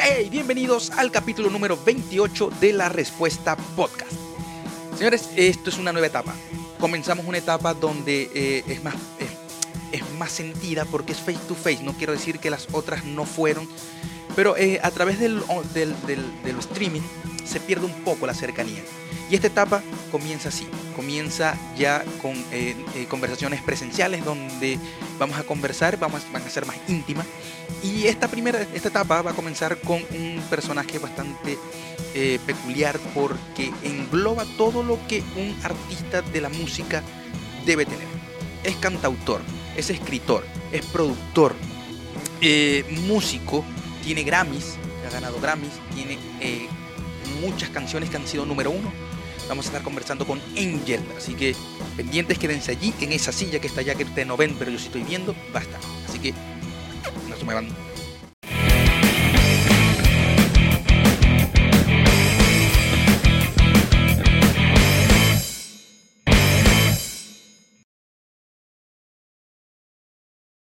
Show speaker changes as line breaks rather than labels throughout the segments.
Hey, bienvenidos al capítulo número 28 de La Respuesta Podcast. Señores, esto es una nueva etapa. Comenzamos una etapa donde eh, es, más, es, es más sentida porque es face to face. No quiero decir que las otras no fueron, pero eh, a través del, del, del streaming se pierde un poco la cercanía. Y esta etapa comienza así, comienza ya con eh, eh, conversaciones presenciales donde vamos a conversar, vamos, van a ser más íntimas. Y esta primera, esta etapa va a comenzar con un personaje bastante eh, peculiar porque engloba todo lo que un artista de la música debe tener. Es cantautor, es escritor, es productor, músico, tiene Grammys, ha ganado Grammys, tiene muchas canciones que han sido número uno. Vamos a estar conversando con Angel, así que pendientes quédense allí, en esa silla que está allá que ustedes no ven, pero yo sí estoy viendo, basta. Así que no se muevan.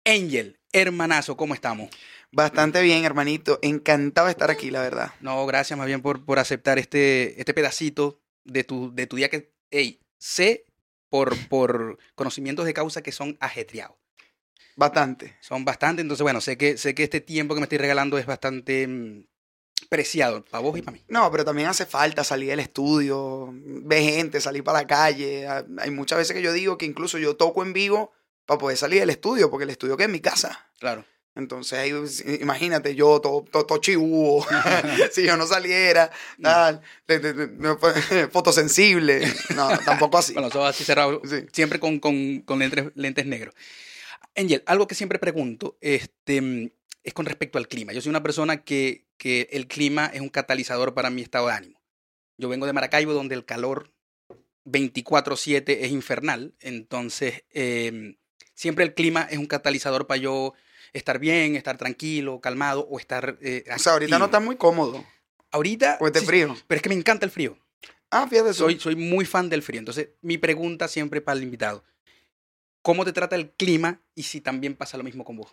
Angel, hermanazo, ¿cómo estamos?
Bastante bien, hermanito. Encantado de estar aquí, la verdad.
No, gracias más bien por, por aceptar este, este pedacito de tu, de tu día que, hey, sé por, por conocimientos de causa que son ajetreados.
Bastante.
Son bastante, entonces bueno, sé que, sé que este tiempo que me estoy regalando es bastante mm, preciado para vos y para mí.
No, pero también hace falta salir del estudio, ver gente, salir para la calle. Ah, Hay muchas veces que yo digo que incluso yo toco en vivo para poder salir del estudio, porque el estudio que es mi casa.
Claro.
Entonces, ahí, imagínate, yo todo, todo, todo chibúo, si yo no saliera, tal, de- de- fotosensible. No, tampoco así.
Los ojos así cerrados,
Sí.
siempre con, con, con lentes, lentes negros. Angel, algo que siempre pregunto este, mm, es con respecto al clima. Yo soy una persona que, que el clima es un catalizador para mi estado de ánimo. Yo vengo de Maracaibo, donde el calor 24/7 es infernal. Entonces, eh, siempre el clima es un catalizador para yo estar bien, estar tranquilo, calmado o estar... eh,
O sea, ahorita no estás muy cómodo,
Ahorita...
te
sí,
frío.
Pero es que me encanta el frío.
Ah, fíjate,
Soy,
soy
muy fan del frío. Entonces, mi pregunta siempre para el invitado. ¿Cómo te trata el clima y si también pasa lo mismo con vos?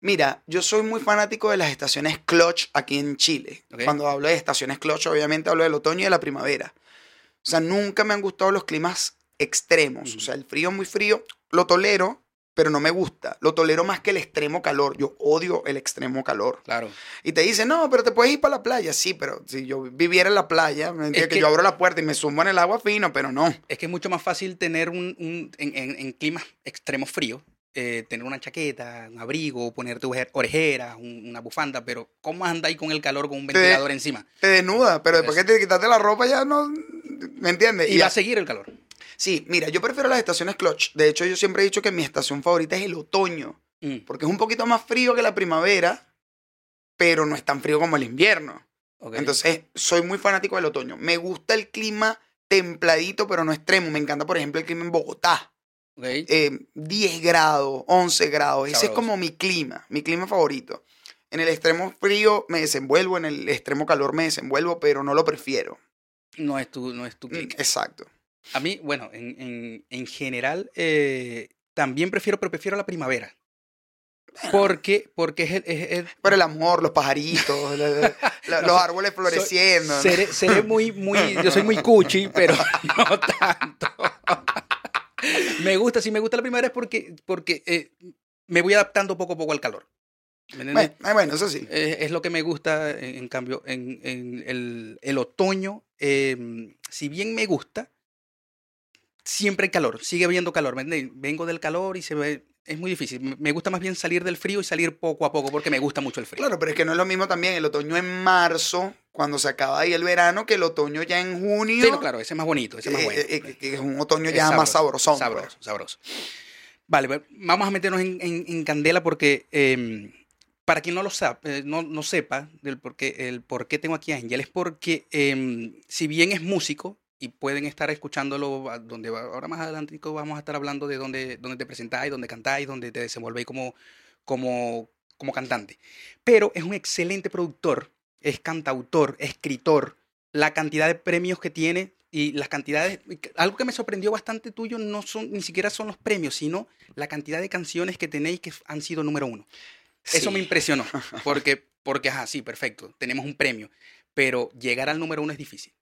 Mira, yo soy muy fanático de las estaciones clutch aquí en Chile. Cuando hablo de estaciones clutch, obviamente hablo del otoño y de la primavera. O sea, nunca me han gustado los climas extremos. O sea, el frío muy frío, lo tolero, pero no me gusta. Lo tolero más que el extremo calor. Yo odio el extremo calor.
Claro.
Y te dicen, no, pero te puedes ir para la playa. Sí, pero si yo viviera en la playa, ¿me que,
que-
yo abro la puerta y me sumo en el agua fino, pero no.
Es que es mucho más fácil tener un, un- en, en- en climas extremos fríos, eh, tener una chaqueta, un abrigo, ponerte orejeras, un- una bufanda, pero ¿cómo andáis con el calor con un
Te-
ventilador encima?
Te desnuda, pero después
Es-
que te quitaste la ropa ya no... ¿Me entiendes?
Y va a seguir el calor.
Sí, mira, yo prefiero las estaciones clutch. De hecho, yo siempre he dicho que mi estación favorita es el otoño,
Mm,
porque es un poquito más frío que la primavera, pero no es tan frío como el invierno. Entonces, soy muy fanático del otoño. Me gusta el clima templadito, pero no extremo. Me encanta, por ejemplo, el clima en Bogotá.
Ok.
Eh, 10 grados, 11 grados. Ese es como mi clima, mi clima favorito. En el extremo frío me desenvuelvo, en el extremo calor me desenvuelvo, pero no lo prefiero.
no es tu, no es tu
Mm,
clima.
Exacto.
A mí, bueno, en, en- en general, eh, también prefiero, pero prefiero la primavera. Porque, porque es, el- es- es-
Pero el amor, los pajaritos, la- la- la-
No,
los árboles floreciendo. ¿no?
seré, seré muy, muy, yo soy muy cuchi, pero no tanto. me gusta, si me gusta la primavera es porque, porque eh, me voy adaptando poco a poco al calor. ¿Me entiendes?
Bueno, bueno, eso sí.
Es lo que me gusta, en, en cambio, en, en el, el otoño, eh, si bien me gusta, siempre hay calor, sigue habiendo calor. Vengo del calor y se ve, es muy difícil. Me- gusta más bien salir del frío y salir poco a poco porque me gusta mucho el frío.
Claro, pero es que no es lo mismo también el otoño en marzo, cuando se acaba ahí el verano, que el otoño ya en junio.
Sí, no, claro, ese es más bonito, ese es más
eh,
bueno.
eh, eh, es un otoño
Es
ya más
sabroso,
sabrosón. pues.
Sabroso, sabroso. Vale, vamos a meternos en, en- en candela porque eh, para quien no lo sa- eh, no, no sepa del por qué, el por qué tengo aquí a Angel, es porque eh, si bien es músico y pueden estar escuchándolo donde ahora más adelante vamos a estar hablando de dónde, dónde te presentáis, dónde cantáis, dónde te desenvolvéis como, como, como cantante. Pero es un excelente productor, es cantautor, escritor, la cantidad de premios que tiene y las cantidades, algo que me sorprendió bastante tuyo no son ni siquiera son los premios, sino la cantidad de canciones que tenéis que han sido número uno. Eso me impresionó, porque porque, ajá, sí, perfecto, tenemos un premio, pero llegar al número uno es difícil.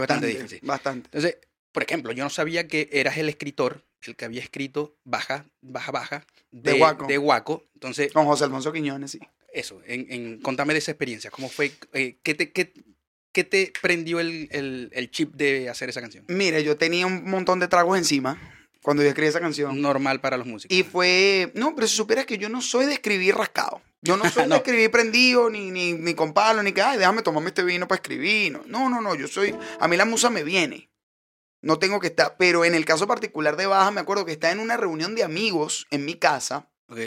Bastante,
bastante difícil.
Bastante.
Entonces, por ejemplo, yo no sabía que eras el escritor, el que había escrito Baja, Baja, Baja,
De Guaco.
De Guaco. Entonces,
Con José Alfonso Quiñones, sí.
eso, en, en- contame de esa experiencia, ¿cómo fue? eh, ¿qué, te, qué, qué te prendió el, el- el chip de hacer esa canción?
Mira, yo tenía un montón de tragos encima cuando yo escribí esa canción.
Normal para los músicos.
Y fue. No, pero si supieras que yo no soy de escribir rascado. Yo no soy
No.
de escribir prendido, ni, ni, ni con palo, ni que, ay, déjame tomarme este vino para escribir. No, no, no, Yo soy. A mí la musa me viene. No tengo que estar. Pero en el caso particular de Baja, me acuerdo que estaba en una reunión de amigos en mi casa.
Ok.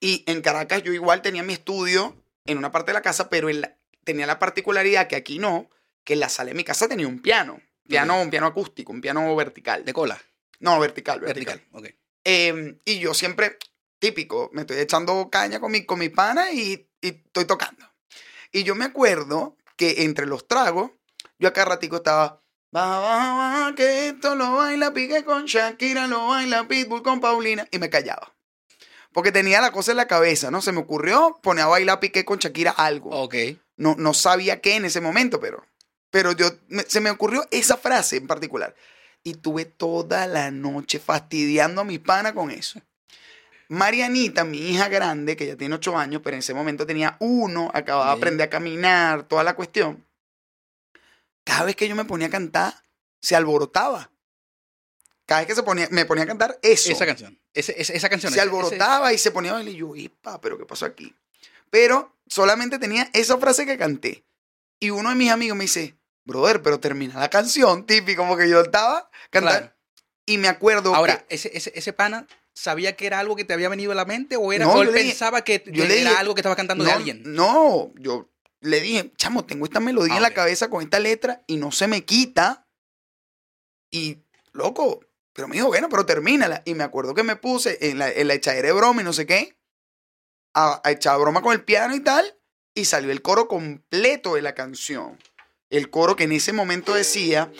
Y en Caracas yo igual tenía mi estudio en una parte de la casa, pero en la- tenía la particularidad que aquí no, que en la sala de mi casa tenía un piano. Piano, un piano acústico, un piano vertical.
De cola.
No, vertical, vertical.
Vertical. Ok.
Eh, y yo siempre, típico, me estoy echando caña con mi, con mi pana y, y estoy tocando. Y yo me acuerdo que entre los tragos, yo acá ratico estaba, baja, baja, baja, que esto lo baila Piqué con Shakira, lo baila Pitbull con Paulina, y me callaba. Porque tenía la cosa en la cabeza, ¿no? Se me ocurrió poner a bailar Piqué con Shakira algo.
Ok.
No, no sabía qué en ese momento, pero, pero yo, me- se me ocurrió esa frase en particular. Y tuve toda la noche fastidiando a mi pana con eso. Marianita, mi hija grande, que ya tiene ocho años, pero en ese momento tenía uno, acababa de aprender a caminar, toda la cuestión. Cada vez que yo me ponía a cantar, se alborotaba. Cada vez que se ponía, me ponía a cantar eso
Esa canción. Ese- esa canción.
se
ese-
alborotaba y se ponía a bailar y yo, "Ipa, pero ¿qué pasó aquí? Pero solamente tenía esa frase que canté. Y uno de mis amigos me dice, brother, pero termina la canción, típico, como que yo estaba cantando.
Claro.
Y me acuerdo
Ahora,
que
ese, ese, ese pana sabía que era algo que te había venido a la mente o, era,
No,
o él
dije-
pensaba que,
yo
era
dije,
algo que estaba cantando
no,
de alguien.
No, yo le dije, chamo, tengo esta melodía
Ah,
en la cabeza con esta letra y no se me quita. Y, loco, pero me dijo, bueno, pero termínala. Y me acuerdo que me puse en la, en la echadera de broma y no sé qué, a, a echar broma con el piano y tal, y salió el coro completo de la canción. El coro que en ese momento decía,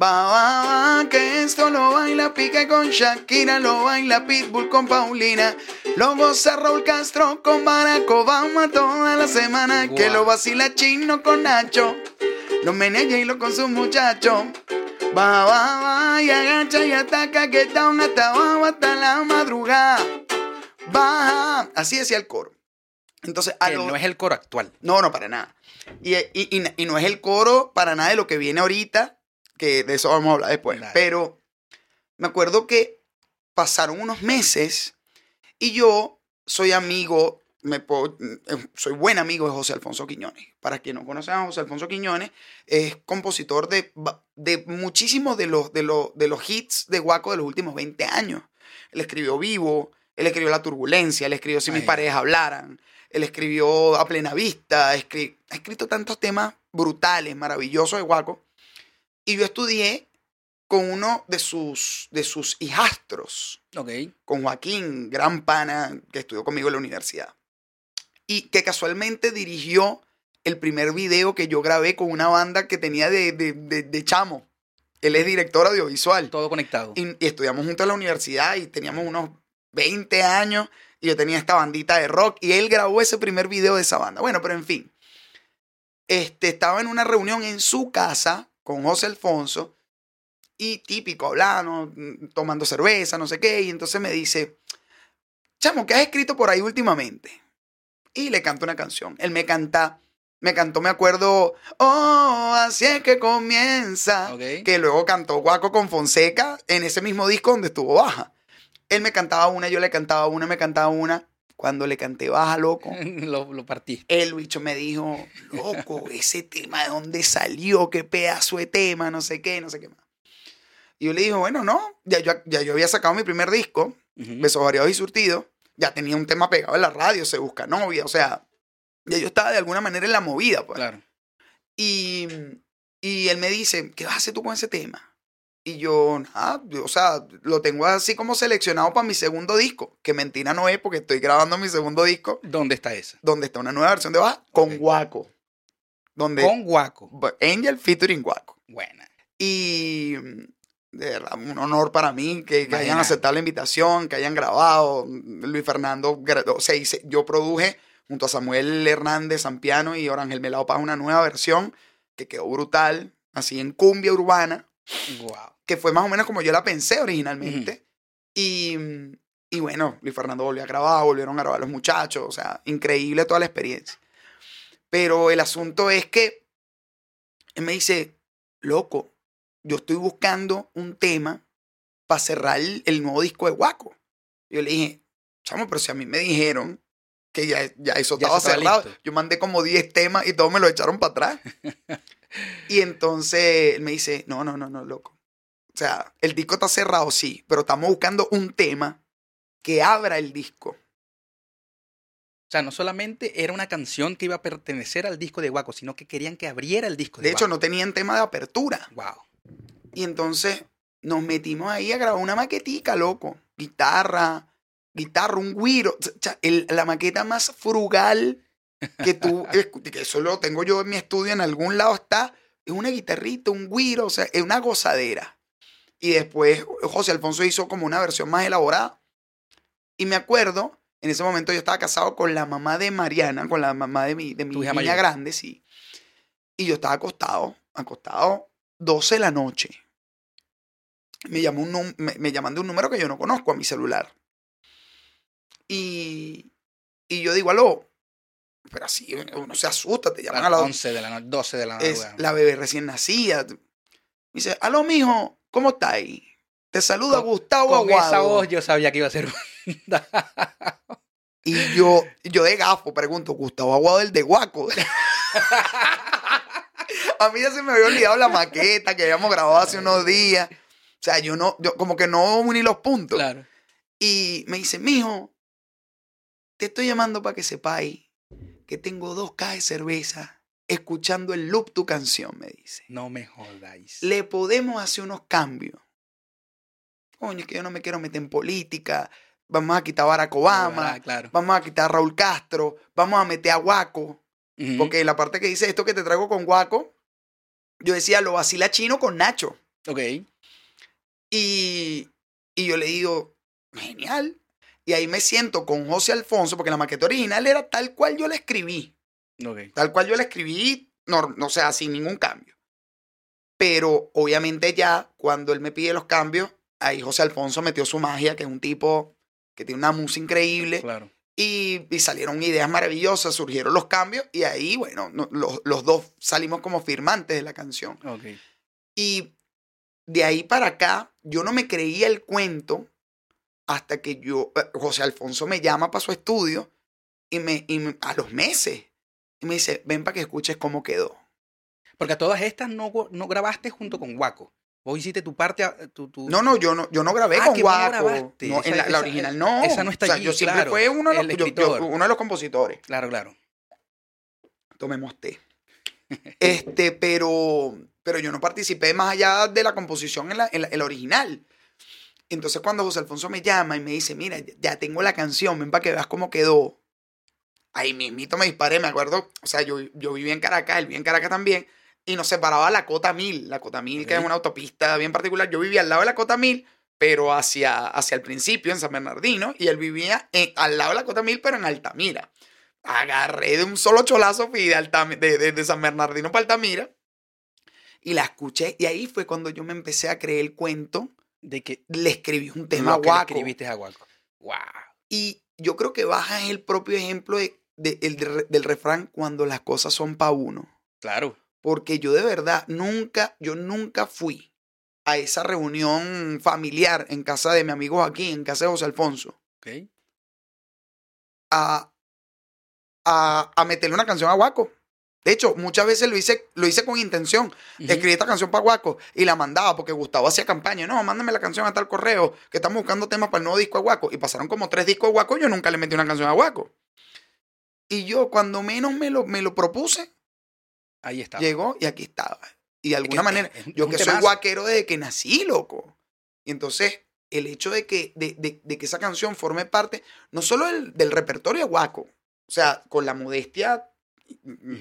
va, va, va, que esto lo baila Pique con Shakira, lo baila Pitbull con Paulina, lo goza Raúl Castro con Barack Obama toda la semana, que lo vacila Chino con Nacho, lo menea y lo con su muchacho. Va, va, va, y agacha y ataca, que está un hasta abajo hasta la madrugada. Baja. Así decía el coro. Entonces, a
Que
lo-
no es el coro actual.
no, no, para nada. Y, y- y- y no es el coro para nada de lo que viene ahorita, que de eso vamos a hablar después.
Dale.
Pero me acuerdo que pasaron unos meses y yo soy amigo, me puedo- eh, soy buen amigo de José Alfonso Quiñones. Para quien no conoce a José Alfonso Quiñones, es compositor de, muchísimos de los, de, los, de los hits de Guaco de los últimos 20 años. Él escribió Vivo, él escribió La Turbulencia, él escribió Si mis
Ay.
parejas hablaran, él escribió A Plena Vista, escri- ha escrito tantos temas brutales, maravillosos de Guaco. Y yo estudié con uno de sus, de sus hijastros,
Ok.
con Joaquín, gran pana, que estudió conmigo en la universidad. Y que casualmente dirigió el primer video que yo grabé con una banda que tenía de, de, de- de chamo. Él es director audiovisual.
Todo conectado.
Y, y estudiamos juntos en la universidad y teníamos unos 20 años y yo tenía esta bandita de rock y él grabó ese primer video de esa banda. Bueno, pero en fin. Este, estaba en una reunión en su casa con José Alfonso y típico, hablando, tomando cerveza, no sé qué, y entonces me dice, chamo, ¿qué has escrito por ahí últimamente? Y le canto una canción. Él me canta, me cantó, me acuerdo, oh, así es que comienza que luego cantó Guaco con Fonseca en ese mismo disco donde estuvo Baja. Él me cantaba una, yo le cantaba una, me cantaba una. Cuando le canté Baja, loco,
lo, lo partí.
el bicho me dijo, loco, ese tema de dónde salió, qué pedazo de tema, no sé qué, no sé qué más. Y yo le dije, bueno, no, ya yo, ya yo había sacado mi primer disco. Besos Variados y Surtidos, ya tenía un tema pegado en la radio, Se Busca Novia, o sea, ya yo estaba de alguna manera en la movida, pues.
Claro.
Y, y él me dice, ¿qué vas a hacer tú con ese tema? Y yo, yo, o sea, lo tengo así como seleccionado para mi segundo disco, que mentira no es porque estoy grabando mi segundo disco,
¿Dónde está esa?
donde está una nueva versión de Baja con. Guaco. Donde
Con Guaco.
Angel featuring Guaco.
Buena.
Y de verdad, un honor para mí que, que hayan aceptado la invitación, que hayan grabado. Luis Fernando, o sea, hice- yo produje junto a Samuel Hernández, Sampiano y Orangel Melado para una nueva versión que quedó brutal, así en cumbia urbana,
Wow.
Que fue más o menos como yo la pensé originalmente. y, y bueno, Luis Fernando volvió a grabar, volvieron a grabar los muchachos, o sea, increíble toda la experiencia. Pero el asunto es que él me dice, loco, yo estoy buscando un tema para cerrar el, el nuevo disco de Guaco. Yo le dije, chamo, pero si a mí me dijeron que ya, ya eso
Ya
estaba cerrado,
listo.
yo mandé como 10 temas y todos me lo echaron para atrás. y entonces él me dice, no, no, no, no, loco. O sea, el disco está cerrado, sí, pero estamos buscando un tema que abra el disco.
O sea, no solamente era una canción que iba a pertenecer al disco de Guaco, sino que querían que abriera el disco de,
De hecho, no tenían tema de apertura.
Wow.
Y entonces nos metimos ahí a grabar una maquetica, loco. Guitarra, guitarra, un guiro. O sea, el- la maqueta más frugal que tú, que eso lo tengo yo en mi estudio, en algún lado está, es una guitarrita, un guiro, o sea, es una gozadera. Y después José Alfonso hizo como una versión más elaborada. Y me acuerdo, en ese momento yo estaba casado con la mamá de Mariana, con la mamá de mi, de mi
hija
niña
mayor.
grande, sí. Y yo estaba acostado, acostado 12 de la noche. Me, llamó un me, me llaman de un número que yo no conozco a mi celular. Y, y yo digo, aló, pero así uno se asusta, te llaman a las
11 de la noche, 12 de la madrugada.
la bebé recién nacida. Me dice, aló, mijo, ¿cómo está ahí? Te saluda
Con-
Gustavo
Con esa voz yo sabía que iba a ser.
Y yo, yo de gafo pregunto, Gustavo Aguado el de Guaco. a mí ya se me había olvidado la maqueta que habíamos grabado hace unos días. O sea, yo no, yo como que no uní los puntos.
claro.
Y me dice, mijo, te estoy llamando para que sepáis que tengo dos cajas de cerveza escuchando el loop tu canción, me dice.
No me jodáis.
le podemos hacer unos cambios. Coño, es que yo no me quiero meter en política. Vamos a quitar a Barack Obama.
Ah, claro.
Vamos a quitar a Raúl Castro. Vamos a meter a Guaco.
Ujú.
Porque la parte que dice esto que te traigo con Guaco, yo decía, lo vacila chino con Nacho.
Ok.
Y, y yo le digo, genial. Y ahí me siento con José Alfonso, porque la maqueta original era tal cual yo la escribí. Tal cual yo la escribí, no, no, o sea, sin ningún cambio. Pero obviamente ya cuando él me pide los cambios, ahí José Alfonso metió su magia, que es un tipo que tiene una música increíble.
Claro.
Y, y salieron ideas maravillosas, surgieron los cambios y ahí, bueno, no- los, los dos salimos como firmantes de la canción.
Ok.
Y de ahí para acá, yo no me creía el cuento hasta que yo, eh, José Alfonso me llama para su estudio y me, y me- a los meses, y me dice, ven para que escuches cómo quedó.
Porque a todas estas no, no grabaste junto con Guaco. Vos hiciste tu parte. a- Tu, tu-
No, no, yo no, yo no grabé
Ah,
con
vos no
en
Esa-
la, la original no.
esa no está
O sea,
allí,
yo siempre
claro.
fue uno de, los, yo- yo-
escritor.
uno de los compositores.
Claro, claro.
tomemos té. Este, pero, pero yo no participé más allá de la composición en la, en la- en la original. Entonces cuando José Alfonso me llama y me dice, mira, ya- ya tengo la canción, ven para que veas cómo quedó. Ahí mismito me disparé, me acuerdo, o sea, yo, yo vivía en Caracas, él vivía en Caracas también, y nos separaba la Cota 1000, la Cota 1000 que
Ok.
es una autopista bien particular. Yo vivía al lado de la Cota 1000, pero hacia, hacia el principio, en San Bernardino, y él vivía en- al lado de la Cota 1000, pero en Altamira agarré de un solo cholazo, fui de, Altami- de, de- de San Bernardino para Altamira y la escuché. Y ahí fue cuando yo me empecé a creer el cuento.
De que
Le escribí un tema
lo que le
guaco.
escribiste a Guaco. Wow.
Y yo creo que Baja es el propio ejemplo de- de- el de- del refrán cuando las cosas son pa' uno.
Claro.
Porque yo de verdad nunca, yo nunca fui a esa reunión familiar en casa de mi amigo aquí, en casa de José Alfonso,
Ok.
a, a, a meterle una canción a Guaco. De hecho, muchas veces lo hice, lo hice con intención.
Ujú.
Escribí esta canción para Guaco y la mandaba porque Gustavo hacía campaña. No, mándame la canción a tal correo que estamos buscando temas para el nuevo disco a Guaco. Y pasaron como tres discos a Guaco y yo nunca le metí una canción a Guaco. Y yo, cuando menos me lo, me lo propuse,
Ahí está.
llegó y aquí estaba. Y de alguna manera,
es- es
yo que soy guaquero desde que nací, loco. Y entonces, el hecho de que, de, de- de que esa canción forme parte, no solo del, del repertorio de Guaco, o sea, con la modestia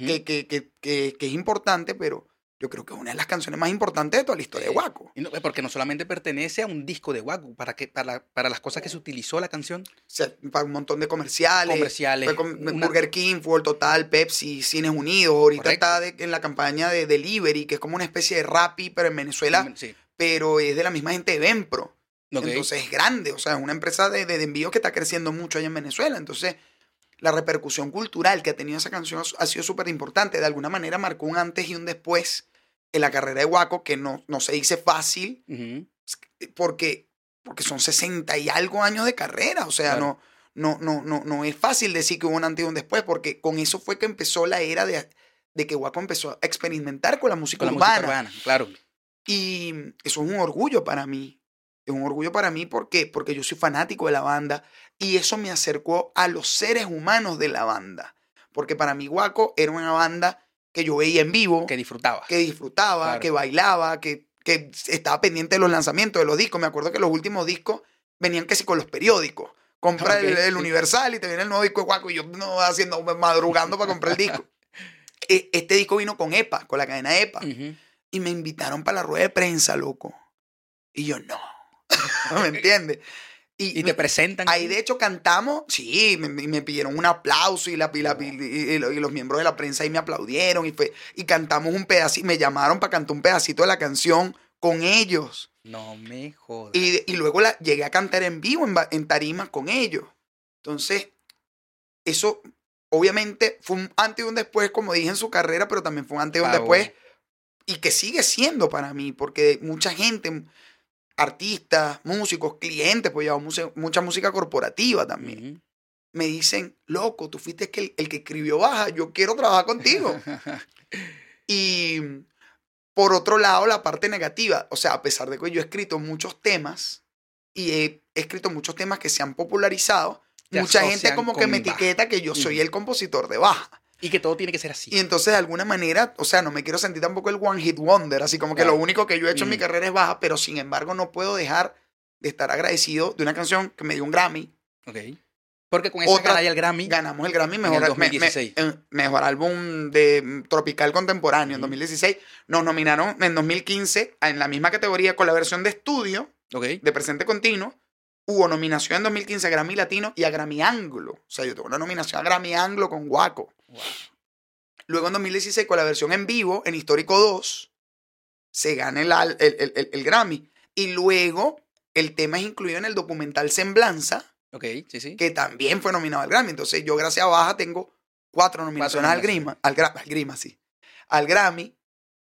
que, que- que- que- que es importante, pero yo creo que es una de las canciones más importantes de toda la historia de. Waco.
No- porque no solamente pertenece a un disco de Waku, para, que, para, para las cosas que se utilizó la canción,
O sea, para un montón de comerciales.
comerciales. Una-
Burger King, Fútbol Total, Pepsi, Cines Unidos. Ahorita
Correcto.
está de- en la campaña de Delivery, que es como una especie de Rappi, pero en Venezuela,
Sí,
pero es de la misma gente de Venpro.
ok.
Entonces es grande, o sea, es una empresa de, de, de envío que está creciendo mucho allá en Venezuela. Entonces, la repercusión cultural que ha tenido esa canción ha sido súper importante. De alguna manera marcó un antes y un después en la carrera de Waco, que no, no se dice fácil,
Ujú.
porque, porque son 60 y algo años de carrera. O sea,
Claro.
no, no, no, no, no es fácil decir que hubo un antes y un después, porque con eso fue que empezó la era de, de que Waco empezó a experimentar con la música
Con la
urbana.
música urbana, claro.
Y eso es un orgullo para mí. Es un orgullo para mí porque, porque yo soy fanático de la banda y eso me acercó a los seres humanos de la banda. Porque para mí Guaco era una banda que yo veía en vivo,
Que disfrutaba.
que disfrutaba,
Claro.
que bailaba, que, que estaba pendiente de los lanzamientos de los discos. Me acuerdo que los últimos discos venían casi con los periódicos. Compra el. Universal y te viene el nuevo disco de Guaco y yo no haciendo madrugando para comprar el disco. E- Este disco vino con EPA, con la cadena EPA y me invitaron para la rueda de prensa, loco. Y yo, no. ¿Me entiendes?
Y te presentan.
Ahí de hecho cantamos, sí, me, me- pidieron un aplauso y, la, y, la- y- y- y lo- y los miembros de la prensa ahí me aplaudieron y, fue, y cantamos un pedacito, me llamaron para cantar un pedacito de la canción con ellos.
No me jodas.
Y, y luego la, llegué a cantar en vivo en, en tarimas con ellos. Entonces, eso obviamente fue un antes y un después, como dije en su carrera, pero también fue un antes y un
Ah,
después.
bueno.
Y que sigue siendo para mí, porque mucha gente, artistas, músicos, clientes, pues llevamos mucha, música corporativa también. Me dicen, loco, tú fuiste que el, el que escribió Baja, yo quiero trabajar contigo. Y por otro lado, la parte negativa, o sea, a pesar de que yo he escrito muchos temas y he escrito muchos temas que se han popularizado, mucha gente como que me etiqueta que yo soy el compositor de Baja.
Y que todo tiene que ser así.
Y entonces, de alguna manera, o sea, no me quiero sentir tampoco el one hit wonder, así como que
Claro.
lo único que yo he hecho en mi
Mm.
carrera es Baja, pero sin embargo no puedo dejar de estar agradecido de una canción que me dio un Grammy.
Ok. Porque con esa ganaría el Grammy.
Ganamos el Grammy
el
mejor, me- me-
2016.
eh, mejor álbum de mm, tropical contemporáneo en
Ujú.
2016. Nos nominaron en 2015 en la misma categoría con la versión de estudio
Ok.
de presente continuo. Hubo nominación en 2015 a Grammy Latino y a Grammy Anglo. O sea, yo tengo una nominación a Grammy Anglo con Guaco.
Wow.
Luego en 2016 con la versión en vivo en Histórico 2 se gana el, el, el- Grammy. Y luego el tema es incluido en el documental Semblanza
sí, sí.
que también fue nominado al Grammy. Entonces, yo, gracias a Baja, tengo cuatro nominaciones al. Grima, al, Gra- al Grima, sí. Al Grammy.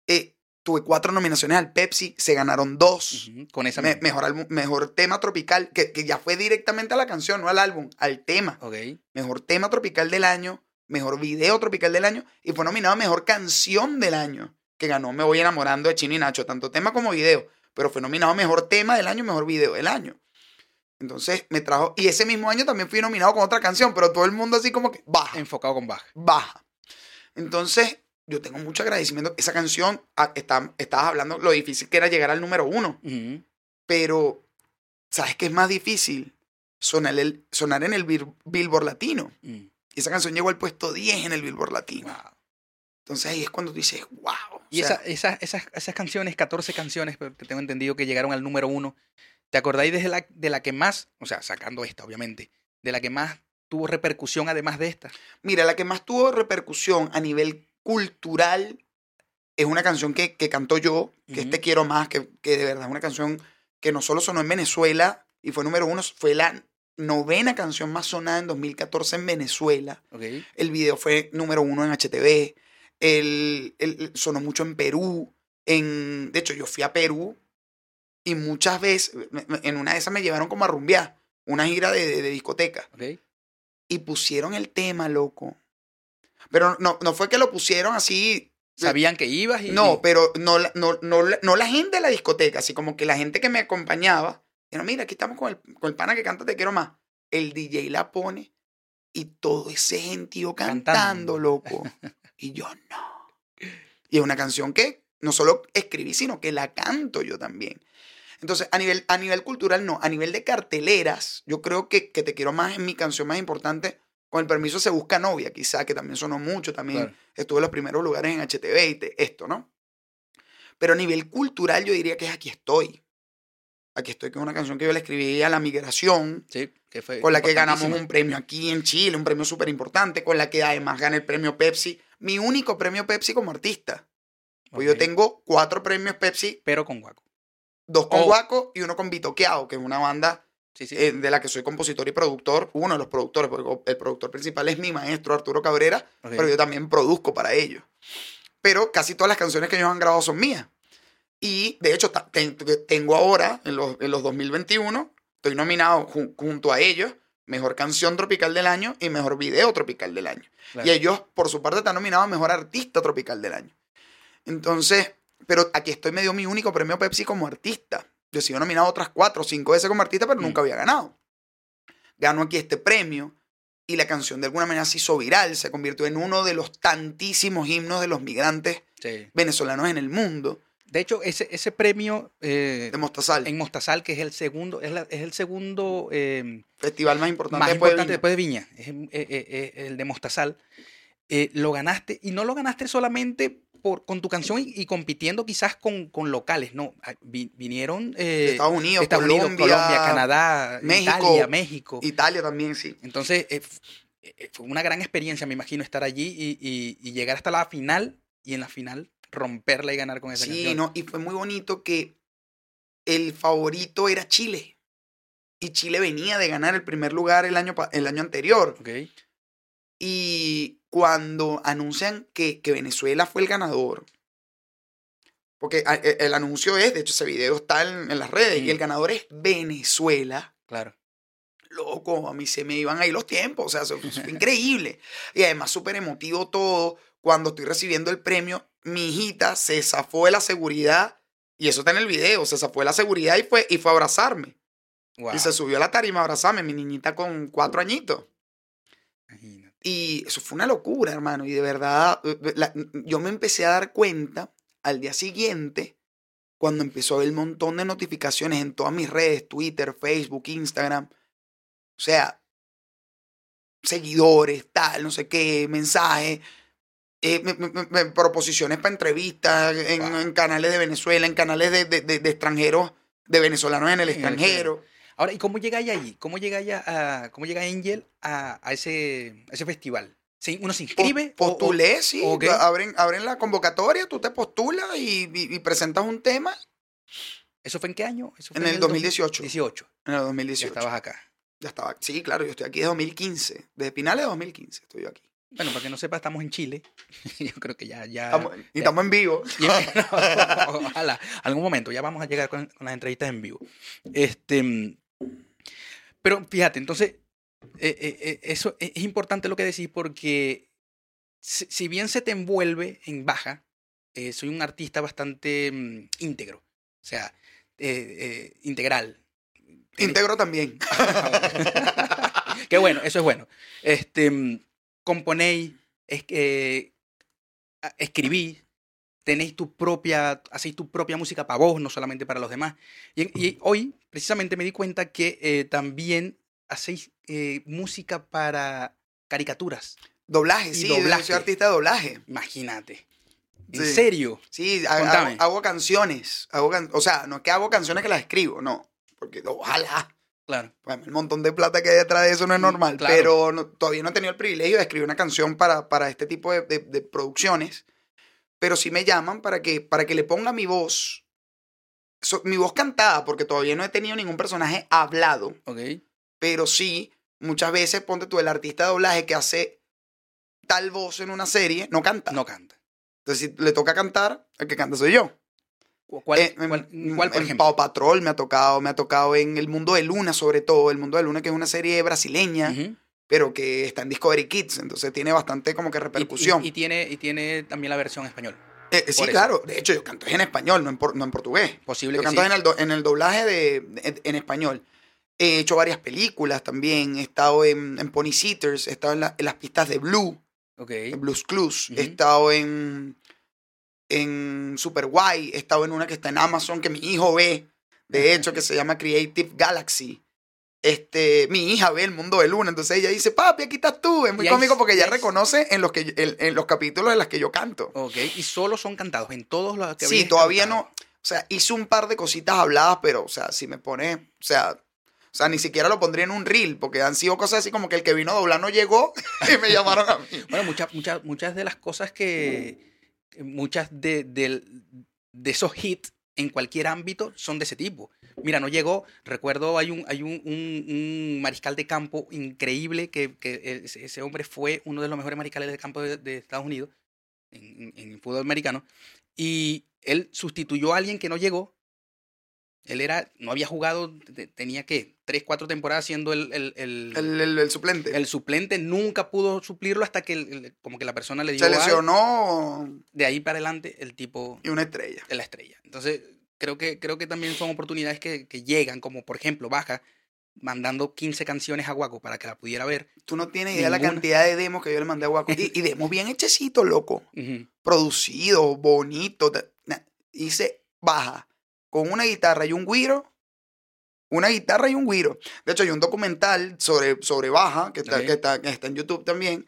eh, tuve cuatro nominaciones al Pepsi, se ganaron dos.
Con esa
Me- mejor, álbum- mejor tema tropical, que, que ya fue directamente a la canción, no al álbum, al tema.
Ok.
Mejor tema tropical del año, mejor video tropical del año, y fue nominado a mejor canción del año, que ganó Me Voy Enamorando de Chino y Nacho, tanto tema como video, pero fue nominado a mejor tema del año, mejor video del año. Entonces me trajo, y ese mismo año también fui nominado con otra canción, pero todo el mundo así como que baja,
Enfocado con baja.
baja. Entonces, yo tengo mucho agradecimiento. Esa canción, ah, está, estabas hablando lo difícil que era llegar al número uno, pero ¿sabes qué es más difícil? Sonar, el, sonar en el Bill- Billboard Latino.
Mm.
Y esa canción llegó al puesto 10 en el Billboard Latino.
Wow.
Entonces ahí es cuando tú dices, wow.
Y esa- esas, esas, esas canciones, 14 canciones, pero que tengo entendido que llegaron al número uno. ¿Te acordáis de la, de la que más, o sea, sacando esta, obviamente, de la que más tuvo repercusión además de esta?
Mira, la que más tuvo repercusión a nivel cultural es una canción que, que canto yo, que es. Te Quiero Más, que, que de verdad es una canción que no solo sonó en Venezuela y fue número uno, fue la novena canción más sonada en 2014 en Venezuela. El video fue número uno en HTV. El, el- sonó mucho en Perú. En, de hecho, yo fui a Perú y muchas veces, en una de esas me llevaron como a rumbear, una gira de, de- de discoteca.
Ok.
Y pusieron el tema, loco. Pero no, no fue que lo pusieron así.
Sabían que ibas y.
No, pero no, no, no, no la gente de la discoteca, así como que la gente que me acompañaba. Dijeron, mira, aquí estamos con el, con el pana que canta Te Quiero Más. El DJ la pone y todo ese gentío cantando,
Cantando.
loco. Y yo no. Y es una canción que no solo escribí, sino que la canto yo también. Entonces, a nivel, a nivel cultural, no. A nivel de carteleras, yo creo que, que Te Quiero Más es mi canción más importante. Con el permiso se busca novia, quizá, que también sonó mucho. También
Claro.
estuvo en los primeros lugares en HTV y te- esto, ¿no? Pero a nivel cultural yo diría que es Aquí estoy. Aquí estoy, es una canción que yo le escribí a la migración,
Sí, que fue
con la que ganamos un premio aquí en Chile, un premio súper importante, con la que además gané el premio Pepsi, mi único premio Pepsi como artista. Pues yo
Ok.
tengo cuatro premios Pepsi,
Pero con Guaco.
dos con
Oh.
Guaco y uno con Bitoqueado, que es una banda
Sí, sí.
eh, de la que soy compositor y productor, uno de los productores, porque el productor principal es mi maestro Arturo Cabrera,
Ok.
pero yo también produzco para ellos. Pero casi todas las canciones que ellos han grabado son mías. Y de hecho, tengo ahora, en los, en los 2021, estoy nominado ju- junto a ellos, Mejor Canción Tropical del Año y Mejor Video Tropical del Año.
Claro.
Y ellos, por su parte, están nominados a Mejor Artista Tropical del Año. Entonces, pero aquí estoy, me dio mi único premio Pepsi como artista. Yo he sido nominado otras cuatro o cinco veces como artista, pero
Mm.
nunca había ganado. Gano aquí este premio y la canción de alguna manera se hizo viral, se convirtió en uno de los tantísimos himnos de los migrantes
Sí.
venezolanos en el mundo,
De hecho, ese, ese premio eh,
de Mostazal,
en Mostazal, que es el segundo, es, la- es el segundo eh,
festival más importante
más
después de
importante
Viña.
después de Viña, es eh, eh, el de Mostazal, lo ganaste y no lo ganaste solamente por, con tu canción y, y compitiendo quizás con, con locales, no, ah, vi- vinieron
De
eh,
Estados Unidos,
Estados Unidos,
Colombia,
Colombia, Canadá,
México,
Italia, México.
Italia también, sí.
Entonces, eh, fue una gran experiencia, me imagino, estar allí y, y- y llegar hasta la final y en la final romperla y ganar con esa
Sí,
canción.
no, y fue muy bonito que el favorito era Chile. Y Chile venía de ganar el primer lugar el año, el año anterior.
Ok,
Y cuando anuncian que, que Venezuela fue el ganador, porque a- e- el anuncio es, de hecho ese video está en, en las redes, y el ganador es Venezuela.
claro.
Loco, a mí se me iban ahí los tiempos, o sea, fue increíble. Y además súper emotivo todo. Cuando estoy recibiendo el premio, mi hijita se zafó de la seguridad, y eso está en el video, se zafó de la seguridad y fue, y fue a abrazarme.
Wow,
Y se subió a la tarima a abrazarme, mi niñita con cuatro añitos.
imagínate.
Y eso fue una locura, hermano. Y de verdad, eh, la- yo me empecé a dar cuenta al día siguiente, cuando empezó a haber un montón de notificaciones en todas mis redes, Twitter, Facebook, Instagram. O sea, seguidores, tal, no sé qué, mensajes, eh, me- me- me- me- proposiciones para entrevistas en,
Wow.
en canales de Venezuela, en canales de, de- de- de extranjeros, de venezolanos en el
el
extranjero.
Ahora, ¿y cómo llega ahí? ¿Cómo llega ella a, cómo llega Angel a, a ese, a ese festival? ¿Se- ¿Uno se inscribe? O-
Postulé, sí. Abren, abren la convocatoria, tú te postulas y, y- y presentas un tema
¿Eso fue en qué año? Eso fue
en el 2018.
18.
en el
Ya
2018.
estabas acá.
Ya estaba. Sí, claro, yo estoy aquí desde 2015. Desde finales de 2015 estoy yo aquí.
Bueno, para que no sepa, estamos en Chile. Yo creo que ya, ya.
Estamos- y estamos en vivo.
y- ojalá, algún momento, ya vamos a llegar con, con las entrevistas en vivo. Este, mm, pero fíjate, entonces, eh, eh, eh, eso es importante lo que decís porque si, si bien se te envuelve en baja, eh, soy un artista bastante mm, íntegro, o sea, integral.
Integro también.
Qué bueno, eso es bueno. Este, mm, componéis, es, eh, a- escribí, tenéis tu propia, hacéis tu propia música para vos, no solamente para los demás. Y, y hoy, precisamente, me di cuenta que eh, también hacéis eh, música para caricaturas.
Doblaje,
Y
sí.
doblaje.
Soy artista de doblaje.
Imagínate. ¿En
Sí.
serio?
Sí, hago, hago canciones. Hago can- o sea, no es que hago canciones que las escribo, no. Porque ojalá.
Claro.
Bueno, el montón de plata que hay detrás de eso no es
Mm,
normal,
claro.
pero no- todavía no he tenido el privilegio de escribir una canción para, para este tipo de, de- de producciones, pero sí me llaman para que, para que le ponga mi voz, so- mi voz cantada, porque todavía no he tenido ningún personaje hablado,
Ok.
pero sí, muchas veces, ponte tú, el artista de doblaje que hace tal voz en una serie, no canta.
No canta.
Entonces, si le toca cantar, el que canta soy yo.
¿Cu- ¿Cuál,
Eh,
cuál-
en-
cuál, por
en Patrol me ha tocado, me ha tocado en El Mundo de Luna, sobre todo. El Mundo de Luna, que es una serie brasileña, pero que está en Discovery Kids, entonces tiene bastante como que
Y- y-
repercusión.
Y, tiene, y tiene también la versión español.
Eh, eh, sí,
eso.
claro. De hecho, yo canto en español, no en, por- no en portugués.
Posible
Yo
que
canto
sí.
en, el do- en el doblaje de, en, en español. He hecho varias películas también. He estado en, en Pony Sitters, he estado en, la- en las pistas de Blue,
Ok.
en Blues Clues. He estado en, en Super Guay. He estado en una que está en Amazon que mi hijo ve, de hecho, que se llama Creative Galaxy. este, mi hija ve el mundo de Luna, entonces ella dice, papi, aquí estás tú. Es muy cómico porque ella reconoce en los, que, en, en los capítulos en los que yo canto.
Ok, y solo son cantados, en todos los que
Sí, todavía
cantado.
no. O sea, hice un par de cositas habladas, pero, o sea, si me pone, o sea, o sea, ni siquiera lo pondría en un reel, porque han sido cosas así como que el que vino a doblar no llegó y me llamaron a mí.
Bueno, muchas, muchas, muchas de las cosas que. Muchas de, del- de esos hits en cualquier ámbito son de ese tipo. Mira, no llegó. Recuerdo, hay un, hay un, mariscal de campo increíble que, ese, hombre fue uno de los mejores mariscales de campo de, de Estados Unidos en, en- en fútbol americano. Y él sustituyó a alguien que no llegó. Él era, no había jugado, te- tenía que tres, cuatro temporadas siendo el, el, el-
El, el- el suplente.
el suplente nunca pudo suplirlo hasta que como que la persona le dio
Se
algo.
lesionó
de ahí para adelante el tipo
y una estrella.
es la estrella. Entonces, creo que, creo que también son oportunidades que, que llegan, como por ejemplo, Baja mandando 15 canciones a Guaco para que la pudiera ver.
Tú no tienes idea de la cantidad de demos que yo le mandé a Guaco. Y, y demos bien hechecitos, loco.
Ujú.
Producido, bonito. Hice baja con una guitarra y un guiro. Una guitarra y un guiro. De hecho, hay un documental sobre, sobre baja que está, que, está, que está en YouTube también,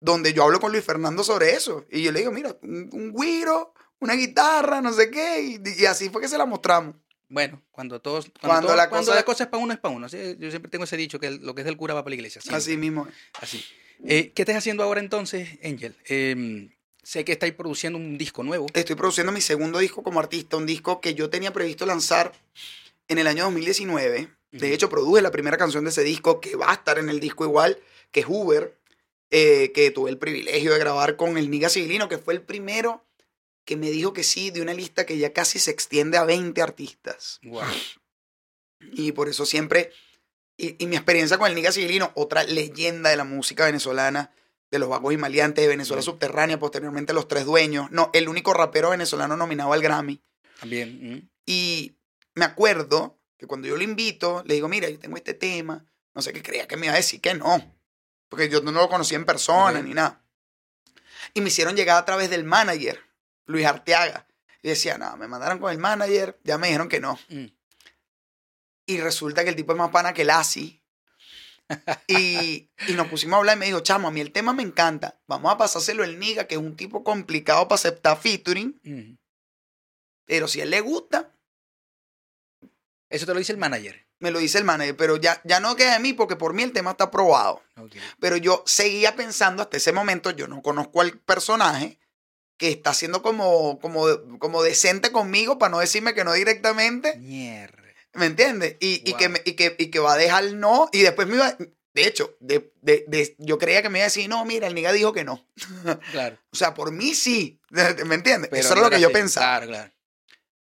donde yo hablo con Luis Fernando sobre eso. Y yo le digo, mira, un, un guiro, una guitarra, no sé qué. Y, y así fue que se la mostramos.
Bueno, cuando todos cuando,
Cuando
todo-
la
cuando
cosa-
la cosa es para uno es para uno. ¿sí? Yo siempre tengo ese dicho que lo que es del cura va para la iglesia. siempre.
Así mismo.
Así. Eh, ¿Qué estás haciendo ahora entonces, Angel? Em, sé que estáis produciendo un disco nuevo.
Estoy produciendo mi segundo disco como artista, un disco que yo tenía previsto lanzar en el año 2019. De hecho, produje la primera canción de ese disco, que va a estar en el disco igual, que es Uber, eh, que tuve el privilegio de grabar con el Niga Civilino, que fue el primero que me dijo que sí, de una lista que ya casi se extiende a 20 artistas.
Wow.
Y por eso siempre, y, y mi experiencia con el Niga Civilino, otra leyenda de la música venezolana, de los vagos y maleantes, de Venezuela. Subterránea, posteriormente Los Tres Dueños, no, el único rapero venezolano nominado al Grammy.
También. mm.
Y me acuerdo que cuando yo lo invito, le digo, mira, yo tengo este tema, no sé qué creía que me iba a decir que no, porque yo no lo conocía en persona ni nada. Y me hicieron llegar a través del manager, Luis Arteaga. Y decía, no, me mandaron con el manager, ya me dijeron que no.
Mm.
Y resulta que el tipo es más pana que el ASI. Y, y nos pusimos a hablar y me dijo, chamo, a mí el tema me encanta. Vamos a pasárselo el Niga, que es un tipo complicado para aceptar featuring. Pero si a él le gusta,
Eso te lo dice el manager.
me lo dice el manager. Pero ya, ya no queda de mí porque por mí el tema está aprobado. Pero yo seguía pensando hasta ese momento, yo no conozco al personaje que está siendo como, como, como decente conmigo para no decirme que no directamente.
Mierda.
¿Me entiendes? Y, y, que, me- y, que, y que va a dejar no. Y después me iba. De hecho, de, de- de- yo creía que me iba a decir, no, mira, el niga dijo que no.
Claro.
O sea, por mí sí. ¿Me entiendes?
Pero
Eso era lo que yo pensaba.
Claro, claro.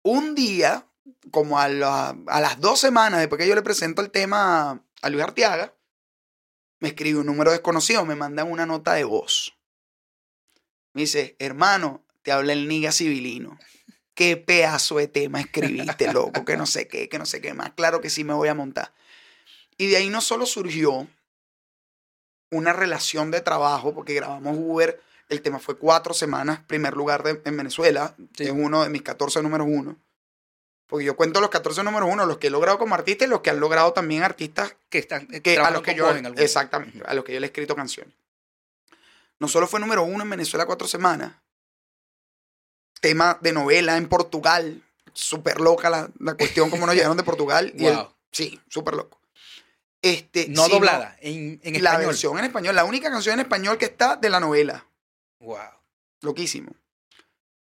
Un día, como a, la- a las dos semanas después que yo le presento el tema a, a Luis Arteaga, me escribe un número desconocido, me mandan una nota de voz. Me dice, hermano, te habla el niga civilino. Qué pedazo de tema escribiste, loco, que no sé qué, que no sé qué más. Claro que sí me voy a montar. Y de ahí no solo surgió una relación de trabajo, porque grabamos Uber, el tema fue cuatro semanas, primer lugar de- en Venezuela,
Sí.
es uno de mis 14 números uno. Porque yo cuento los 14 números uno, los que he logrado como artista y los que han logrado también artistas
Que están.
que a los que yo
en
exactamente a los que yo le he escrito canciones no solo fue número uno en Venezuela cuatro semanas tema de novela en Portugal súper loca la, la cuestión como nos llegaron de Portugal y
Wow.
sí súper loco este
No
sino
doblada, en, en
la
español.
versión en español la única canción en español que está de la novela
Wow.
loquísimo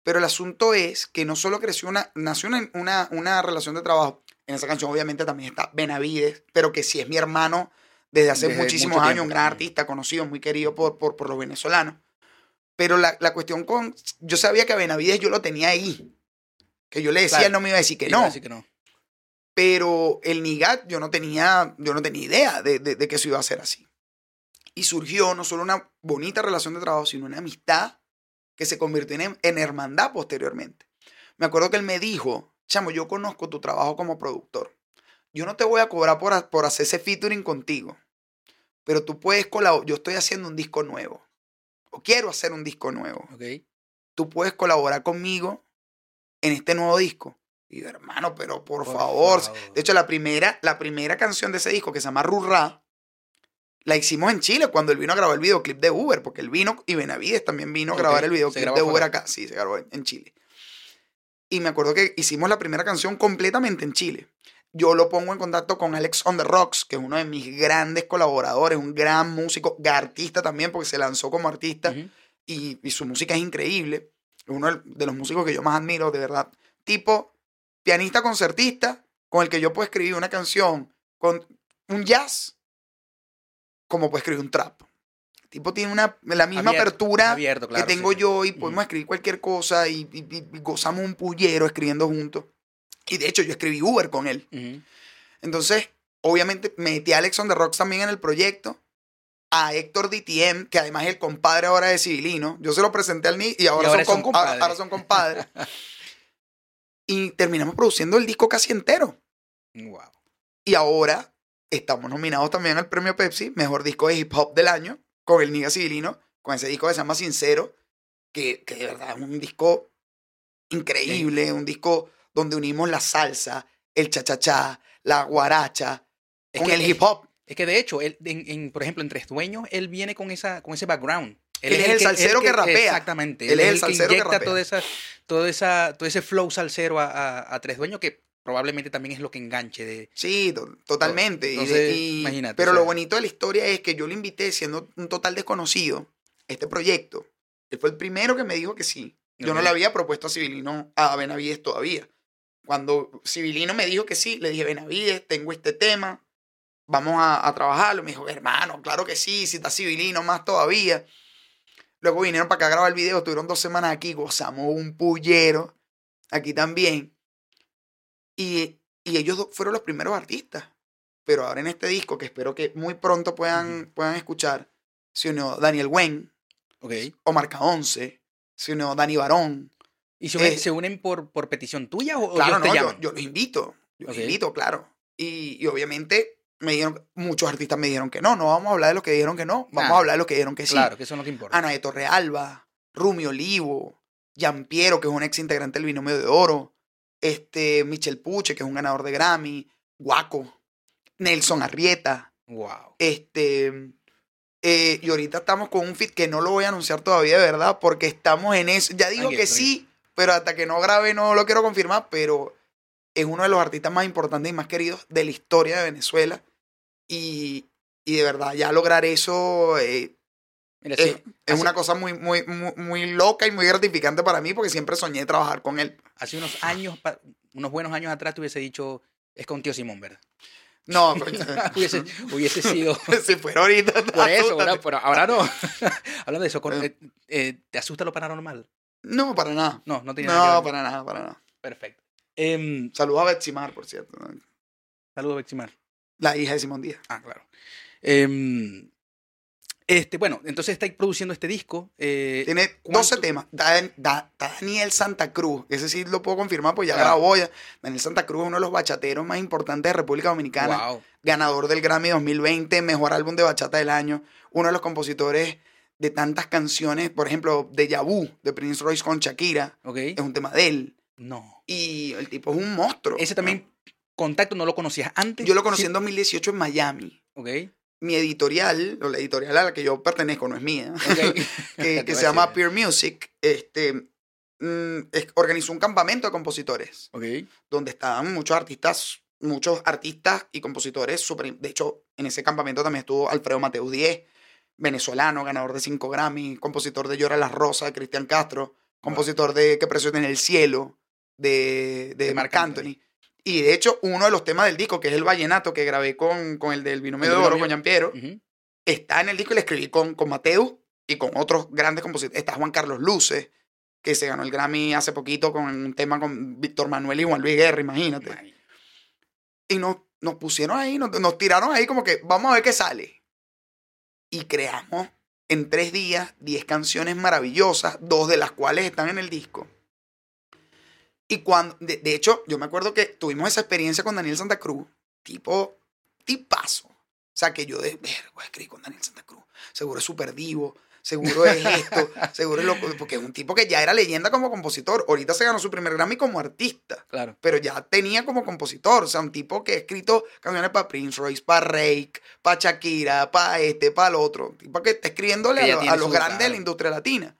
pero el asunto es que no solo creció una nació una, una, una relación de trabajo en esa canción obviamente también está Benavides pero que sí es mi hermano desde hace
Desde
muchísimos años,
tiempo.
un gran artista, conocido, muy querido por, por, por los venezolanos. Pero la, la cuestión con. Yo sabía que a Benavides yo lo tenía ahí. Que yo le decía,
Claro.
él no me iba a decir que
a
no.
decir que no.
Pero el Nigat yo no tenía, yo no tenía idea de, de- de que eso iba a ser así. Y surgió no solo una bonita relación de trabajo, sino una amistad que se convirtió en, en hermandad posteriormente. Me acuerdo que él me dijo, chamo, yo conozco tu trabajo como productor. Yo no te voy a cobrar por, por hacer ese featuring contigo, pero tú puedes colaborar. Yo estoy haciendo un disco nuevo, o quiero hacer un disco nuevo
Ok.
tú puedes colaborar conmigo en este nuevo disco. Y yo, hermano, pero por,
Por
favor.
favor.
De hecho, la primera, la primera canción de ese disco que se llama Rurra, la hicimos en Chile cuando él vino a grabar el videoclip de Uber, porque él vino y Benavides también vino a grabar el videoclip de Uber acá. Sí, se grabó en Chile. Y me acuerdo que hicimos la primera canción completamente en Chile. Yo lo pongo en contacto con Alex on the Rocks, que es uno de mis grandes colaboradores, un gran músico, artista también, porque se lanzó como artista y, y su música es increíble. Es uno de los músicos que yo más admiro, de verdad. Tipo, pianista concertista, con el que yo puedo escribir una canción con un jazz, como puedo escribir un trap. El tipo tiene una, la misma
Abierto,
apertura
abierto, claro,
que tengo
sí,
yo y podemos escribir cualquier cosa y, y- y- y gozamos un pullero escribiendo juntos. Y de hecho, yo escribí Uber con él. Entonces, obviamente, metí a Alex on the Rocks también en el proyecto. A Héctor DTM, que además es el compadre ahora de Civilino. Yo se lo presenté al Ni y ahora,
Y ahora
son,
son
com-
compadres.
ahora son compadres. y terminamos produciendo el disco casi entero.
Wow.
Y ahora estamos nominados también al premio Pepsi, mejor disco de hip hop del año, con el Niga Civilino, con ese disco que se llama Sincero, que, que de verdad es un disco increíble, un disco donde unimos la salsa, el cha-cha-cha, la guaracha,
Es
con
que
el hip hop.
Es que de hecho, él, en, en, por ejemplo, en Tres Dueños, él viene con, esa, con ese background.
Él es el salsero que rapea.
Exactamente.
Él es el
que
salsero que
inyecta
rapea.
toda esa, todo, esa, todo ese flow salsero a, a, a Tres Dueños que probablemente también es lo que enganche de...
Sí, to- totalmente.
Entonces,
y-
imagínate,
pero
o sea-
lo bonito de la historia es que yo lo invité siendo un total desconocido este proyecto. Él fue el primero que me dijo que sí. Yo no le había propuesto a Civilino, a Benavides todavía. Cuando Civilino me dijo que sí, le dije, Benavides, tengo este tema, vamos a, a trabajarlo. Me dijo, hermano, claro que sí, si está Civilino, más todavía. Luego vinieron para acá a grabar el video, estuvieron dos semanas aquí, gozamos un pullero, aquí también. Y, y ellos fueron los primeros artistas. Pero ahora en este disco, que espero que muy pronto puedan, puedan escuchar, se unió Daniel Wen,
Ok.
Omar K11, se unió Dani Barón.
¿Y se unen,
Eh,
se unen por, por petición tuya o,
Claro,
ellos te
no, yo,
llaman?
yo los invito. Yo
Ok.
los invito, claro. Y, y obviamente me dijeron, muchos artistas me dijeron que no, no vamos a hablar de los que dijeron que no, vamos
Ah,
a hablar de los que dijeron que sí.
Claro, que eso es lo que importa.
Ana de Torrealba, Rumi Olivo, Piero, que es un ex integrante del Binomio de Oro, este, Michel Puche, que es un ganador de Grammy, Guaco, Nelson Arrieta,
Wow.
este, eh, y ahorita estamos con un fit que no lo voy a anunciar todavía, de verdad, porque estamos en eso. Ya digo que sí, pero hasta que no grabe no lo quiero confirmar, pero es uno de los artistas más importantes y más queridos de la historia de Venezuela. Y, y de verdad, ya lograr eso eh,
Mira,
es,
sí,
es
hace-
una cosa muy, muy, muy, muy loca y muy gratificante para mí porque siempre soñé trabajar con él.
hace unos años, unos buenos años atrás te hubiese dicho, es con tío Simón, ¿verdad?
No, coño,
hubiese, hubiese sido...
si fuera ahorita.
Por eso. ¿verdad? Pero ahora no. Hablando de eso, con-
Eh.
eh, eh, ¿te asusta lo paranormal?
No, para nada.
No, no tiene nada
No,
que ver.
para nada, para nada.
Perfecto. Em,
Saludos a Betsimar, por cierto. ¿no?
saludos, Beximar.
La hija de Simón Díaz.
Ah, claro. Em, este, bueno, entonces estáis produciendo este disco. eh,
Tiene
¿cuánto-
12 temas. Da- da- Daniel Santa Cruz, ese sí lo puedo confirmar, pues ya
Claro.
grabó ya. Daniel Santa Cruz es uno de los bachateros más importantes de República Dominicana.
wow.
Ganador del Grammy 2020, mejor álbum de bachata del año. Uno de los compositores de tantas canciones, por ejemplo, de Vu de Prince Royce con Shakira, es un tema de él.
No.
Y el tipo es un monstruo.
Ese también, contacto, no lo conocías antes.
Yo lo conocí
Sí.
en 2018 en Miami.
Ok.
Mi editorial, o la editorial a la que yo pertenezco, no es mía, que, que se llama Peer Music, este, mm, es- organizó un campamento de compositores,
Ok.
donde estaban muchos artistas, muchos artistas y compositores. super- de hecho, en ese campamento también estuvo Alfredo Mateus 10, venezolano, ganador de 5 Grammy, compositor de Llora las Rosas, Cristian Castro, compositor de ¿Qué precio tiene el cielo? de, de,
De
Marc Anthony. Y de hecho, uno de los temas del disco, que es el vallenato que grabé con, con el del Binomio de Oro, con Giampiero,
Ujú.
está en el disco y le escribí con, con Mateo y con otros grandes compositores. Está Juan Carlos Luce, que se ganó el Grammy hace poquito con un tema con Víctor Manuel y Juan Luis Guerra, imagínate.
Imagínate.
Y nos, nos pusieron ahí, nos, nos tiraron ahí como que vamos a ver qué sale. Y creamos en tres días 10 canciones maravillosas, dos de las cuales están en el disco. Y cuando, de, de hecho, yo me acuerdo que tuvimos esa experiencia con Daniel Santa Cruz, tipo, tipazo. O sea, que yo de, ver, voy a escribir con Daniel Santa Cruz. Seguro es súper divo, seguro es esto, seguro es lo porque es un tipo que ya era leyenda como compositor. Ahorita se ganó su primer Grammy como artista.
Claro.
Pero ya tenía como compositor. O sea, un tipo que ha escrito canciones para Prince Royce, para Rake, para Shakira, para este, para el otro. Un tipo que está escribiéndole
Que
a, lo-
tiene
a los grandes de la industria latina.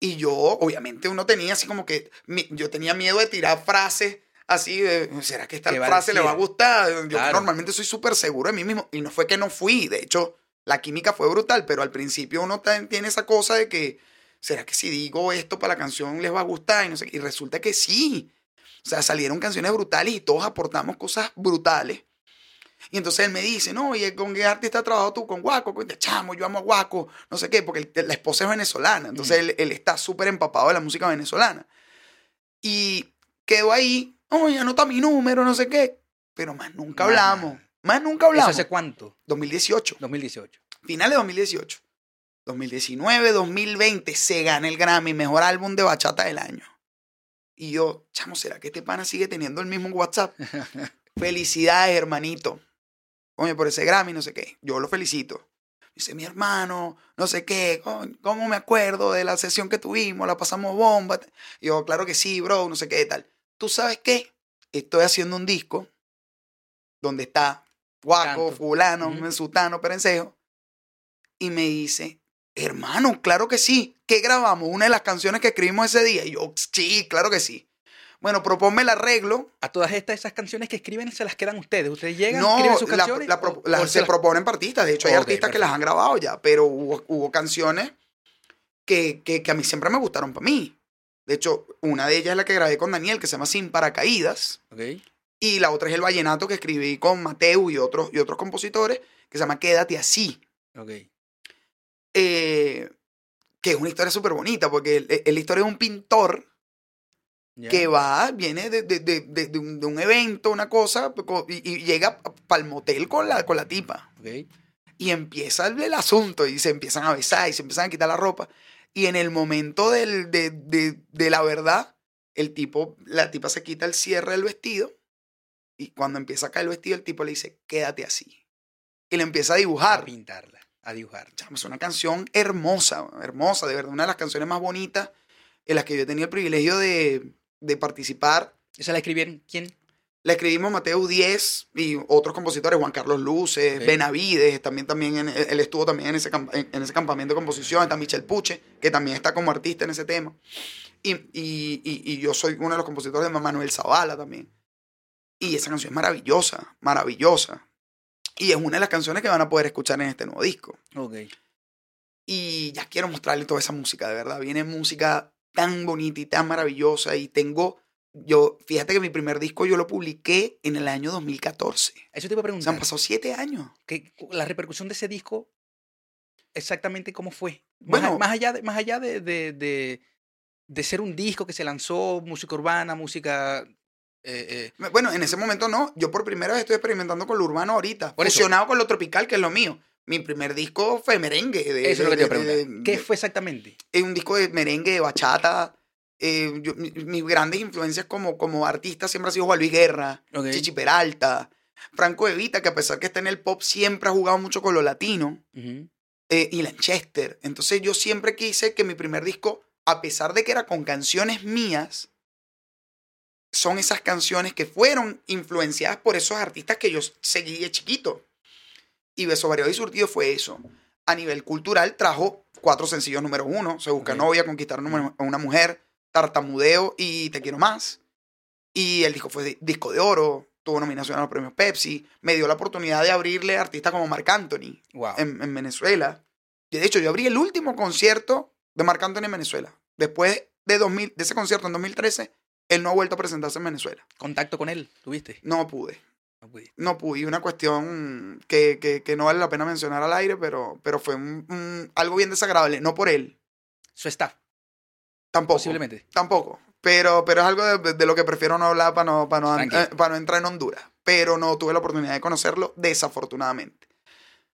Y yo, obviamente, uno tenía así como que. yo tenía miedo de tirar frases así de. ¿Será que esta
¿Qué va a
frase le va a gustar? Yo
Claro.
normalmente soy súper seguro de mí mismo. Y no fue que no fui. De hecho, la química fue brutal. Pero al principio uno tiene esa cosa de que. ¿Será que si digo esto para la canción les va a gustar? Y, no sé qué? y resulta que sí. O sea, salieron canciones brutales y todos aportamos cosas brutales. Y entonces él me dice, no, ¿y con qué artista has trabajado tú? Con Guaco. Con chamo, yo amo a Guaco. No sé qué, porque la esposa es venezolana. Entonces él, él está súper empapado de la música venezolana. Y quedó ahí, oye, anota mi número, no sé qué. Pero más nunca hablamos. Más nunca
¿Eso
hablamos.
hace cuánto?
2018.
2018.
Final de 2018. 2019, 2020 se gana el Grammy, mejor álbum de bachata del año. Y yo, chamo, ¿será que este pana sigue teniendo el mismo WhatsApp? Felicidades, hermanito. Oye, por ese Grammy, no sé qué. Yo lo felicito. Dice, mi hermano, no sé qué, ¿cómo me acuerdo de la sesión que tuvimos? La pasamos bomba. Y yo, claro que sí, bro, no sé qué tal. ¿Tú sabes qué? Estoy haciendo un disco donde está Guaco, fulano,
Ujú.
sutano, perencejo. Y me dice, hermano, claro que sí. ¿Qué grabamos? Una de las canciones que escribimos ese día. Y yo, sí, claro que sí. Bueno, proponme el arreglo.
A todas estas esas canciones que escriben se las quedan ustedes. Ustedes llegan,
No,
escriben sus
la-
canciones.
la
o-
las-
o
se
las-
proponen para artistas. De hecho, hay artistas que las han grabado ya, pero hubo, hubo canciones que, que, que a mí siempre me gustaron para mí. De hecho, una de ellas es la que grabé con Daniel, que se llama Sin Paracaídas.
Ok.
Y la otra es el vallenato que escribí con Mateo y otros, y otros compositores, que se llama Quédate así.
Ok.
Eh, que es una historia súper bonita, porque el- la historia de un pintor
Ya.
que va, viene de, de- de- un, de un evento, una cosa, co- y, y llega para el motel con la, con la tipa.
Ok.
Y empieza el, el asunto, y se empiezan a besar, y se empiezan a quitar la ropa. Y en el momento del- de, de- de la verdad, el tipo, la tipa se quita el cierre del vestido, y cuando empieza a caer el vestido, el tipo le dice, quédate así. Y le empieza a
A
dibujar.
pintarla, a dibujar.
Es una canción hermosa, hermosa, de verdad, una de las canciones más bonitas en las que yo he tenido el privilegio de, de participar.
¿Esa la escribieron quién?
La escribimos Mateo 10 y otros compositores, Juan Carlos Luces. Benavides, también, también en- él estuvo también en ese, en, en ese campamento de composición, está Michel Puche, que también está como artista en ese tema. Y, y- y- y yo soy uno de los compositores de Manuel Zavala también. Y esa canción es maravillosa, maravillosa. Y es una de las canciones que van a poder escuchar en este nuevo disco.
Ok.
Y ya quiero mostrarle toda esa música, de verdad. Viene música tan bonita y tan maravillosa. Y tengo, yo, fíjate que mi primer disco yo lo publiqué en el año 2014.
Eso te iba a
O
preguntar.
han pasado siete años.
que la repercusión de ese disco, exactamente cómo fue. Más,
Bueno.
más allá, de, más allá de, de, de- de ser un disco que se lanzó, música urbana, música... eh, eh,
Bueno, en ese momento no. Yo por primera vez estoy experimentando con lo urbano ahorita.
Por eso.
con lo tropical, que es lo mío. Mi primer disco fue merengue. de-
eso es lo que te iba a preguntar. ¿Qué fue exactamente?
es un disco de merengue, de bachata. Eh, yo- mi- mis grandes influencias como, como artista siempre ha sido Juan Luis Guerra. Chichi Peralta, Franco Evita, que a pesar que está en el pop, siempre ha jugado mucho con lo latino, eh, y Lanchester. Entonces yo siempre quise que mi primer disco, a pesar de que era con canciones mías, son esas canciones que fueron influenciadas por esos artistas que yo seguí de chiquito. Y Beso Variado y Surtido fue eso. A nivel cultural trajo cuatro sencillos número uno. Se busca
Ok.
novia, conquistar a una mujer, tartamudeo y te quiero más. Y el disco fue di- disco de oro, tuvo nominación a los premios Pepsi. Me dio la oportunidad de abrirle a artistas como Marc Anthony
Wow.
en, en Venezuela. Y de hecho, yo abrí el último concierto de Marc Anthony en Venezuela. Después de, 2000, de ese concierto en 2013, él no ha vuelto a presentarse en Venezuela.
¿Contacto con él tuviste?
No pude.
No pude.
No pude. Y una cuestión que, que- que no vale la pena mencionar al aire, pero, pero fue un- un- algo bien desagradable. No por él.
Su staff,
Tampoco.
posiblemente.
Tampoco. Pero, pero es algo de, de lo que prefiero no hablar para no, para, no, eh, para no entrar en Honduras. Pero no tuve la oportunidad de conocerlo, desafortunadamente.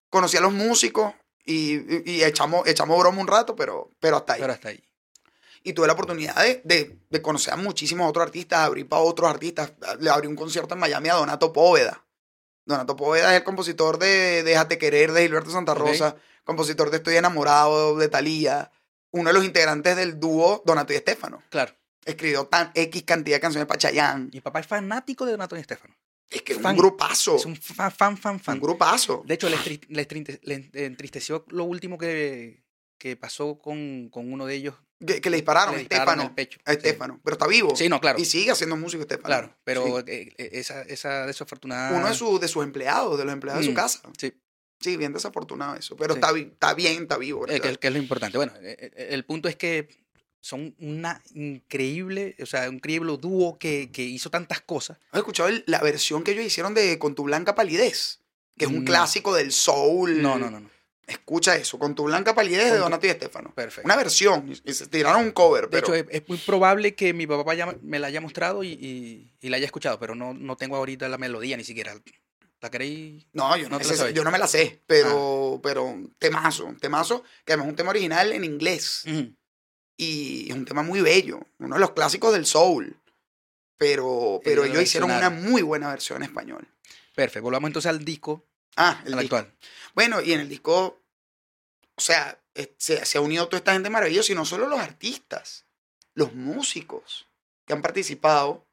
Conocí a los músicos y, y- y echamos, echamos broma un rato, pero, pero hasta ahí.
Pero hasta ahí.
Y tuve la oportunidad de, de- de conocer a muchísimos otros artistas, abrir para otros artistas. Le abrí un concierto en Miami a Donato Póveda. Donato Póveda es el compositor de Déjate Querer de Gilberto Santa. Rosa, compositor de Estoy enamorado, de Thalía, uno de los integrantes del dúo Donato y Estefano.
Claro.
Escribió tan X cantidad de canciones para Chayanne.
Mi papá es fanático de Donato y Estefano.
Es que es
Fan.
un grupazo.
Es un fan, fan, fan, fan.
Un grupazo.
De hecho, le entristeció lo último que, que pasó con, con uno de ellos.
Que, que le dispararon
Le
a
dispararon
Estefano.
el pecho.
A
Sí.
Estefano. Pero está vivo.
Sí, no, claro.
Y sigue haciendo música Estefano.
Claro, pero
Sí.
eh, eh, esa, esa desafortunada.
Uno de, sus de sus empleados, de los empleados de
Mm,
su casa.
Sí,
Sí, bien desafortunado eso. Pero
Sí.
está, está bien, está vivo.
eh, que, es lo importante. Bueno, el punto es que son una increíble, o sea, un increíble dúo que, que hizo tantas cosas.
¿Has escuchado el- la versión que ellos hicieron de Con tu blanca palidez? Que es un
No.
clásico del soul.
No, no, no, no.
Escucha eso, Con tu blanca palidez de y Estefano.
Perfecto.
Una versión. y- se tiraron un cover,
De
pero...
hecho, es, es muy probable que mi papá ya me la haya mostrado y, y- y la haya escuchado, pero no, no tengo ahorita la melodía ni siquiera. ¿La queréis?
No, yo no,
la
yo me la sé, pero, pero temazo, temazo, que además es un tema original en inglés. Y es un tema muy bello, uno de los clásicos del soul. Pero, pero
Ellos
ellos hicieron una muy buena versión en español.
Perfecto. Volvamos entonces al disco,
Ah, el
actual.
Bueno, y en el disco, o sea, se ha unido toda esta gente maravillosa, y no solo los artistas, los músicos que han participado,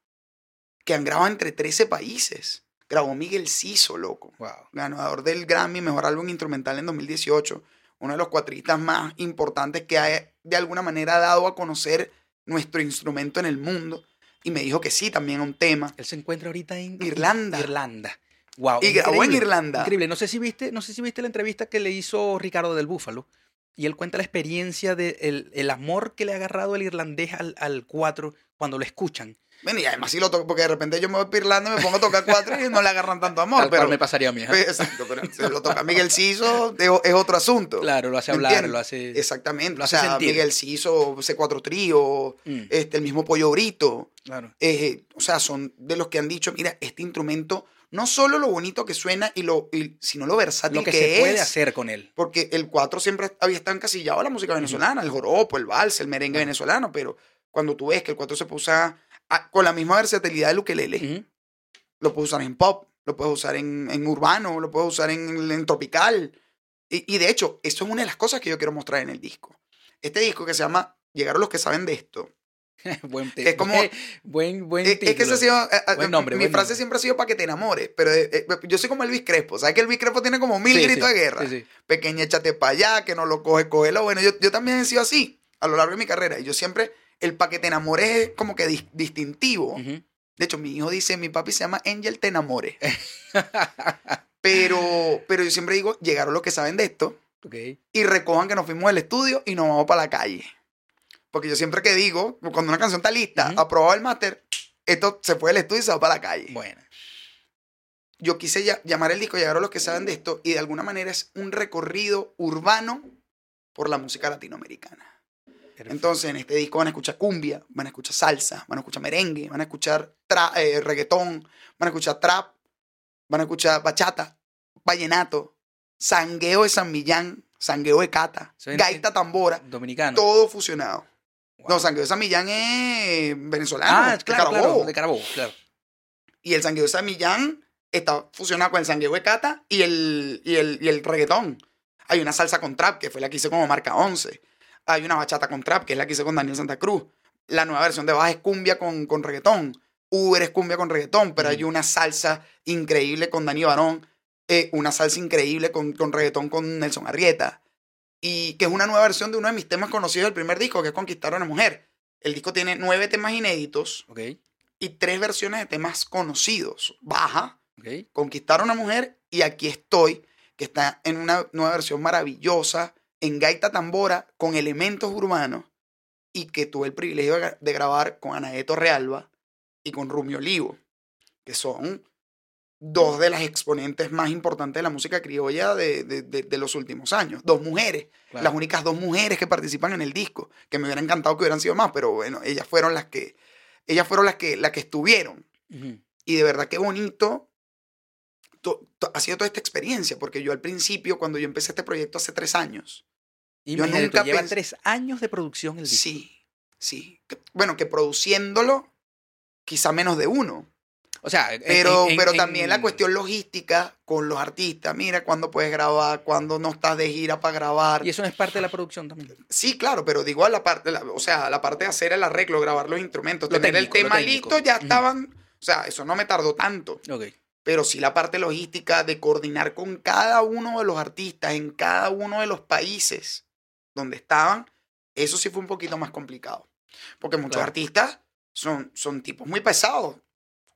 que han grabado entre 13 países. Grabó Miguel Ciso, loco.
Wow.
ganador del Grammy Mejor Álbum Instrumental en 2018, uno de los cuatristas más importantes que ha de alguna manera dado a conocer nuestro instrumento en el mundo. Y me dijo que sí, también un tema.
Él se encuentra ahorita en
Irlanda.
Irlanda. Wow.
Y grabó en Irlanda.
Increíble. No sé si viste, no sé si viste la entrevista que le hizo Ricardo del Búfalo. Y él cuenta la experiencia de el, el amor que le ha agarrado el irlandés al, al cuatro cuando lo escuchan.
Bueno, y además sí lo toco, porque de repente yo me voy para Irlanda y me pongo a tocar cuatro y no le agarran tanto amor.
Tal cual
pero,
me pasaría a mí. ajá.
Exacto, pero si lo toca Miguel Ciso es, otro asunto.
Claro, lo hace
¿Me
hablar,
entiendes?
lo hace.
Exactamente.
lo
o
hace
sea,
sentir.
Miguel Ciso, C4 Trío,
Mm,
este, el mismo Pollo Brito.
claro.
eh, o sea, son de los que han dicho, mira, este instrumento, no solo lo bonito que suena, y lo, y- sino lo versátil
Lo que,
que,
se
es.
puede hacer con él.
Porque el 4 siempre había estado encasillado a la música venezolana, el joropo, el vals, el merengue venezolano, pero cuando tú ves que el 4 se puede usar a- con la misma versatilidad del ukelele,
Ujú.
lo puedes usar en pop, lo puedes usar en, en urbano, lo puedes usar en, en tropical. Y, y de hecho, eso es una de las cosas que yo quiero mostrar en el disco. Este disco que se llama Llegaron los que saben de esto.
buen
Que es como-
buen, buen
Eh, es que ese ha sido, eh, eh,
Buen nombre,
mi
buen
frase
nombre.
siempre ha sido para que te enamores, pero eh, yo soy como Elvis Crespo, ¿sabes que Elvis Crespo tiene como mil
Sí,
gritos
sí,
de guerra?
sí.
Pequeña, échate para allá, que no lo coge, cógelo. Bueno, yo, yo también he sido así a lo largo de mi carrera y yo siempre, el para que te enamores es como que dis- distintivo. De hecho, mi hijo dice, mi papi se llama Angel Te Enamore. pero, pero yo siempre digo, llegaron los que saben de esto
Ok.
y recojan que nos fuimos del estudio y nos vamos para la calle. Porque yo siempre que digo, cuando una canción está lista, aprobado el máster, esto se fue del estudio y se va para la calle.
Bueno.
Yo quise ya- llamar el disco Llegaron los que saben de esto y de alguna manera es un recorrido urbano por la música latinoamericana.
perfecto.
Entonces en este disco van a escuchar cumbia, van a escuchar salsa, van a escuchar merengue, van a escuchar eh, reggaetón, van a escuchar trap, van a escuchar bachata, vallenato, sangueo de San Millán, sangueo de Cata,
Soy-
gaita tambora,
Dominicano.
todo fusionado.
Wow.
No, sangueo de San Millán es venezolano,
Ah,
de
claro,
Carabobo.
claro, de Carabobo, claro.
Y el sangueo de San Millán está fusionado con el sangueo de Cata y el, y, el, y el reggaetón. Hay una salsa con trap, que fue la que hice como marca 11. Hay una bachata con trap, que es la que hice con Daniel Santa Cruz. La nueva versión de Baja es cumbia con, con reggaetón. Uber es cumbia con reggaetón, pero hay una salsa increíble con Dani Barón. eh, una salsa increíble con, con reggaetón con Nelson Arrieta. Y que es una nueva versión de uno de mis temas conocidos del primer disco, que es Conquistar a una mujer. El disco tiene nueve temas inéditos y tres versiones de temas conocidos. Baja. Conquistar a una mujer y Aquí estoy, que está en una nueva versión maravillosa, en gaita tambora, con elementos urbanos, y que tuve el privilegio de, gra- de grabar con Anaeto Realba y con Rumi Olivo, que son dos de las exponentes más importantes de la música criolla de, de- de- de los últimos años. Dos mujeres,
claro.
las únicas dos mujeres que participan en el disco, que me hubiera encantado que hubieran sido más, pero bueno, ellas fueron las que, ellas fueron las que, las que estuvieron. Y de verdad qué bonito to- to- ha sido toda esta experiencia, porque yo al principio, cuando yo empecé este proyecto hace tres años,
Imagínate,
nunca
lleva tres años de producción el disco.
sí, sí, bueno, que produciéndolo, quizá menos de uno.
O sea,
Pero,
en-
pero
en-
también la cuestión logística con los artistas. Mira cuándo puedes grabar, cuándo no estás de gira para grabar.
Y eso no es parte de la producción también.
Sí, claro, pero digo a la parte, la- o sea, la parte de hacer el arreglo, grabar los instrumentos,
Lo
tener
técnico,
el tema listo, ya estaban, o sea, eso no me tardó tanto.
Ok.
Pero sí la parte logística de coordinar con cada uno de los artistas en cada uno de los países donde estaban, eso sí fue un poquito más complicado. Porque muchos
Claro.
artistas son, son tipos muy pesados.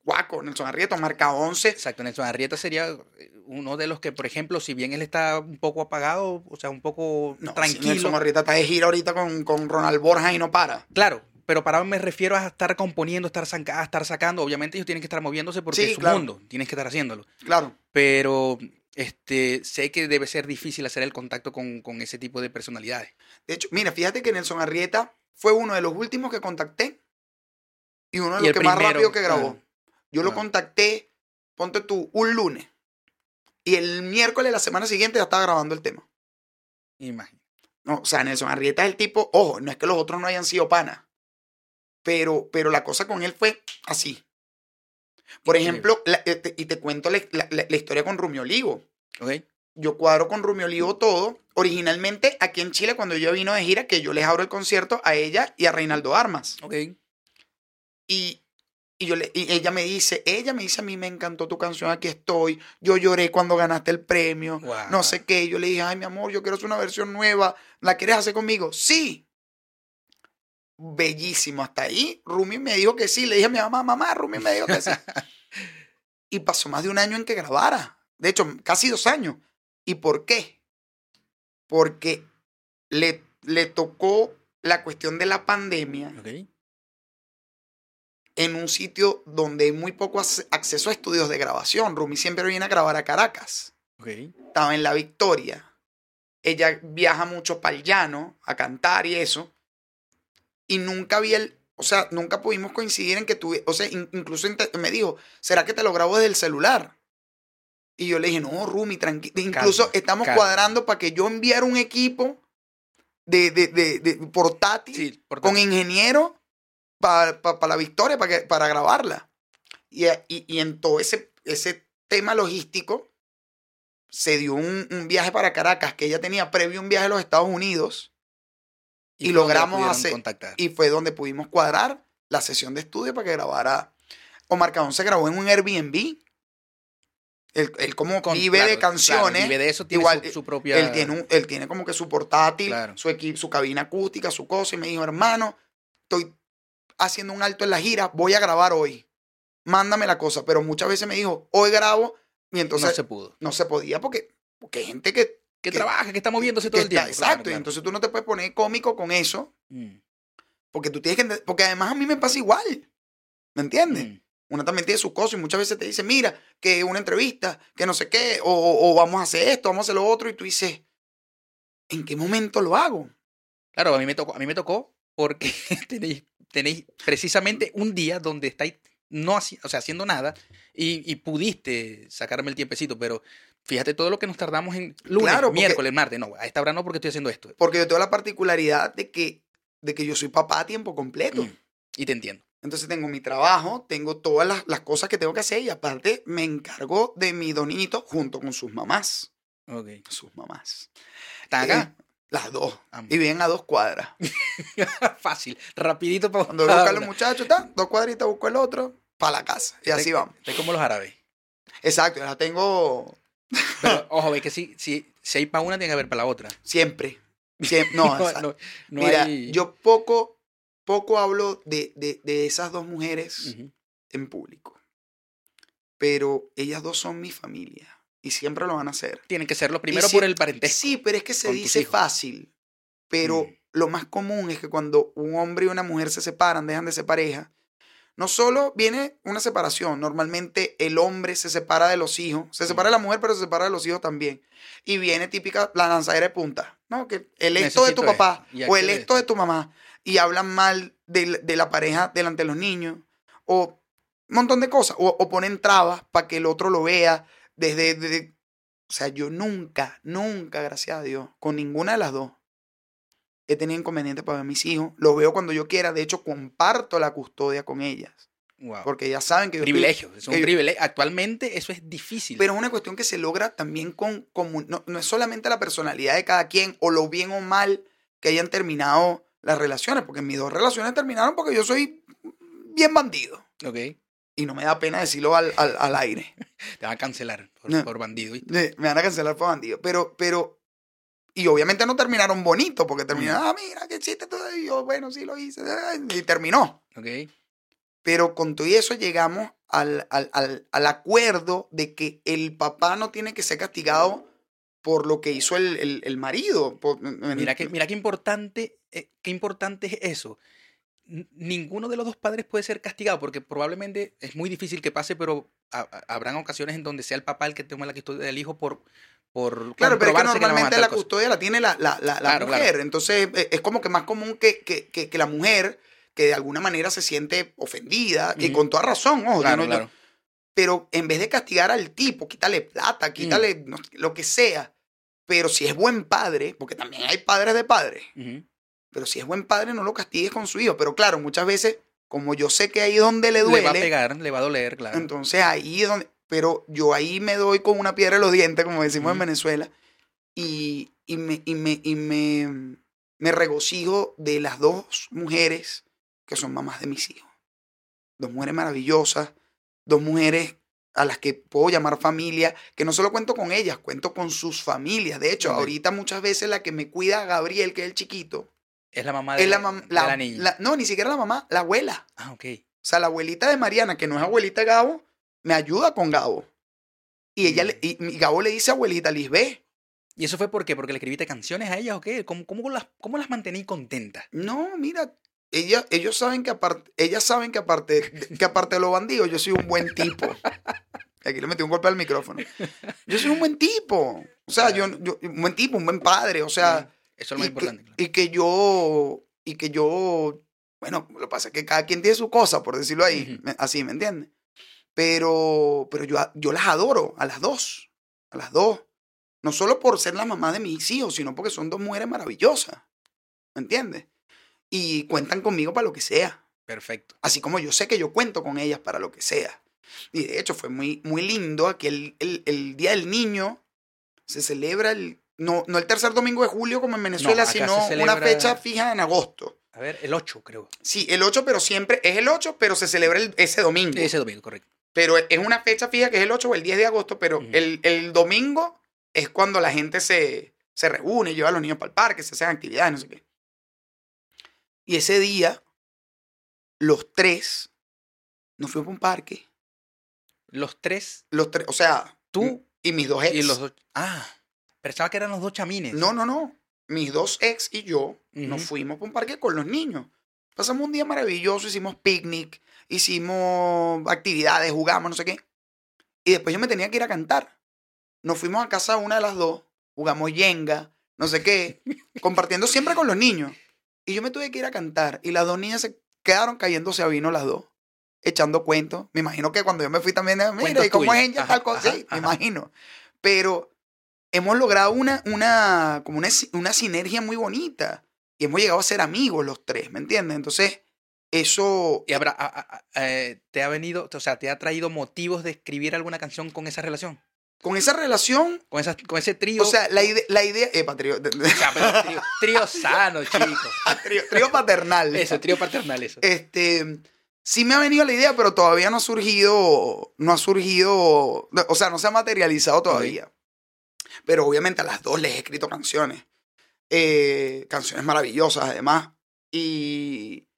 Guaco, Nelson Arrieta, marca 11.
Exacto, Nelson Arrieta sería eh, uno de los que, por ejemplo, si bien él está un poco apagado, o sea, un poco
No, si
tranquilo.
Nelson Arrieta está de gira ahorita con, con Ronald Borja y no para.
Claro, pero para me refiero a estar componiendo, estar, saca- a estar sacando. Obviamente ellos tienen que estar moviéndose porque
Sí,
es su
claro.
mundo, tienes que estar haciéndolo.
Claro.
Pero este, sé que debe ser difícil hacer el contacto con, con ese tipo de personalidades.
De hecho, mira, fíjate que Nelson Arrieta fue uno de los últimos que contacté y uno de los que más rápido que grabó.
claro.
Yo lo contacté, ponte tú, un lunes. Y el miércoles de la semana siguiente ya estaba grabando el tema.
Imagínate.
No, o sea, Nelson Arrieta es el tipo, ojo, no es que los otros no hayan sido panas. Pero, pero la cosa con él fue así. Por ejemplo, la- eh, te- y te cuento la, la- historia con Rumi Olivo.
¿Ok?
Yo cuadro con Rumi Olivo todo. Originalmente, aquí en Chile, cuando yo vino de gira, que yo les abro el concierto a ella y a Reinaldo Armas.
Ok.
Y, y, yo le, y ella me dice, ella me dice, a mí me encantó tu canción, aquí estoy. Yo lloré cuando ganaste el premio.
Wow.
No sé qué. Yo le dije, ay, mi amor, yo quiero hacer una versión nueva. ¿La quieres hacer conmigo? Sí. Bellísimo. Hasta ahí, Rumi me dijo que sí. Le dije a mi mamá, mamá, Rumi me dijo que sí. y pasó más de un año en que grabara. De hecho, casi dos años. ¿Y por qué? Porque le, le tocó la cuestión de la pandemia
Ok.
En un sitio donde hay muy poco ac- acceso a estudios de grabación. Rumi siempre viene a grabar a Caracas. Estaba en La Victoria. Ella viaja mucho para el llano a cantar y eso. Y nunca vi el. O sea, nunca pudimos coincidir en que tuve. O sea, in- incluso me dijo, ¿será que te lo grabo desde el celular? Y yo le dije, no, Rumi, tranquilo. Incluso
Calma,
estamos
calma.
cuadrando para que yo enviara un equipo de, de, de- de portátil
Sí,
con ingeniero para la victoria, para, que, para grabarla. Y, y, y en todo ese, ese tema logístico se dio un, un viaje para Caracas que ella tenía previo un viaje a los Estados Unidos y
donde
logramos hacer-
contactar.
y fue donde pudimos cuadrar la sesión de estudio para que grabara. Omar Cabón se grabó en un Airbnb. Él, él como
Con-
vive
claro,
de
claro,
canciones.
vive de eso, tiene
igual,
su, su propia.
Él tiene, un- él tiene como que su portátil,
Claro.
su, su cabina acústica, su cosa. Y me dijo, hermano, estoy haciendo un alto en la gira, voy a grabar hoy. Mándame la cosa. Pero muchas veces me dijo, hoy grabo. Y entonces
no se pudo.
no se podía porque, porque hay gente que,
Que,
que-
trabaja, que está moviéndose todo el tiempo.
exacto.
claro,
Y entonces tú no te puedes poner cómico con eso.
Mm,
Porque tú tienes que porque además a mí me pasa igual. ¿Me entiendes?
mm.
Una también tiene sus cosas y muchas veces te dice, mira, que una entrevista, que no sé qué, o, o- o vamos a hacer esto, vamos a hacer lo otro, y tú dices, ¿en qué momento lo hago?
Claro, a mí me tocó, a mí me tocó porque tenéis, precisamente un día donde estáis no haci- o sea, haciendo nada y, y pudiste sacarme el tiempecito, pero fíjate todo lo que nos tardamos en lunes,
Claro, porque-
miércoles, martes, no, a esta hora no porque estoy haciendo esto.
Porque yo tengo la particularidad de que, de que yo soy papá a tiempo completo.
Mm, Y te entiendo.
Entonces tengo mi trabajo, tengo todas las, las cosas que tengo que hacer y aparte me encargo de mi donito junto con sus mamás.
Ok.
Sus mamás.
¿Están acá?
Las dos. Y vienen a dos cuadras.
Fácil, rapidito para
Cuando buscan los muchachos, está, dos cuadritas, busco el otro, para la casa. Y así vamos.
Estoy como los árabes.
Exacto, ya tengo
Pero ojo, ve que si, si, si hay para una, tiene que haber para la otra.
siempre. Siem- no,
No,
esa-
no- no
Mira,
hay-
yo poco, poco hablo de, de, de esas dos mujeres en público. Pero ellas dos son mi familia y siempre lo van a hacer.
Tienen que serlo primero
si-
por el parentesco.
Sí, pero es que se dice fácil. Pero
Mm.
lo más común es que cuando un hombre y una mujer se separan, dejan de ser pareja, no solo viene una separación, normalmente el hombre se separa de los hijos, se separa de la mujer, pero se separa de los hijos también. Y viene típica la lanzadera de punta, ¿no? Que el esto de tu papá o el esto de tu mamá y hablan mal de, de la pareja delante de los niños o un montón de cosas o, o ponen trabas para que el otro lo vea desde, desde- o sea, yo nunca, nunca, gracias a Dios, con ninguna de las dos he tenido inconveniente para ver a mis hijos. Los veo cuando yo quiera. De hecho, comparto la custodia con ellas.
Wow.
Porque ya saben que
Privilegio, es un
que yo-
privilegio. Actualmente eso es difícil.
Pero es una cuestión que se logra también con, con- no, no es solamente la personalidad de cada quien o lo bien o mal que hayan terminado las relaciones, porque mis dos relaciones terminaron porque yo soy bien bandido.
ok,
Y no me da pena decirlo al, al- al aire.
te van a cancelar por,
No.
por bandido. ¿viste?
Me van a cancelar por bandido. Pero, pero, y obviamente no terminaron bonito, porque terminaron, ah, mira, ¿qué hiciste tú? Y yo, bueno, sí lo hice. Y terminó.
Ok,
Pero con todo eso llegamos al, al- al- al acuerdo de que el papá no tiene que ser castigado por lo que hizo el, el- el marido. por-
mira que, mira qué importante, eh, qué importante es eso. Ninguno de los dos padres puede ser castigado porque probablemente es muy difícil que pase, pero ha- habrán ocasiones en donde sea el papá el que tome la custodia del hijo por, por
Claro, pero es que normalmente la
cosa.
custodia la tiene la, la- la- la
Claro, claro.
mujer. Entonces eh, es como que más común que, que- que- la mujer, que de alguna manera se siente ofendida, y con toda razón, ojo,
Claro,
no-
claro.
pero en vez de castigar al tipo, quítale plata, quítale
Mm.
no- lo que sea. Pero si es buen padre, porque también hay padres de padres. Pero si es buen padre no lo castigues con su hijo. Pero claro, muchas veces, como yo sé que ahí donde le duele,
Le va a pegar, le va a doler, claro.
entonces ahí es donde, pero yo ahí me doy con una piedra en los dientes, como decimos en. Venezuela, y, y, me, y, me, y me, me regocijo de las dos mujeres que son mamás de mis hijos. Dos mujeres maravillosas, dos mujeres a las que puedo llamar familia, que no solo cuento con ellas, cuento con sus familias. De hecho, ahorita muchas veces la que me cuida a Gabriel, que es el chiquito,
es la mamá de,
es la, mam-
de
la-
la niña.
la- no, ni siquiera la mamá, la abuela.
Ah, ok.
O sea, la abuelita de Mariana, que no es abuelita de Gabo, me ayuda con Gabo. Y ella le- y, y Gabo le dice abuelita Lisbeth.
¿Y eso fue por qué? ¿Porque le escribiste canciones a ellas o qué? ¿Cómo, cómo las, cómo las mantení contentas?
No, mira, ella, ellos saben que aparte, ellas saben que aparte, que aparte de los bandidos, yo soy un buen tipo. Aquí le metí un golpe al micrófono. Yo soy un buen tipo. O sea, yo, yo un buen tipo, un buen padre. O sea,
Eso es lo más
y,
importante.
que,
claro.
y que yo, y que yo, bueno, lo que pasa es que cada quien tiene su cosa, por decirlo ahí, así, ¿me entiendes? Pero, pero yo, yo las adoro, a las dos, a las dos. No solo por ser la mamá de mis hijos, sino porque son dos mujeres maravillosas, ¿me entiendes? Y cuentan conmigo para lo que sea.
Perfecto.
Así como yo sé que yo cuento con ellas para lo que sea. Y de hecho fue muy, muy lindo que el, el- el Día del Niño se celebra el, no, no el tercer domingo de julio como en Venezuela, sino una fecha fija en agosto.
A ver, el 8 creo.
Sí, el 8, pero siempre es el 8, pero se celebra el- ese domingo.
Ese domingo, correcto.
Pero es una fecha fija que es el 8 o el 10 de agosto, pero el, el domingo es cuando la gente se, se reúne, lleva a los niños para el parque, se hacen actividades, no sé qué. Y ese día, los tres nos fuimos para un parque.
Los tres,
Los tres, o sea,
Tú
y mis dos ex.
y los dos. Ah, pensaba que eran los dos chamines.
No, no, no. Mis dos ex y yo nos fuimos para un parque con los niños. Pasamos un día maravilloso, hicimos picnic, hicimos actividades, jugamos, no sé qué. Y después yo me tenía que ir a cantar. Nos fuimos a casa una de las dos, jugamos yenga, no sé qué, compartiendo siempre con los niños. Y yo me tuve que ir a cantar. Y las dos niñas se quedaron cayéndose a vino las dos, echando cuentos. Me imagino que cuando yo me fui también, mira, ¿y cómo es
tuyos.
ella?
Ajá,
Tal cosa. Sí, me imagino. Pero hemos logrado una, una, como una, una sinergia muy bonita. Y hemos llegado a ser amigos los tres, ¿me entiendes? Entonces, eso...
Y habrá, a- a- a- eh, te ha venido, o sea, te ha traído motivos de escribir alguna canción con esa relación,
Con esa relación,
con, esa, con ese trío.
o sea, la, ide- la idea... Eh,
O sea, pero trío, trío sano, chico.
trío, trío paternal.
Eso, trío paternal, eso.
Este, sí me ha venido la idea, pero todavía no ha surgido, no ha surgido, o sea, no se ha materializado todavía. Pero obviamente a las dos les he escrito canciones, eh, canciones maravillosas además, y,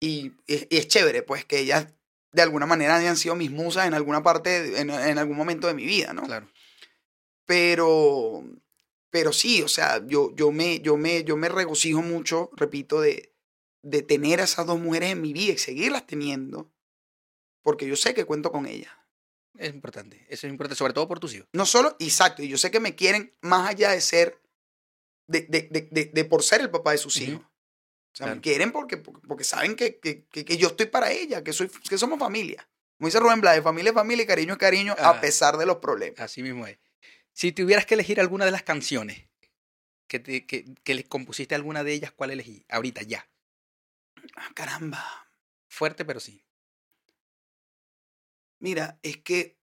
y, y es chévere, pues que ellas de alguna manera hayan sido mis musas en alguna parte, en, en algún momento de mi vida, ¿no?
Claro.
Pero, pero sí, o sea, yo, yo, me, yo, me, yo me regocijo mucho, repito, de, de tener a esas dos mujeres en mi vida y seguirlas teniendo, porque yo sé que cuento con ellas.
Es importante, eso es importante, sobre todo por tus hijos.
No solo, exacto, y yo sé que me quieren más allá de ser, de, de, de, de, por ser el papá de sus hijos. O sea,
Claro.
me quieren porque, porque, saben que, que, que, que yo estoy para ella, que, soy, que somos familia. Como dice Rubén Blades, familia es familia y cariño es cariño a
Ah.
pesar de los problemas.
Así mismo es. Si tuvieras que elegir alguna de las canciones que, te, que, que le compusiste alguna de ellas, ¿cuál elegí? Ahorita, ya.
Ah, caramba.
Fuerte, pero sí.
Mira, es que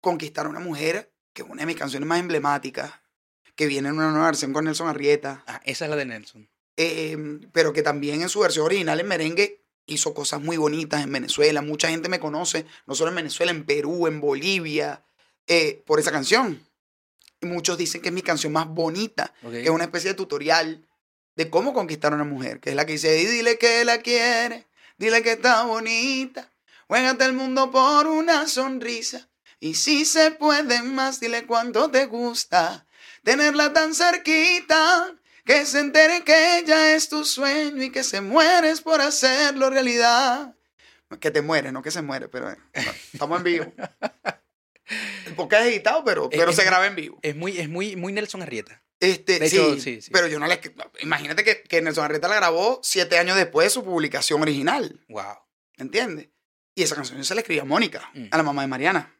conquistar a una mujer, que es una de mis canciones más emblemáticas, que viene en una nueva versión con Nelson Arrieta,
Ah, esa es la de Nelson.
eh, pero que también en su versión original en merengue hizo cosas muy bonitas en Venezuela. Mucha gente me conoce, no solo en Venezuela, en Perú, en Bolivia, eh, por esa canción. Y muchos dicen que es mi canción más bonita, que es una especie de tutorial de cómo conquistar a una mujer, que es la que dice, y dile que la quiere, dile que está bonita, juégate el mundo por una sonrisa, y si se puede más, dile cuánto te gusta, tenerla tan cerquita, que se entere que ella es tu sueño y que se mueres por hacerlo realidad. Que te mueres, no que se muere, pero eh, estamos en vivo. Podcast es editado, pero, pero
Es-
se graba en vivo.
Es muy, es muy, muy Nelson Arrieta.
Este,
hecho,
sí,
sí, sí.
pero yo no le... Imagínate que, que Nelson Arrieta la grabó siete años después de su publicación original,
Wow.
¿entiendes? Y esa canción se la escribí a Mónica,
Mm.
a la mamá de Mariana.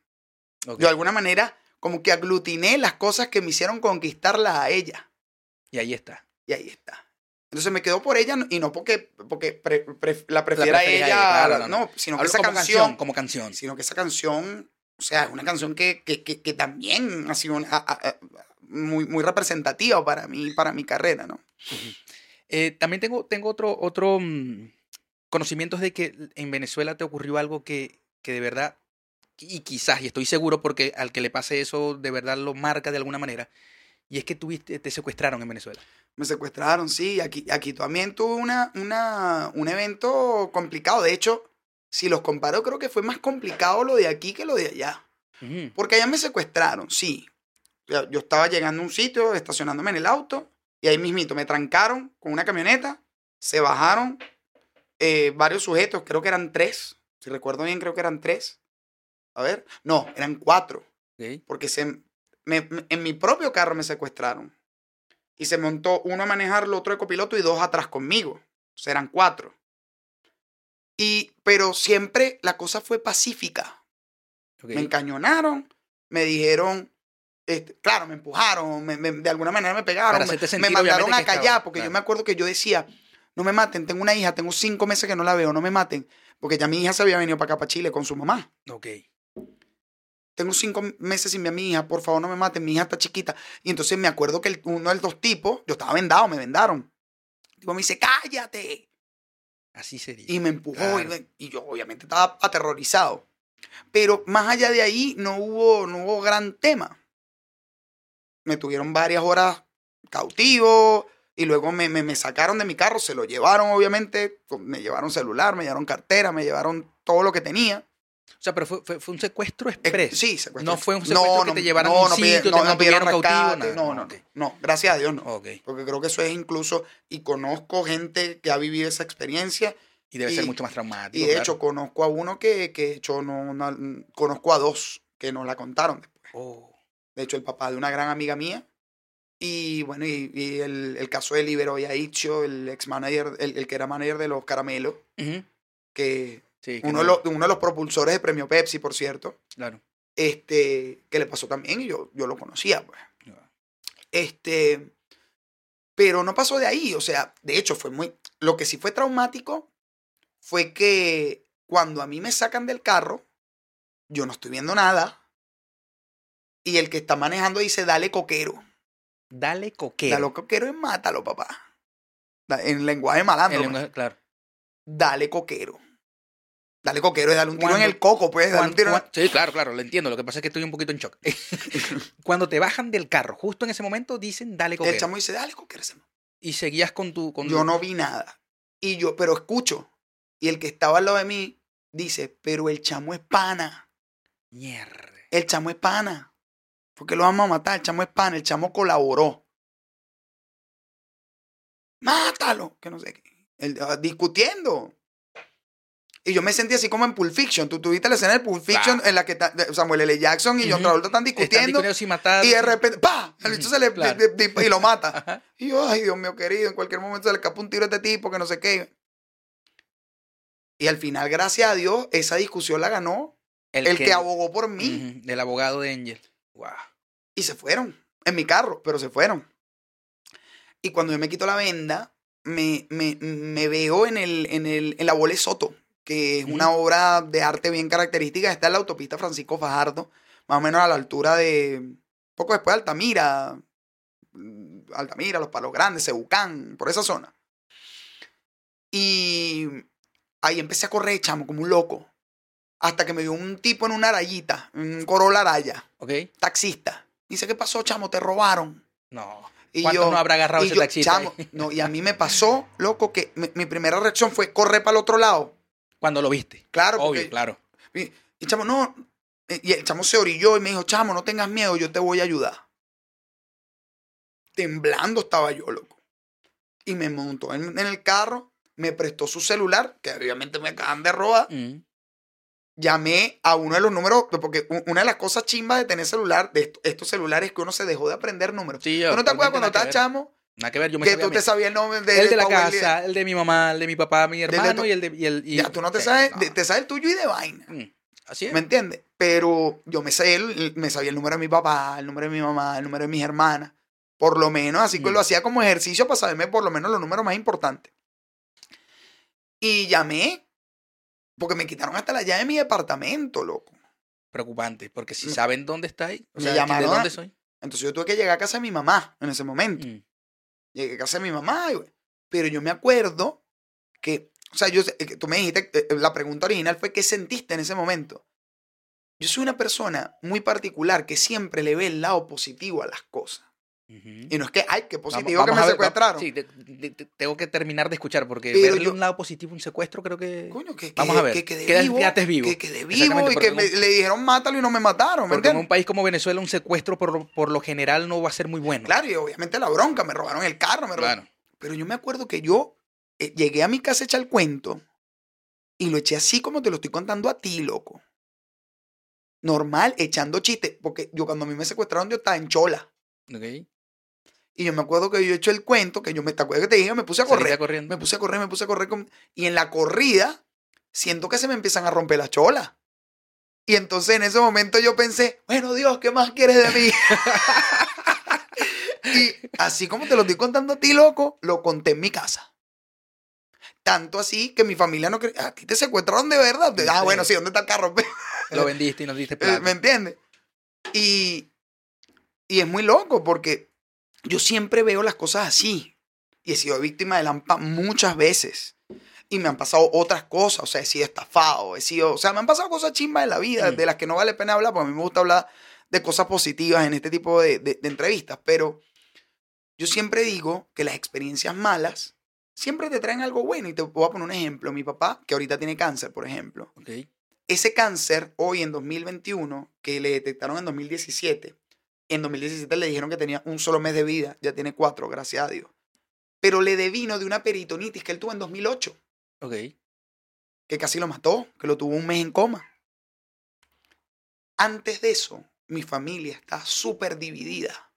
Yo de alguna manera como que aglutiné las cosas que me hicieron conquistarla a ella.
Y ahí está.
Y ahí está. Entonces me quedo por ella y no porque, porque pre- pre- la prefiera ella,
ella, claro,
la-
no,
no, sino que esa
como
canción,
como canción.
sino que esa canción, o sea, es una canción que, que, que, que también ha sido una- a- a- a- muy, muy representativa para mí, para mi carrera, ¿no?
Eh, también tengo, tengo otro, otro mm, conocimientos de que en Venezuela te ocurrió algo que, que de verdad, y quizás, y estoy seguro porque al que le pase eso de verdad lo marca de alguna manera, y es que tuviste, te secuestraron en Venezuela.
Me secuestraron, sí. Aquí, aquí también tuve una, una, un evento complicado. De hecho, si los comparo, creo que fue más complicado lo de aquí que lo de allá. Porque allá me secuestraron, sí. Yo estaba llegando a un sitio, estacionándome en el auto, y ahí mismito me trancaron con una camioneta, se bajaron eh, varios sujetos, creo que eran tres. Si recuerdo bien, creo que eran tres. A ver, no, eran cuatro porque se, me- me- en mi propio carro me secuestraron. Y se montó uno a manejarlo, otro de copiloto y dos atrás conmigo. O sea, eran cuatro. Y, pero siempre la cosa fue pacífica. Me encañonaron, me dijeron, este, claro, me empujaron, me- me- de alguna manera me pegaron, me, mandaron a callar,
estaba-
porque yo me acuerdo que yo decía, no me maten, tengo una hija, tengo cinco meses que no la veo, no me maten, porque ya mi hija se había venido para acá, para Chile, con su mamá.
Ok.
tengo cinco meses sin ver a mi hija, por favor no me maten, mi hija está chiquita. Y entonces me acuerdo que el- uno de los dos tipos, yo estaba vendado, me vendaron. El tipo me dice, cállate.
Así sería.
Y me empujó y, me- y yo obviamente estaba aterrorizado. Pero más allá de ahí no hubo, no hubo gran tema. Me tuvieron varias horas cautivo y luego me, me, me sacaron de mi carro, se lo llevaron obviamente, me llevaron celular, me llevaron cartera, me llevaron todo lo que tenía.
O sea, pero fue, fue, fue un secuestro
Eh,
express.
Sí, secuestro.
No fue un secuestro que te llevaron a un sitio, te mantuvieron cautivo, nada.
No, no,
Ok.
no, no, gracias a Dios no.
Ok.
Porque creo que eso es incluso, y conozco gente que ha vivido esa experiencia,
Y debe ser
Y-
mucho más traumático.
y de
claro.
hecho conozco a uno que, que de hecho no, no- conozco a dos que nos la contaron después.
Oh,
De hecho, el papá de una gran amiga mía, y bueno, y, y el, el caso de Libero Yaicho, el ex manager, el, el que era manager de los caramelos, que
Sí, que
uno,
no-
de los, uno de los propulsores de premio Pepsi, por cierto,
Claro.
este, que le pasó también y yo, yo lo conocía, pues. Este, pero no pasó de ahí, o sea, de hecho fue muy, lo que sí fue traumático fue que cuando a mí me sacan del carro, yo no estoy viendo nada y el que está manejando dice, dale coquero,
Dale coquero.
dale coquero y mátalo, papá. En lenguaje malandro,
El
pues.
lenguaje- claro.
dale coquero. Dale coquero es darle un tiro en
Cuando-
el coco, pues, darle un
Cuando-
tiro en-
cuan- sí, claro, claro, lo entiendo. Lo que pasa es que estoy un poquito en shock. Cuando te bajan del carro, justo en ese momento dicen dale
El
coquero.
chamo dice, dale coquero. ese man".
Y seguías con tu. Con
Yo no vi nada. Y yo, pero escucho. Y el que estaba al lado de mí dice, pero el chamo es pana.
Mierda.
El chamo es pana. ¿Por qué lo vamos a matar? El chamo es pana. El chamo colaboró. Mátalo. Que no sé qué. El- ah, discutiendo. Y yo me sentí así como en Pulp Fiction. Tú tuviste la escena de Pulp Fiction
Claro.
en la que ta- Samuel L. Jackson y John
Ujú.
Travolta están discutiendo.
matar.
y de repente, ¡pa! El bicho se le
Claro.
y lo mata.
Ajá.
Y yo, ay, Dios mío querido, en cualquier momento se le escapa un tiro a este tipo, que no sé qué. Y al final, gracias a Dios, esa discusión la ganó el, que, abogó por mí.
Ujú, Del abogado de Angel. Wow.
Y se fueron, en mi carro, pero se fueron. Y cuando yo me quito la venda, me, me, me veo en, el, en, el, en la bola de Soto. que es una obra de arte bien característica. Está en la autopista Francisco Fajardo, más o menos a la altura de, poco después de Altamira, mm, Altamira, Los Palos Grandes, Cebucán, por esa zona. Y ahí empecé a correr, chamo, como un loco. Hasta que me vio un tipo en una arayita, un Corolla Araya,
¿Ok?
taxista. Dice, ¿qué pasó, chamo? Te robaron.
No.
Y
¿Cuántos
yo-
no habrá agarrado
y
ese
yo,
taxista?
chamo, no, y a mí me pasó, loco, que mi, mi primera reacción fue correr para el otro lado.
Cuando lo viste.
Claro,
Obvio,
porque-
claro.
Y, y chamo, no. Y el chamo se orilló y me dijo, chamo, no tengas miedo, yo te voy a ayudar. Temblando estaba yo, loco. Y me montó en, en el carro, me prestó su celular, que obviamente me acaban de robar.
Mm.
Llamé a uno de los números, porque una de las cosas chimbas de tener celular, de est- estos celulares, es que uno se dejó de aprender números.
Sí,
¿Tú no te acuerdas cuando estabas chamo?
Nada que ver, yo me
Que
sabía
tú te sabías el nombre de,
el de la casa, el de mi mamá, el de mi papá, mi hermano y el de... Y el, y-
Ya, tú no te
Sí,
sabes,
no.
te sabes el tuyo y de vaina.
Mm. Así es.
¿Me entiendes? Pero yo me sabía, el, me sabía el número de mi papá, el número de mi mamá, el número de mis hermanas. Por lo menos, así que
Mm.
lo hacía como ejercicio para saberme por lo menos los números más importantes. Y llamé, porque me quitaron hasta la llave de mi departamento, loco.
Preocupante, porque si saben dónde estáis, o
me
sea, ¿de
a-
dónde soy?
Entonces yo tuve que llegar a casa de mi mamá en ese momento.
Mm.
Llegué a casa de mi mamá, y- pero yo me acuerdo que, o sea, yo, sé- que tú me dijiste, eh, la pregunta original fue, ¿qué sentiste en ese momento? Yo soy una persona muy particular que siempre le ve el lado positivo a las cosas. Y no es que, ay, qué
Vamos-
positivo que me
ver,
secuestraron.
va- Sí, te- te- te- tengo que terminar de escuchar porque
Pero
verle
yo-
un lado positivo, un secuestro, creo que...
Coño, que,
Vamos
que-
a ver,
que quedé
quedas-
vivo. Que quedé vivo y que me-
un-
le dijeron mátalo y no me mataron, ¿me
Porque en un país como Venezuela un secuestro por lo, por lo general no va a ser muy bueno.
Claro, y obviamente la bronca, me robaron el carro, me robaron.
Claro.
Pero yo me acuerdo que yo eh, llegué a mi casa a echar el cuento y lo eché así como te lo estoy contando a ti, loco. Normal, echando chistes, porque yo cuando a mí me secuestraron yo estaba en chola.
Ok.
Y yo me acuerdo que yo he hecho el cuento, que yo me, ¿te acuerdas que te dije? Me puse a correr.
corriendo.
Me puse a correr, me puse a correr. con- Y en la corrida, siento que se me empiezan a romper las cholas. Y entonces en ese momento yo pensé, bueno, Dios, ¿qué más quieres de mí? y así como te lo estoy contando a ti, loco, lo conté en mi casa. Tanto así que mi familia no creía, a ti te secuestraron de verdad. Ah,
Sí.
bueno, sí, ¿dónde está el carro?
Lo vendiste y nos diste
Eh,
plata.
¿Me entiendes? Y, y es muy loco porque yo siempre veo las cosas así. Y he sido víctima de Lampa muchas veces. Y me han pasado otras cosas. O sea, he sido estafado. He sido, o sea, me han pasado cosas chimbas en la vida
Mm.
de las que no vale pena hablar porque a mí me gusta hablar de cosas positivas en este tipo de, de- de entrevistas. Pero yo siempre digo que las experiencias malas siempre te traen algo bueno. Y te voy a poner un ejemplo. Mi papá, que ahorita tiene cáncer, por ejemplo ese cáncer hoy en 2021, que le detectaron en 2017, en 2017 le dijeron que tenía un solo mes de vida, ya tiene cuatro, gracias a Dios. Pero le devino de una peritonitis que él tuvo en 2008,
Ok.
que casi lo mató, que lo tuvo un mes en coma. Antes de eso, mi familia está súper dividida.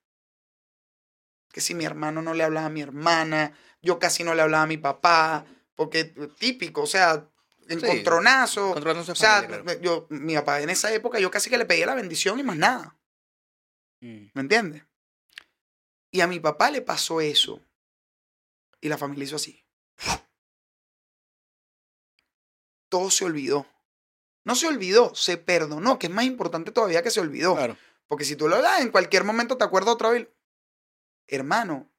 Que si mi hermano no le hablaba a mi hermana, yo casi no le hablaba a mi papá, porque típico, o sea, encontronazo.
Su
O sea,
familia, claro.
yo, mi papá en esa época yo casi que le pedía la bendición y más nada.
Mm.
¿Me entiendes? Y a mi papá le pasó eso. Y la familia hizo así. Todo se olvidó. No se olvidó, se perdonó, que es más importante todavía que se olvidó.
Claro.
Porque si tú lo das, en cualquier momento te acuerdas otra vez. Hermano,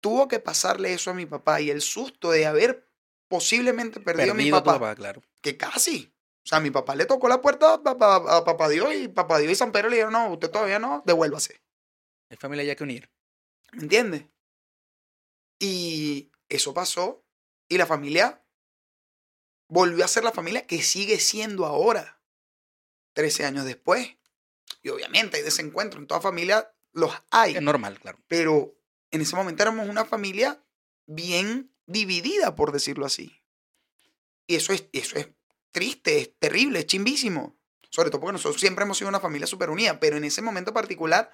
tuvo que pasarle eso a mi papá y el susto de haber posiblemente perdido, a mi
Perdido a tu
papá
papá, claro.
que casi. O sea, mi papá le tocó la puerta a papá, a papá Dios y papá Dios y San Pedro le dijeron, no, usted todavía no, devuélvase.
Hay familia ya que unir.
¿Me entiendes? Y eso pasó y la familia volvió a ser la familia que sigue siendo ahora, 13 años después. Y obviamente hay desencuentros, en toda familia los hay.
Es normal, claro.
pero en ese momento éramos una familia bien dividida, por decirlo así. Y eso es, eso es triste, es terrible, es chimbísimo. Sobre todo porque nosotros siempre hemos sido una familia súper unida, pero en ese momento particular,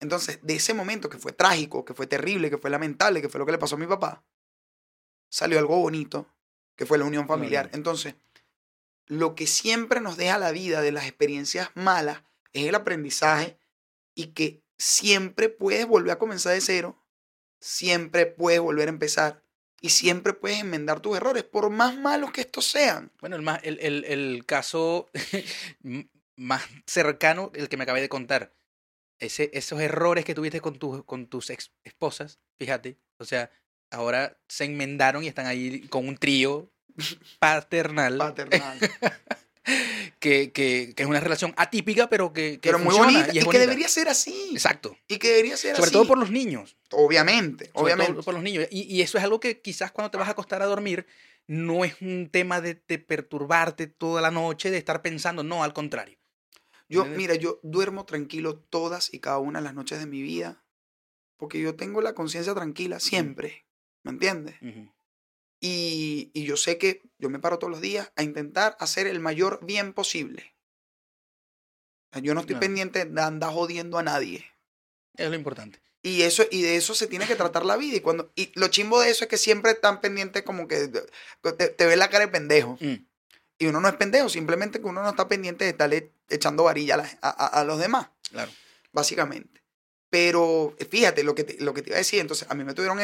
entonces, de ese momento que fue trágico, que fue terrible, que fue lamentable, que fue lo que le pasó a mi papá, salió algo bonito, que fue la unión familiar. Entonces, lo que siempre nos deja la vida de las experiencias malas es el aprendizaje y que siempre puedes volver a comenzar de cero, siempre puedes volver a empezar y siempre puedes enmendar tus errores, por más malos que estos sean.
Bueno, el, más, el, el, el caso más cercano, el que me acabé de contar. Ese, esos errores que tuviste con, tus con tus ex esposas, fíjate. O sea, ahora se enmendaron y están ahí con un trío paternal.
Paternal.
que, que, que es una relación atípica, pero que, que
Pero muy bonita.
y
Y,
es
que
bonita.
debería ser así.
Exacto.
Y que debería ser
Sobre
así.
todo por los niños.
Obviamente,
Sobre
obviamente.
todo por los niños. Y, y eso es algo que quizás cuando te vas a acostar a dormir, no es un tema de, de perturbarte toda la noche, de estar pensando, no, al contrario.
Yo, mira, yo duermo tranquilo todas y cada una de las noches de mi vida. Porque yo tengo la conciencia tranquila siempre. ¿Me entiendes?
Ujú.
Y, y yo sé que yo me paro todos los días a intentar hacer el mayor bien posible. Yo no estoy pendiente de andar jodiendo a nadie.
Es lo importante.
Y eso, y de eso se tiene que tratar la vida. Y cuando, y lo chimbo de eso es que siempre están pendientes como que te, te ve la cara de pendejo.
Mm.
Y uno no es pendejo, simplemente que uno no está pendiente de estarle echando varilla a, los demás,
Claro.
básicamente. Pero eh, fíjate lo que, te, lo que te iba a decir. Entonces, a mí me tuvieron.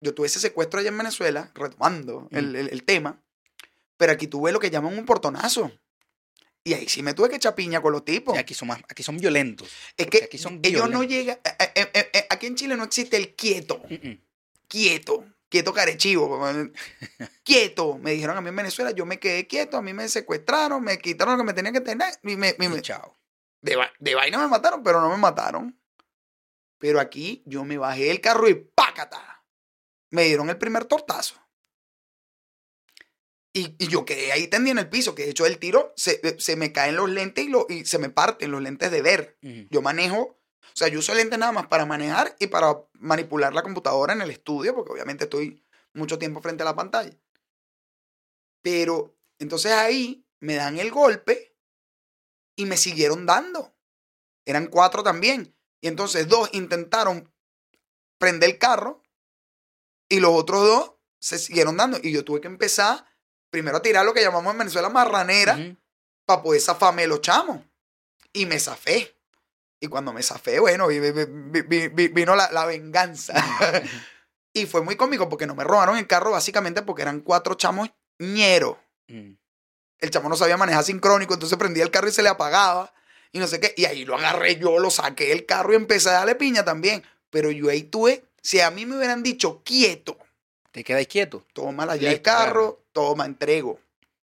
Yo tuve ese secuestro allá en Venezuela, retomando el,
Mm.
el- el tema. Pero aquí tuve lo que llaman un portonazo. Y ahí sí me tuve que echar piña con los tipos.
Aquí, son más, aquí son violentos.
es que
aquí son
ellos no llegan. eh, eh, eh, aquí en Chile no existe el quieto.
Mm, mm.
quieto, quieto carechivo. Quieto, me dijeron a mí en Venezuela, yo me quedé quieto, a mí me secuestraron, me quitaron lo que me tenían que tener. Y me, y me-
chao.
de, va- de vaina me mataron, pero no me mataron. Pero aquí yo me bajé del carro y ¡pácata! Me dieron el primer tortazo. Y, y yo quedé ahí tendido en el piso, que de hecho el tiro se, eh, se me caen los lentes y, lo, y se me parten los lentes de ver. Yo manejo, o sea, yo uso lentes nada más para manejar y para manipular la computadora en el estudio, porque obviamente estoy mucho tiempo frente a la pantalla. Pero entonces ahí me dan el golpe y me siguieron dando. Eran cuatro también. Y entonces dos intentaron prender el carro y los otros dos se siguieron dando. Y yo tuve que empezar primero a tirar lo que llamamos en Venezuela marranera para poder zafarme de los chamos. Y me zafé. Y cuando me zafé, bueno, vi- vi- vi- vi- vi- vino la, la venganza. y fue muy cómico porque no me robaron el carro básicamente porque eran cuatro chamos ñeros.
Mm.
El chamo no sabía manejar sincrónico, entonces prendía el carro y se le apagaba. Y no sé qué. Y ahí lo agarré yo, lo saqué del carro y empecé a darle piña también. Pero yo ahí tuve, si a mí me hubieran dicho quieto,
Te quedáis quieto.
toma la llave del carro, toma, entrego.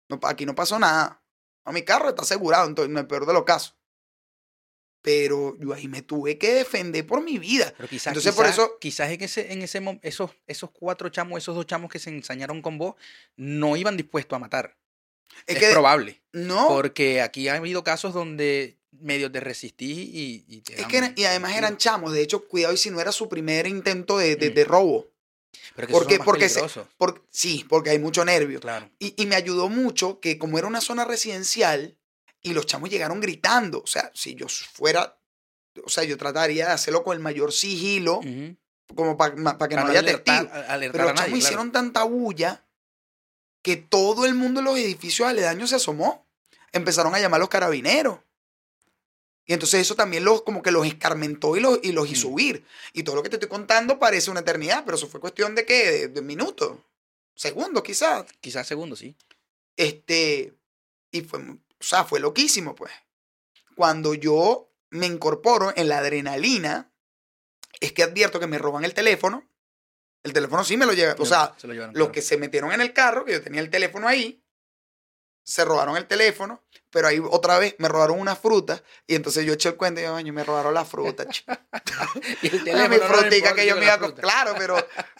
No, aquí no pasó nada. A mi carro está asegurado, entonces, en el peor de los casos. Pero yo ahí me tuve que defender por mi vida.
Pero quizás,
Entonces, por eso-
quizás en ese, en ese esos, esos cuatro chamos, esos dos chamos que se ensañaron con vos, no iban dispuestos a matar.
Es,
Es,
que
probable.
no,
Porque aquí ha habido casos donde medio te resistís y, y te
es que era- y además eran chamos. De hecho, cuidado y si no era su primer intento de, de-
Mm.
de robo.
Pero que
¿Por
esos
qué?
son más
Porque se- sí, porque hay mucho nervio.
Claro.
Y, y me ayudó mucho que como era una zona residencial y los chamos llegaron gritando, o sea, si yo fuera, o sea, yo trataría de hacerlo con el mayor sigilo, como para que no haya testigos. Pero los chamos
nadie, claro.
hicieron tanta bulla que todo el mundo en los edificios aledaños se asomó. Empezaron a llamar a los carabineros. Y entonces eso también los, como que los escarmentó y los, y los hizo
Mm.
huir. Y todo lo que te estoy contando parece una eternidad, pero eso fue cuestión de qué? De, de minutos, segundos quizás.
Quizás segundo, sí.
Este, y fue, o sea, fue loquísimo, pues. Cuando yo me incorporo en la adrenalina, es que advierto que me roban el teléfono. El teléfono sí me lo lleva. O sea,
se lo llevaron,
los
claro.
que se metieron en el carro, que yo tenía el teléfono ahí, se robaron el teléfono, pero ahí otra vez me robaron una fruta y entonces yo eché el cuento y yo, "Coño, me robaron la fruta. ch-
Y el
Ay,
teléfono
mi frutica que yo me iba a. Claro, pero,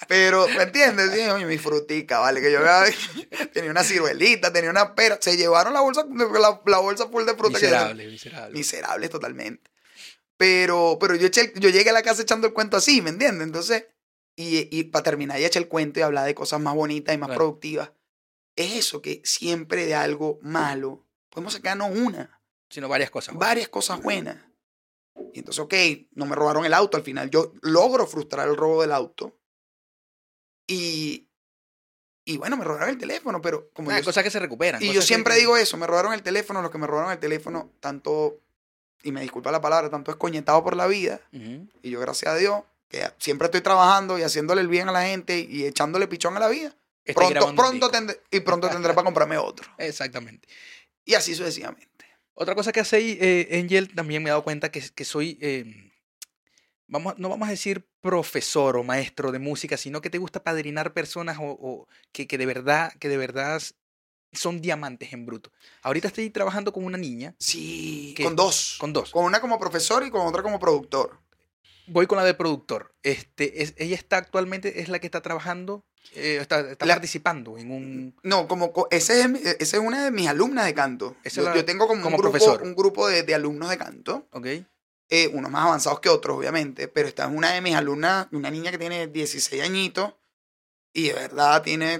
pero, ¿me entiendes? Sí, oye, mi frutica, vale, que yo me- tenía una ciruelita, tenía una pera. Se llevaron la bolsa, la, la bolsa full de fruta que yo tenía.
Miserable, miserable.
Totalmente. Pero, pero yo, eché el- yo llegué a la casa echando el cuento así, ¿me entiendes? Entonces, y, y para terminar, ya eché el cuento y hablar de cosas más bonitas y más
Claro.
productivas. Es eso, que siempre de algo malo podemos sacarnos una,
Sino varias cosas.
varias cosas buenas. Y entonces, ok, no me robaron el auto al final. Yo logro frustrar el robo del auto. Y, y bueno, me robaron el teléfono, pero como
Ah,
yo,
cosas que se recuperan.
y yo siempre
que-
digo eso, me robaron el teléfono, los que me robaron el teléfono, tanto, y me disculpa la palabra, tanto es coñetado por la vida, y yo gracias a Dios que siempre estoy trabajando y haciéndole el bien a la gente y echándole pichón a la vida.
Estoy
Pronto, pronto tendré, y pronto tendré para comprarme otro.
Exactamente.
Y así sucesivamente.
Otra cosa que hace eh, Angel, también me he dado cuenta que, que soy, eh, vamos, no vamos a decir profesor o maestro de música, sino que te gusta padrinar personas o, o que, que de verdad, que de verdad son diamantes en bruto. Ahorita estoy trabajando con una niña,
Sí, con dos.
con dos.
Con una como profesor y con otra como productor.
Voy con la de productor. Este, es, ella está actualmente, es la que está trabajando, eh, está, está
La-
participando en un...
No, como co- ese es, esa es una de mis alumnas de canto. Yo,
la-
yo tengo como,
como
un grupo,
profesor.
un grupo de, de alumnos de canto,
¿Ok?
eh, unos más avanzados que otros, obviamente, pero esta es una de mis alumnas, una niña que tiene 16 añitos y de verdad tiene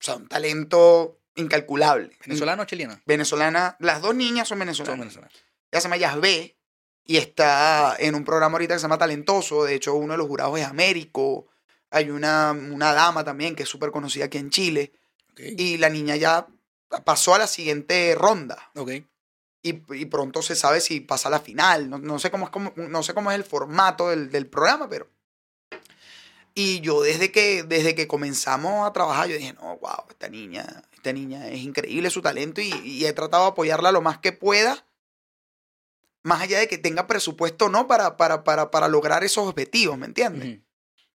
o sea, un talento incalculable.
¿Venezolana o chilena?
Venezolana, las dos niñas son
Son
venezolanas.
venezolanas.
Ella se llama Yasbe y está en un programa ahorita que se llama Talentoso. De hecho, uno de los jurados es Américo. Hay una, una dama también que es súper conocida aquí en Chile.
Ok.
Y la niña ya pasó a la siguiente ronda.
Ok.
Y, y pronto se sabe si pasa a la final. No, no sé, cómo es, cómo- no sé cómo es el formato del, del programa, pero... Y yo desde que, desde que comenzamos a trabajar, yo dije, no, wow, esta niña, esta niña es increíble su talento y, y he tratado de apoyarla lo más que pueda, más allá de que tenga presupuesto o no para, para, para, para lograr esos objetivos, ¿me entiendes?
Ujú.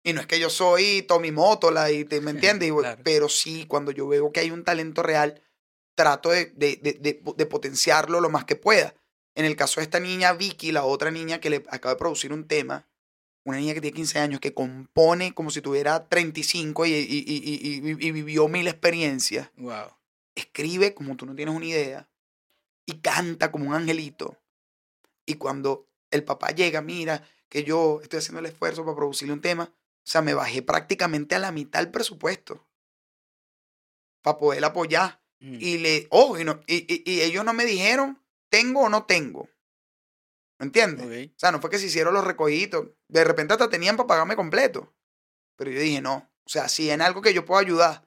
Y no es que yo soy Tommy Motola, y te, ¿me entiendes?
Claro.
Pero sí, cuando yo veo que hay un talento real, trato de, de, de, de- potenciarlo lo más que pueda. En el caso de esta niña, Vicky, la otra niña que le acaba de producir un tema, una niña que tiene 15 años, que compone como si tuviera 35 y, y, y, y, y- y vivió mil experiencias,
Wow.
escribe como tú no tienes una idea y canta como un angelito. Y cuando el papá llega, mira que yo estoy haciendo el esfuerzo para producirle un tema, o sea, me bajé prácticamente a la mitad del presupuesto para poder apoyar.
Mm.
Y le, oh, y, no- y, y- y ellos no me dijeron, tengo o no tengo. ¿Me entiendes? O sea, no fue que se hicieron los recogidos. De repente hasta tenían para pagarme completo. Pero yo dije, no. O sea, si en algo que yo puedo ayudar,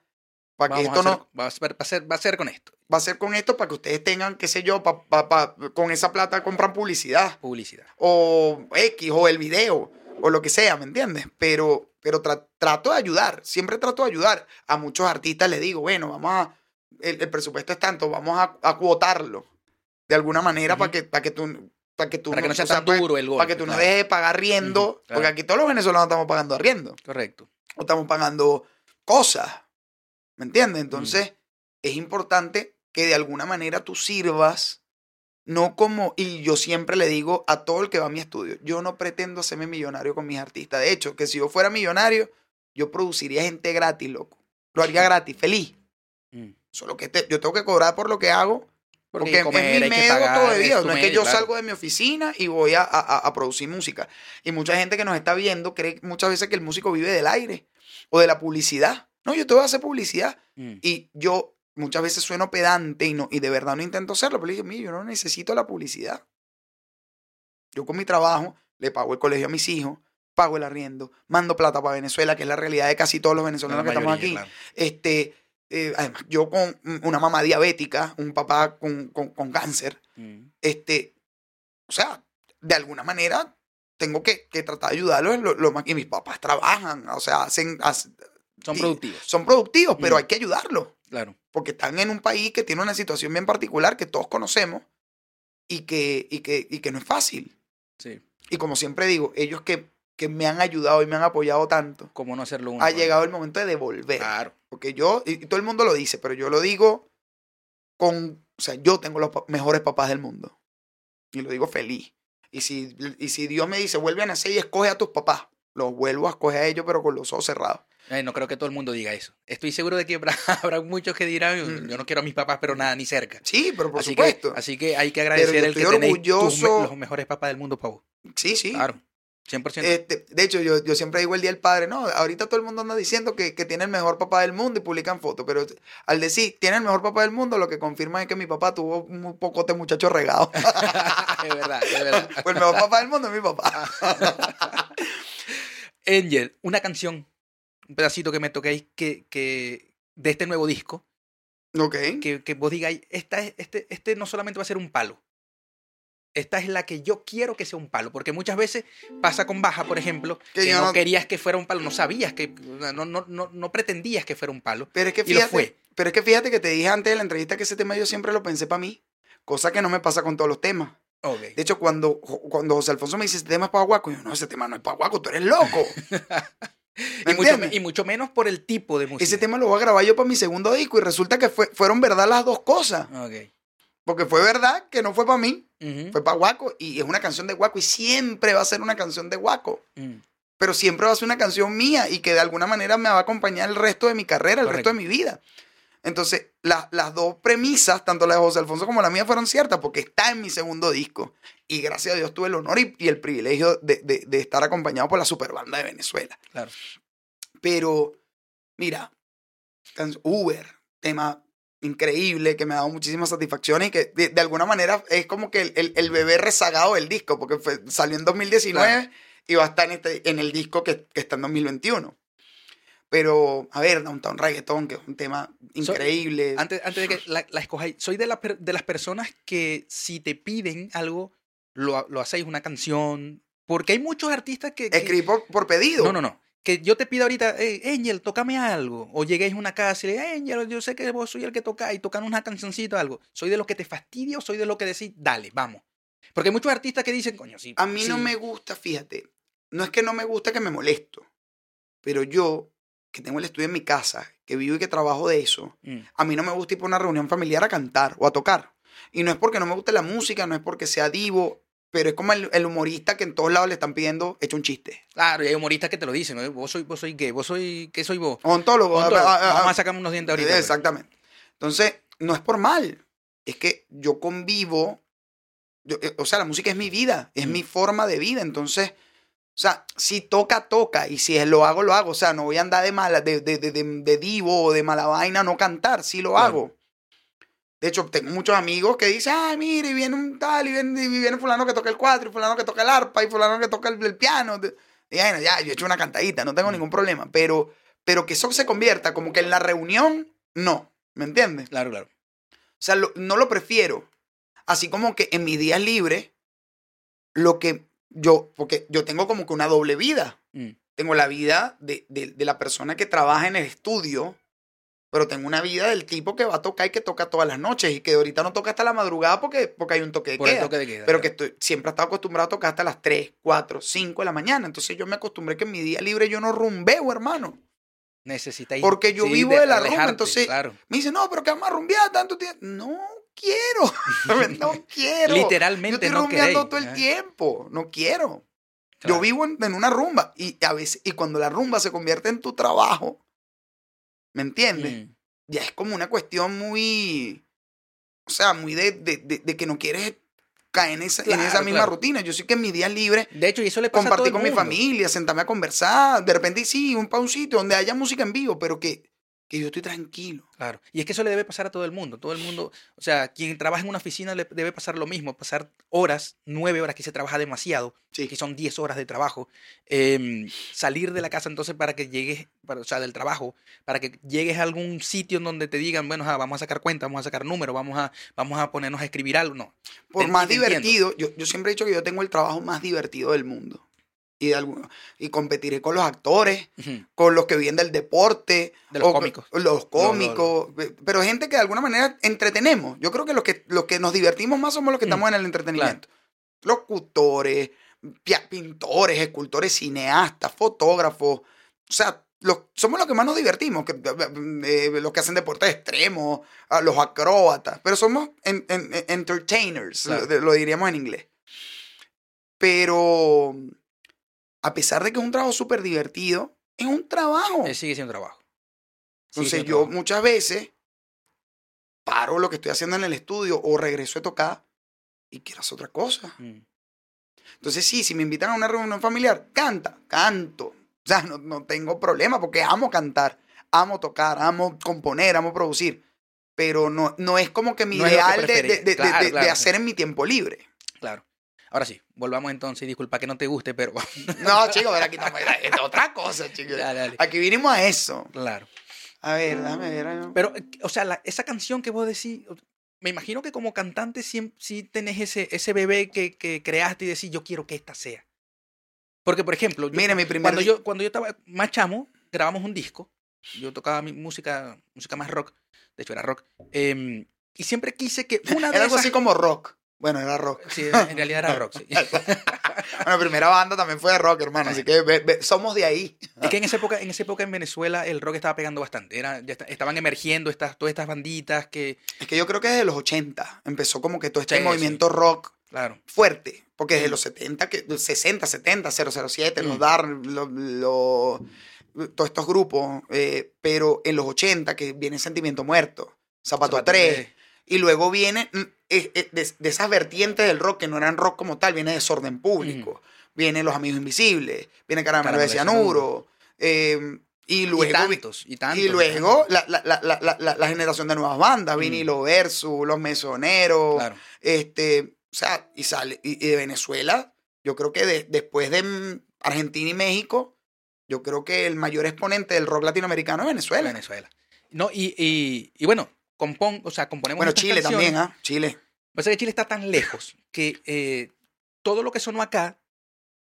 para que
Vamos
esto
hacer-
no,
va, a ser, va, a ser, va a ser con esto,
va a ser con esto para que ustedes tengan, qué sé yo, pa, pa- pa- con esa plata compran publicidad
publicidad.
o X o el video o lo que sea, ¿me entiendes? Pero, pero tra- trato de ayudar, siempre trato de ayudar. A muchos artistas les digo, bueno, vamos a, el, el presupuesto es tanto, vamos a, a cuotarlo de alguna manera para que, para que tú... Para que tú
Para que no sea tan
para-
duro el golpe.
para que tú no dejes de pagar riendo,
Ujú, claro.
porque aquí todos los venezolanos estamos pagando arriendo,
Correcto.
o estamos pagando cosas, ¿me entiendes? Entonces, es importante que de alguna manera tú sirvas, no como, y yo siempre le digo a todo el que va a mi estudio, yo no pretendo hacerme millonario con mis artistas, de hecho, que si yo fuera millonario, yo produciría gente gratis, loco, lo haría gratis, feliz,
Mm.
solo que te- yo tengo que cobrar por lo que hago,
Porque,
porque
comer,
es mi medio todavía. No es que yo
claro.
salgo de mi oficina y voy a, a- a producir música. Y mucha gente que nos está viendo cree muchas veces que el músico vive del aire o de la publicidad. No, yo te voy a hacer publicidad.
Mm.
Y yo muchas veces sueno pedante y, no, y de verdad no intento hacerlo. Pero le digo, mira, yo no necesito la publicidad. Yo con mi trabajo le pago el colegio a mis hijos, pago el arriendo, mando plata para Venezuela, que es la realidad de casi todos los venezolanos que estamos aquí.
claro.
Este, eh, además, yo con una mamá diabética, un papá con, con- con cáncer,
Mm.
este, o sea, de alguna manera tengo que, que tratar de ayudarlos lo, lo. Y mis papás trabajan, o sea, hacen, hac-
Son productivos.
son productivos, pero
Mm.
hay que ayudarlos,
Claro.
porque están en un país que tiene una situación bien particular que todos conocemos y que, y que, y que no es fácil.
Sí.
Y como siempre digo, ellos que, que me han ayudado y me han apoyado tanto,
¿Cómo no hacerlo uno?
ha llegado el momento de devolver.
Claro.
Porque yo, y todo el mundo lo dice, pero yo lo digo con, o sea, yo tengo los mejores papás del mundo. Y lo digo feliz. Y si, y si Dios me dice, vuelve a nacer y escoge a tus papás, los vuelvo a escoger a ellos, pero con los ojos cerrados.
No creo que todo el mundo diga eso. Estoy seguro de que habrá, habrá muchos que dirán,
Mm.
yo no quiero a mis papás, pero nada, ni cerca.
Sí, pero por
así
supuesto.
Que, así que hay que agradecer el
estoy
que tenéis tus me-
orgulloso.
los mejores papás del mundo vos.
sí, sí.
Claro. 100%.
Este, de hecho, yo, yo siempre digo el Día del Padre, no, ahorita todo el mundo anda diciendo que, que tiene el mejor papá del mundo y publican fotos, pero al decir, tiene el mejor papá del mundo, lo que confirma es que mi papá tuvo un pocote muchacho regado.
es verdad, es verdad.
pues el mejor papá del mundo es mi papá.
Angel, una canción, un pedacito que me toquéis que, que, de este nuevo disco,
Ok.
que, que vos digáis, esta, es- este, este no solamente va a ser un palo, esta es la que yo quiero que sea un palo. Porque muchas veces pasa con baja, por ejemplo,
Que
que, no,
no-
querías que fuera un palo, no sabías que, no, no, no, no pretendías que fuera un palo.
Pero es que
Y lo
fíjate,
fue.
pero es que fíjate que te dije antes de la entrevista que ese tema yo siempre lo pensé para mí, cosa que no me pasa con todos los temas.
Ok.
De hecho, cuando, cuando José Alfonso me dice, este tema es para guaco, yo, no, ese tema no es para guaco, tú eres loco. ¿Me
Y mucho, y menos por el tipo de música.
Ese tema lo voy a grabar yo para mi segundo disco y resulta que fue, fueron verdad las dos cosas. Porque fue verdad que no fue para mí, fue para guaco y es una canción de guaco y siempre va a ser una canción de guaco.
Mm.
Pero siempre va a ser una canción mía y que de alguna manera me va a acompañar el resto de mi carrera, el resto de mi vida. Entonces, la- las dos premisas, tanto la de José Alfonso como la mía, fueron ciertas porque está en mi segundo disco. Y gracias a Dios tuve el honor y, y el privilegio de, de- de estar acompañado por la superbanda de Venezuela.
Claro.
Pero, mira, Uber, tema increíble que me ha dado muchísimas satisfacciones y que de, de alguna manera es como que el, el- el bebé rezagado del disco, porque fue- salió en 2019
Claro.
y va a estar en, este- en el disco que, que está en 2021. Pero, a ver, Downtown Reggaeton, que es un tema increíble.
Antes, antes de que la, la escojáis, soy de, la de las personas que si te piden algo, lo, lo hacéis una canción. Porque hay muchos artistas que... que-
Escribí por, por pedido.
no, no, no. Que yo te pido ahorita, hey, Angel, tócame algo. O lleguéis a una casa y le Angel, yo sé que vos soy el que toca y tocan una cancioncita o algo. ¿Soy de los que te fastidia o soy de los que decís, dale, vamos? Porque hay muchos artistas que dicen, coño, sí.
A mí no me gusta, fíjate, no es que no me gusta que me molesto, pero yo, que tengo el estudio en mi casa, que vivo y que trabajo de eso,
mm,
a mí no me gusta ir por una reunión familiar a cantar o a tocar. Y no es porque no me guste la música, no es porque sea divo, pero es como el, el humorista que en todos lados le están pidiendo hecho un chiste.
Claro, y hay humoristas que te lo dicen, ¿no? Vos soy, vos soy gay, vos soy, ¿qué soy vos?
Ontólogo. Ah,
Vamos a sacarme unos dientes ahorita. pues.
Exactamente. Entonces, no es por mal. Es que yo convivo. yo- eh, o sea, la música es mi vida, es
Mm.
mi forma de vida. Entonces, o sea, si toca, toca. Y si lo hago, lo hago. O sea, no voy a andar de mala, de, de, de, de- divo o de mala vaina, no cantar. Sí lo
Claro.
hago. De hecho, tengo muchos amigos que dicen, ay, mire, y viene un tal, y viene, y viene fulano que toca el cuatro, y fulano que toca el arpa, y fulano que toca el, el piano. Y bueno, ya, yo he hecho una cantadita, no tengo
Mm.
ningún problema. Pero, pero que eso se convierta como que en la reunión, no. ¿Me entiendes?
Claro, claro.
O sea, lo- no lo prefiero. Así como que en mis días libres, lo que yo, porque yo tengo como que una doble vida.
Mm.
Tengo la vida de, de- de la persona que trabaja en el estudio, pero tengo una vida del tipo que va a tocar y que toca todas las noches y que ahorita no toca hasta la madrugada porque, porque hay un toque de
Por el
queda.
toque de queda.
Pero que estoy, siempre he estado acostumbrado a tocar hasta las 3, 4, 5 de la mañana. Entonces yo me acostumbré que en mi día libre yo no rumbeo, hermano.
Necesitáis.
porque yo vivo de la rumba, entonces-
Claro.
Me dice, no, pero que vamos a rumbear tanto tiempo. No quiero. no quiero.
Literalmente
Yo estoy
no
rumbeando
queréis,
todo el tiempo. No quiero.
Claro.
Yo vivo en, en una rumba y a veces, y cuando la rumba se convierte en tu trabajo, ¿me entiendes?
Mm.
Ya es como una cuestión muy, o sea, muy de, de- de- de que no quieres caer en esa, en esa misma
claro.
rutina. Yo sí que en mis días libres
De hecho, y eso le pasa a todo
compartir
el
con mi familia, sentarme a conversar, de repente sí, un pa' un sitio donde haya música en vivo, pero que, que yo estoy tranquilo.
Claro. Y es que eso le debe pasar a todo el mundo. Todo el mundo, o sea, quien trabaja en una oficina le debe pasar lo mismo, pasar horas, nueve horas que se trabaja demasiado,
Sí.
que son diez horas de trabajo, em, salir de la casa entonces para que llegues, para, o sea, del trabajo, para que llegues a algún sitio en donde te digan, bueno, ah, vamos a sacar cuenta, vamos a sacar números, vamos a, vamos a ponernos a escribir algo. No.
Por
Te-
más
te
divertido, yo, yo siempre he dicho que yo tengo el trabajo más divertido del mundo. Y, de algún- y competiré con los actores, con los que vienen del deporte,
De los
o
cómicos.
los cómicos, pero gente que de alguna manera entretenemos. Yo creo que los que, los que nos divertimos más somos los que
Mm,
estamos en el entretenimiento. Locutores, pia- pintores, escultores, cineastas, fotógrafos. O sea, los, somos los que más nos divertimos, que, eh, los que hacen deportes extremos, los acróbatas, pero somos en- en- en- entertainers,
Claro.
lo, lo diríamos en inglés. Pero a pesar de que es un trabajo súper divertido, es un trabajo.
Eh, sigue siendo trabajo. Sigue
Entonces
siendo
yo
trabajo.
muchas veces paro lo que estoy haciendo en el estudio o regreso a tocar y quiero hacer otra cosa.
Mm.
Entonces sí, si me invitan a una reunión familiar, canta, canto. O sea, no, no tengo problema porque amo cantar, amo tocar, amo componer, amo producir. Pero no, no es como que mi
No que
ideal de, de- de-
Claro,
hacer en mi tiempo libre.
Claro. Ahora sí, volvamos entonces. y Disculpa que no te guste, pero.
No, chicos, ver, aquí estamos. Es otra cosa, chicos.
dale, dale.
Aquí vinimos a eso.
Claro.
A ver, déjame ver.
Pero, o sea, la- esa canción que vos decís, me imagino que como cantante sí, sí tenés ese, ese bebé que, que creaste y decís, yo quiero que esta sea. Porque, por ejemplo, yo-
Mira, mi primer
cuando yo, cuando yo estaba más chamo, grabamos un disco. Yo tocaba mi música, música más rock. De hecho, era rock. em, y siempre quise que una de
Era algo así como rock. Bueno, era rock.
Sí, en realidad era rock, sí.
Bueno, la primera banda también fue de rock, hermano. Así que ve- ve- somos de ahí.
Es que en esa época, en esa época en Venezuela el rock estaba pegando bastante. Era, ya está- estaban emergiendo estas, todas estas banditas que,
Es que yo creo que desde los 80 empezó como que todo este
Sí,
movimiento rock
claro,
fuerte. Porque desde
Mm.
los 70, que, 60, 70, 007, los
Mm.
DAR, lo- lo- todos estos grupos. eh, pero en los 80, que viene Sentimiento Muerto, Zapato,
Zapato
3.
tres.
Y luego viene mm, eh, eh, de, de esas vertientes del rock que no eran rock como tal, viene Desorden Público, viene Los Amigos Invisibles, viene Caramelo de Cianuro. eh, y luego,
y tantos, y tantos.
y luego la, la, la, la, la, la- la generación de nuevas bandas,
Mm.
Vinilo Versus, Los Mesoneros,
Claro.
este, o sea, y sale, y, y de Venezuela, yo creo que de- después de mm, Argentina y México, yo creo que el mayor exponente del rock latinoamericano es Venezuela.
Venezuela. No, y, y, y bueno, compon, o sea, componemos
Bueno, Chile
canciones.
también, ¿ah? Chile.
Pasa que Chile está tan lejos que eh, todo lo que sonó acá,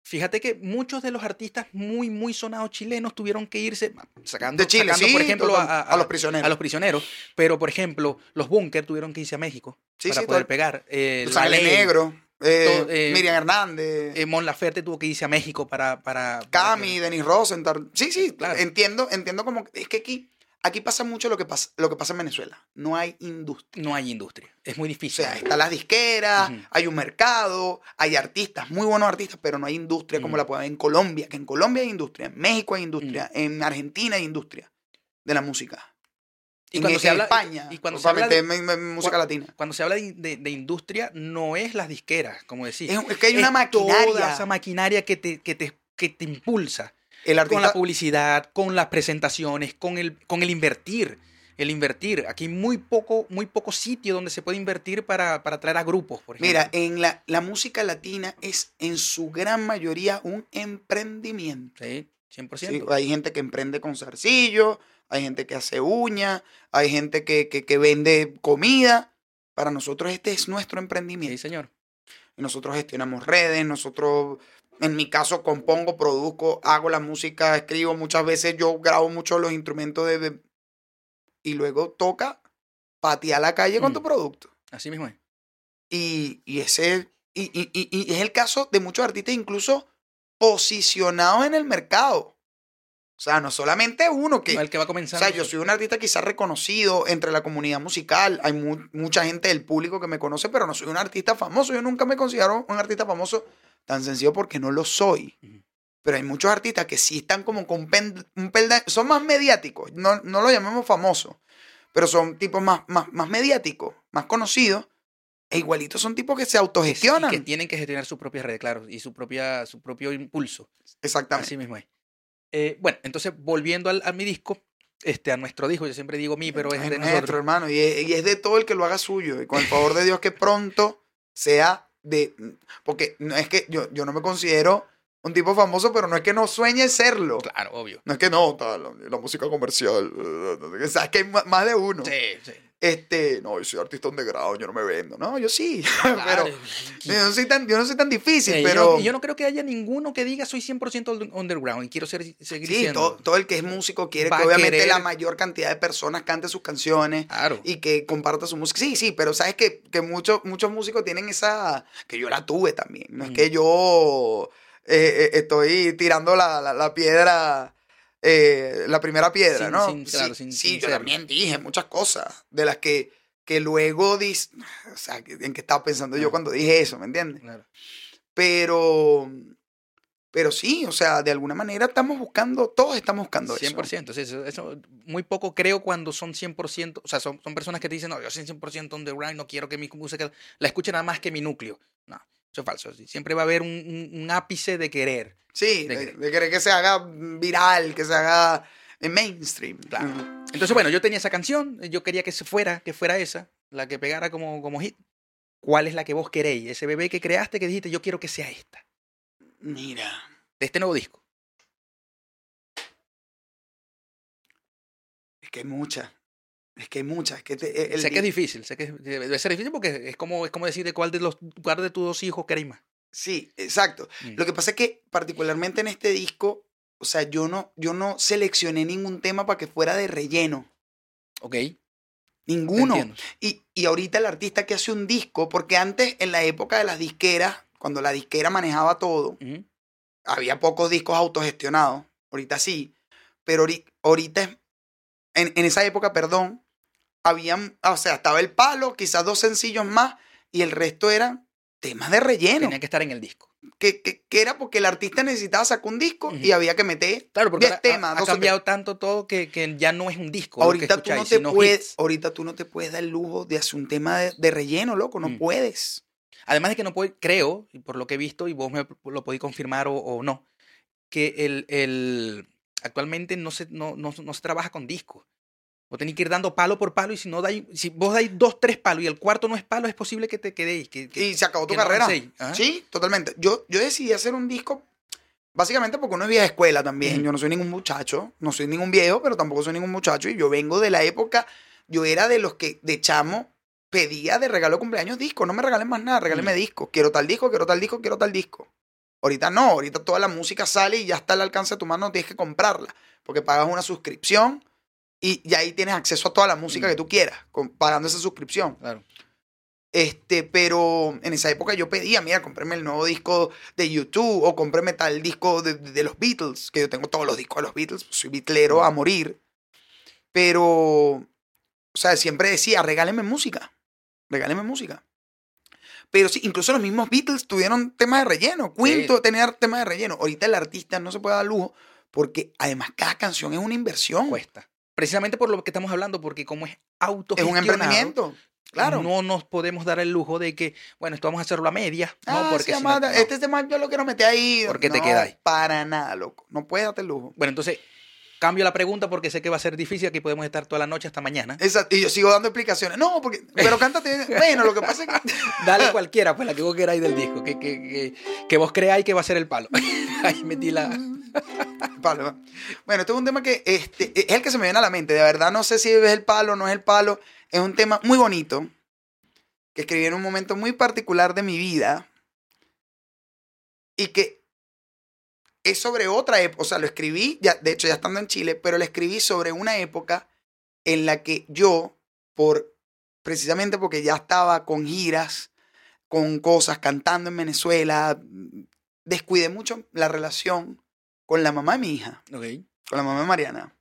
fíjate que muchos de los artistas muy, muy sonados chilenos tuvieron que irse sacando,
De Chile,
sacando,
sí,
por ejemplo,
total,
a,
a los prisioneros.
a los prisioneros. Pero, por ejemplo, los Bunker tuvieron que irse a México
Sí,
para
sí,
poder
todo-
pegar. Eh,
Sale Negro, eh,
todo, eh,
Miriam Hernández,
eh, Mon Laferte tuvo que irse a México para... para, para
Cami,
que-
Denis Rosenthal. Sí, sí,
Claro.
entiendo, entiendo como es que aquí, aquí pasa mucho lo que pasa, lo que pasa en Venezuela. No hay industria.
No hay industria. Es muy
O
difícil.
sea, están las disqueras, hay un mercado, hay artistas, muy buenos artistas, pero no hay industria como la puede haber en Colombia, que en Colombia hay industria, en México hay industria, en Argentina hay industria de la música.
Y
en,
cuando se habla-
España,
y cuando se habla de-
en- en música latina.
Cuando se habla de, de- de industria, no es las disqueras, como decís.
Es, es que hay una
Es
maquinaria.
Toda esa maquinaria que te, que te, que te impulsa.
El
Con la publicidad, con las presentaciones, con el, con el invertir. El invertir. Aquí hay muy poco, muy poco sitio donde se puede invertir para, para traer a grupos, por ejemplo.
Mira, en la, la música latina es en su gran mayoría un emprendimiento.
Sí, 100%.
Sí, hay gente que emprende con zarcillo, hay gente que hace uña, hay gente que, que, que vende comida. Para nosotros este es nuestro emprendimiento.
Sí, señor.
Nosotros gestionamos redes, nosotros, en mi caso, compongo, produzco, hago la música, escribo. Muchas veces yo grabo mucho los instrumentos de... y luego toca patear la calle con
Mm.
tu producto.
Así mismo es.
Y, y ese y, y- y- y es el caso de muchos artistas incluso posicionados en el mercado. O sea, no solamente uno que...
No, el que va
O
comenzando.
sea, yo soy un artista quizás reconocido entre la comunidad musical. Hay mu- mucha gente del público que me conoce, pero no soy un artista famoso. Yo nunca me considero un artista famoso tan sencillo porque no lo soy. Pero hay muchos artistas que sí están como con pen- un peldaño. Son más mediáticos. No, no lo llamemos famosos. Pero son tipos más, más, más mediáticos, más conocidos. E igualitos son tipos que se autogestionan.
y que tienen que gestionar su propia red, claro, y su, propia, su propio impulso.
Exactamente.
Así mismo es. Eh, bueno, entonces, volviendo al, a mi disco, este, a nuestro disco, yo siempre digo mi, pero es
Es
de
nuestro,
nosotros.
hermano. Y es, y es de todo el que lo haga suyo. Y con el favor de Dios que pronto sea de... Porque no es que yo, yo no me considero un tipo famoso, pero no es que no sueñe serlo.
Claro, obvio.
No es que no, tal, la, la música comercial. O sea, es que hay más de uno.
Sí, sí.
Este, no, yo soy artista underground, yo no me vendo. No, yo sí.
Claro.
pero yo no, soy tan, yo no soy tan difícil,
Sí,
pero...
yo, y yo no creo que haya ninguno que diga soy 100% un- underground y quiero ser, seguir
Sí,
siendo.
todo, todo el que es músico quiere
Va
que obviamente
querer-
la mayor cantidad de personas cante sus canciones.
Claro.
y que comparta su música. Sí, sí, pero sabes que, que muchos, muchos músicos tienen esa. que yo la tuve también. No es
Mm.
que yo eh, eh, estoy tirando la, la- la piedra. eh, la primera piedra,
Sin-
¿no?
sin- claro,
sí,
sin-
sí, yo también dije muchas cosas de las que, que luego dis, o sea, en qué estaba pensando yo
Ah.
cuando dije eso, ¿me entiendes?
claro.
Pero, pero sí, o sea, de alguna manera estamos buscando, todos estamos buscando eso.
100%. sí, eso, eso muy poco creo cuando son 100%. O sea, son, son personas que te dicen, no, yo soy 100% underground, no quiero que mi música la escuchen nada más que mi núcleo. Eso es falso. Siempre va a haber un, un- un ápice de querer.
Sí,
De
de,
que-
de querer que se haga viral, que se haga eh, mainstream.
Claro.
Mm.
Entonces, bueno, yo tenía esa canción, yo quería que se fuera, que fuera esa, la que pegara como, como hit. ¿Cuál es la que vos queréis? Ese bebé que creaste que dijiste, yo quiero que sea esta,
Mira,
de este nuevo disco.
es que hay muchas. Es que hay muchas. Que te- el
sé que es
di-
difícil, sé que es- debe ser difícil porque es como, es como decir de cuál de los cuál de tus dos hijos queréis más.
Sí, exacto.
Mm.
Lo que pasa es que particularmente en este disco, o sea, yo no, yo no seleccioné ningún tema para que fuera de relleno.
Ok,
Ninguno. Y, y ahorita el artista que hace un disco, porque antes en la época de las disqueras, cuando la disquera manejaba todo, había pocos discos autogestionados. Ahorita sí. Pero ahori- ahorita, es- en, en esa época, perdón, habían, o sea, estaba el palo, quizás dos sencillos más, y el resto eran temas de relleno.
Tenía que estar en el disco.
Que, que- que era porque el artista necesitaba sacar un disco
Ujú.
y había que meter
Claro, porque
10
ahora
temas.
ha, ha cambiado tanto todo que, que ya no es un disco. lo que
Ahorita tú, no te puedes,
hits.
ahorita tú no te puedes dar el lujo de hacer un tema de, de relleno, loco. No
Mm.
puedes.
Además de que no puedo, creo, y por lo que he visto, y vos me lo podéis confirmar o, o no, que el, el actualmente no se, no, no, no se trabaja con discos. Vos tenéis que ir dando palo por palo y si no dais, si vos dais dos, tres palos y el cuarto no es palo, es posible que te quedéis. Que, que-
Y se acabó tu
no
carrera.
avancéis. Ajá.
Sí, totalmente. Yo, yo decidí hacer un disco básicamente porque uno es vieja escuela también.
Ujú.
Yo no soy ningún muchacho, no soy ningún viejo, pero tampoco soy ningún muchacho. Y yo vengo de la época, yo era de los que de chamo pedía de regalo de cumpleaños disco. No me regalen más nada, regálenme
Ujú.
disco. Quiero tal disco, quiero tal disco, quiero tal disco. Ahorita no, ahorita toda la música sale y ya está al alcance de tu mano, no tienes que comprarla. Porque pagas una suscripción y, y ahí tienes acceso a toda la música que tú quieras, con- pagando esa suscripción.
Claro.
Este, pero en esa época yo pedía, mira, cómprame el nuevo disco de YouTube o cómprame tal disco de, de los Beatles, que yo tengo todos los discos de los Beatles, pues, soy bitlero a morir. Pero, o sea, siempre decía, regáleme música, regáleme música. Pero sí, incluso los mismos Beatles tuvieron temas de relleno. Queen
Sí.
tenía temas de relleno. Ahorita el artista no se puede dar lujo porque además cada canción es una inversión.
Cuesta. Precisamente por lo que estamos hablando, porque como es
es
autogestionado,
un emprendimiento. Claro.
no nos podemos dar el lujo de que, bueno, esto vamos a hacerlo a media.
Ah,
no, porque
sí,
si no-
amada,
no.
este yo lo quiero meter ahí.
¿Por qué te
No,
quedáis?
Para nada, loco. No puedes darte el lujo.
Bueno, entonces, cambio la pregunta porque sé que va a ser difícil, aquí podemos estar toda la noche hasta mañana.
Exacto. Y yo sigo dando explicaciones. No, porque. Pero cántate. bueno, lo que pasa es que.
Dale cualquiera, pues la que vos queráis del disco, que, que, que, que vos creáis que va a ser el palo. Ahí metí la...
Palo. Bueno, este es un tema que este, es el que se me viene a la mente. De verdad, no sé si es el palo o no es el palo. Es un tema muy bonito que escribí en un momento muy particular de mi vida y que es sobre otra época. O sea, lo escribí, ya, de hecho, ya estando en Chile, pero lo escribí sobre una época en la que yo, por precisamente porque ya estaba con giras, con cosas, cantando en Venezuela, descuidé mucho la relación con la mamá de mi hija, con la mamá de Mariana.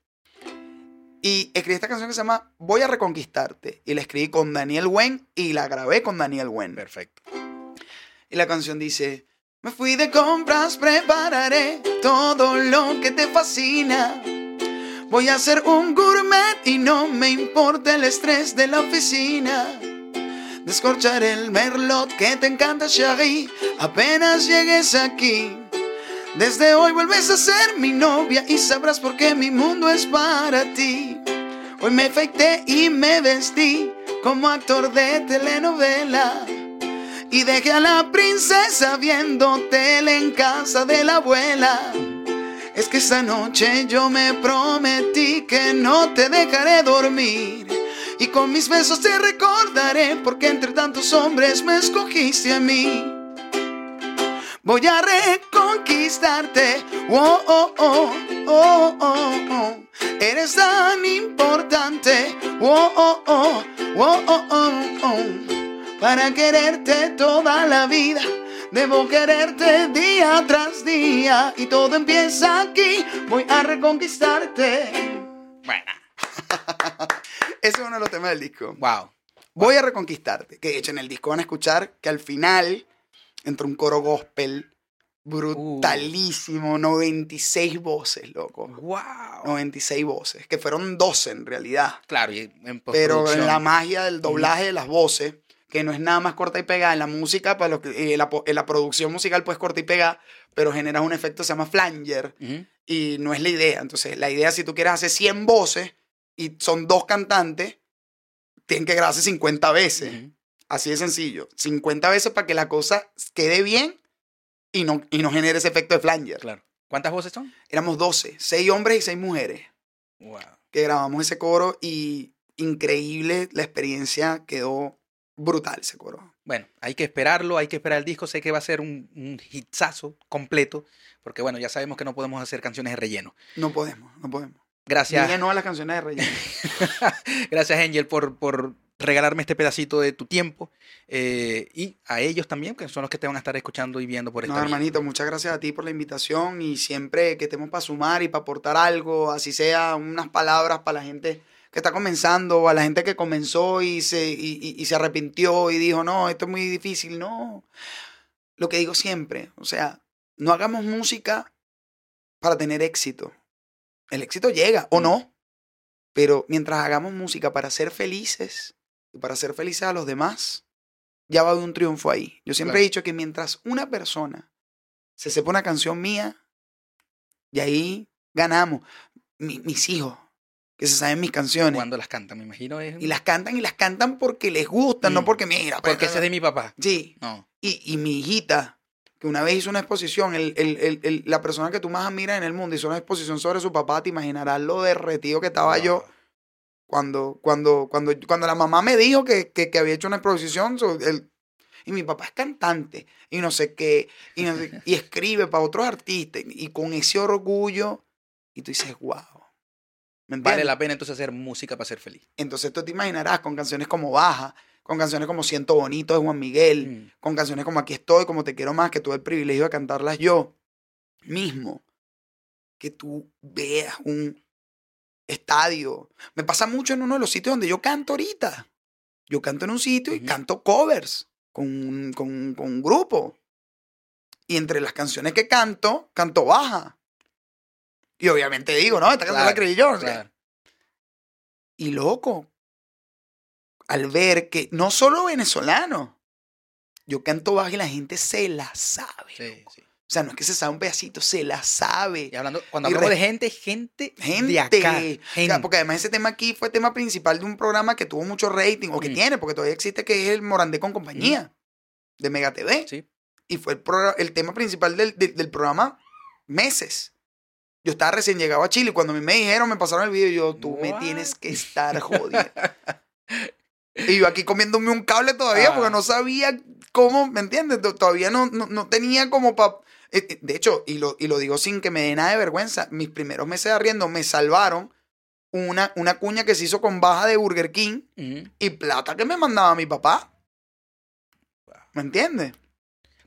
Y escribí esta canción que se llama Voy a reconquistarte. Y la escribí con Daniel Wen y la grabé con Daniel Wen.
Perfecto.
Y la canción dice, me fui de compras, prepararé todo lo que te fascina. Voy a ser un gourmet y no me importa el estrés de la oficina. Descorchar el merlot que te encanta, Shaggy, apenas llegues aquí. Desde hoy vuelves a ser mi novia y sabrás por qué mi mundo es para ti. Hoy me afeité y me vestí como actor de telenovela. Y dejé a la princesa viendo tele en casa de la abuela. Es que esta noche yo me prometí que no te dejaré dormir. Y con mis besos te recordaré porque entre tantos hombres me escogiste a mí. Voy a reconquistarte. Oh, oh, oh, oh, oh, oh. Eres tan importante. Oh, oh, oh, oh, oh, oh, oh. Para quererte toda la vida. Debo quererte día tras día. Y todo empieza aquí. Voy a reconquistarte.
Bueno.
Ese es uno de los temas del disco.
Wow.
Voy a reconquistarte. Que de hecho en el disco van a escuchar que al final entra un coro gospel brutalísimo. 96 voces, loco.
Wow.
96 voces. Que fueron 12 en realidad.
Claro, y en
Pero en la magia del doblaje de las voces, que no es nada más corta y pegada. En la música, para lo que, eh, la, po- en la producción musical, pues corta y pegada, pero generas un efecto que se llama flanger. Y no es la idea. Entonces, la idea, si tú quieres hacer 100 voces y son dos cantantes, tienen que grabarse 50 veces. Así de sencillo. 50 veces para que la cosa quede bien y no, y no genere ese efecto de flanger.
Claro. ¿Cuántas voces son?
Éramos 12, 6 hombres y 6 mujeres
Wow.
que grabamos ese coro y increíble, la experiencia quedó brutal, se coro.
Bueno, hay que esperarlo, hay que esperar el disco. Sé que va a ser un, un hitsazo completo, porque bueno, ya sabemos que no podemos hacer canciones de relleno.
No podemos, no podemos.
Gracias.
Niña no a las canciones de relleno.
Gracias, Angel, por, por regalarme este pedacito de tu tiempo. eh, y a ellos también, que son los que te van a estar escuchando y viendo por esta
No,
vía.
hermanito, muchas gracias a ti por la invitación y siempre que estemos para sumar y para aportar algo, así sea unas palabras para la gente que está comenzando o a la gente que comenzó y se, y, y- y se arrepintió y dijo, no, esto es muy difícil. No, lo que digo siempre, o sea, no hagamos música para tener éxito. El éxito llega o no, pero mientras hagamos música para ser felices y para ser felices a los demás, ya va a haber un triunfo ahí. Yo siempre
Claro.
he dicho que mientras una persona se sepa una canción mía, y ahí ganamos. Mi- mis hijos, que se saben mis canciones,
Cuando las cantan, me imagino. Es,
y las cantan y las cantan porque les gustan, no
Mm.
porque mira.
porque ese es de mi papá.
Sí,
No.
y, y mi hijita, que una vez hizo una exposición, el, el- el- la persona que tú más admiras en el mundo hizo una exposición sobre su papá, te imaginarás lo derretido que estaba yo cuando, cuando, cuando, cuando la mamá me dijo que, que, que había hecho una exposición y mi papá es cantante y no sé qué, y, no sé- y escribe para otros artistas y con ese orgullo, y tú dices, wow. ¿Me
Vale la pena entonces hacer música para ser feliz.
Entonces tú te imaginarás con canciones como Baja, con canciones como Siento Bonito de Juan Miguel,
Mm.
con canciones como Aquí estoy, como Te quiero más, que tuve el privilegio de cantarlas yo mismo. Que tú veas un estadio. Me pasa mucho en uno de los sitios donde yo canto ahorita. Yo canto en un sitio y canto covers con, con, con un grupo. Y entre las canciones que canto, canto baja. Y obviamente digo, no, esta canción la yo. qué.
Claro.
Y loco, al ver que no solo venezolano, yo canto baja y la gente se la sabe.
Sí, sí.
O sea, no es que se sabe un pedacito, se la sabe.
Y hablando, cuando hablamos de gente, gente,
Gente.
de acá.
O sea, porque además ese tema aquí fue tema principal de un programa que tuvo mucho rating, o que
Mm.
tiene, porque todavía existe, que es el Morandé con compañía, de Mega TV.
Sí.
Y fue el, el tema principal del, del- del programa meses. Yo estaba recién llegado a Chile y cuando a mí me dijeron, me pasaron el video, yo, tú me tienes que estar jodido. y yo aquí comiéndome un cable todavía
Ah.
porque no sabía cómo, ¿me entiendes? To- Todavía no, no, no tenía como para... De hecho, y lo, y lo digo sin que me dé nada de vergüenza, mis primeros meses de arriendo me salvaron una, una cuña que se hizo con baja de Burger King y plata que me mandaba mi papá. ¿Me entiendes?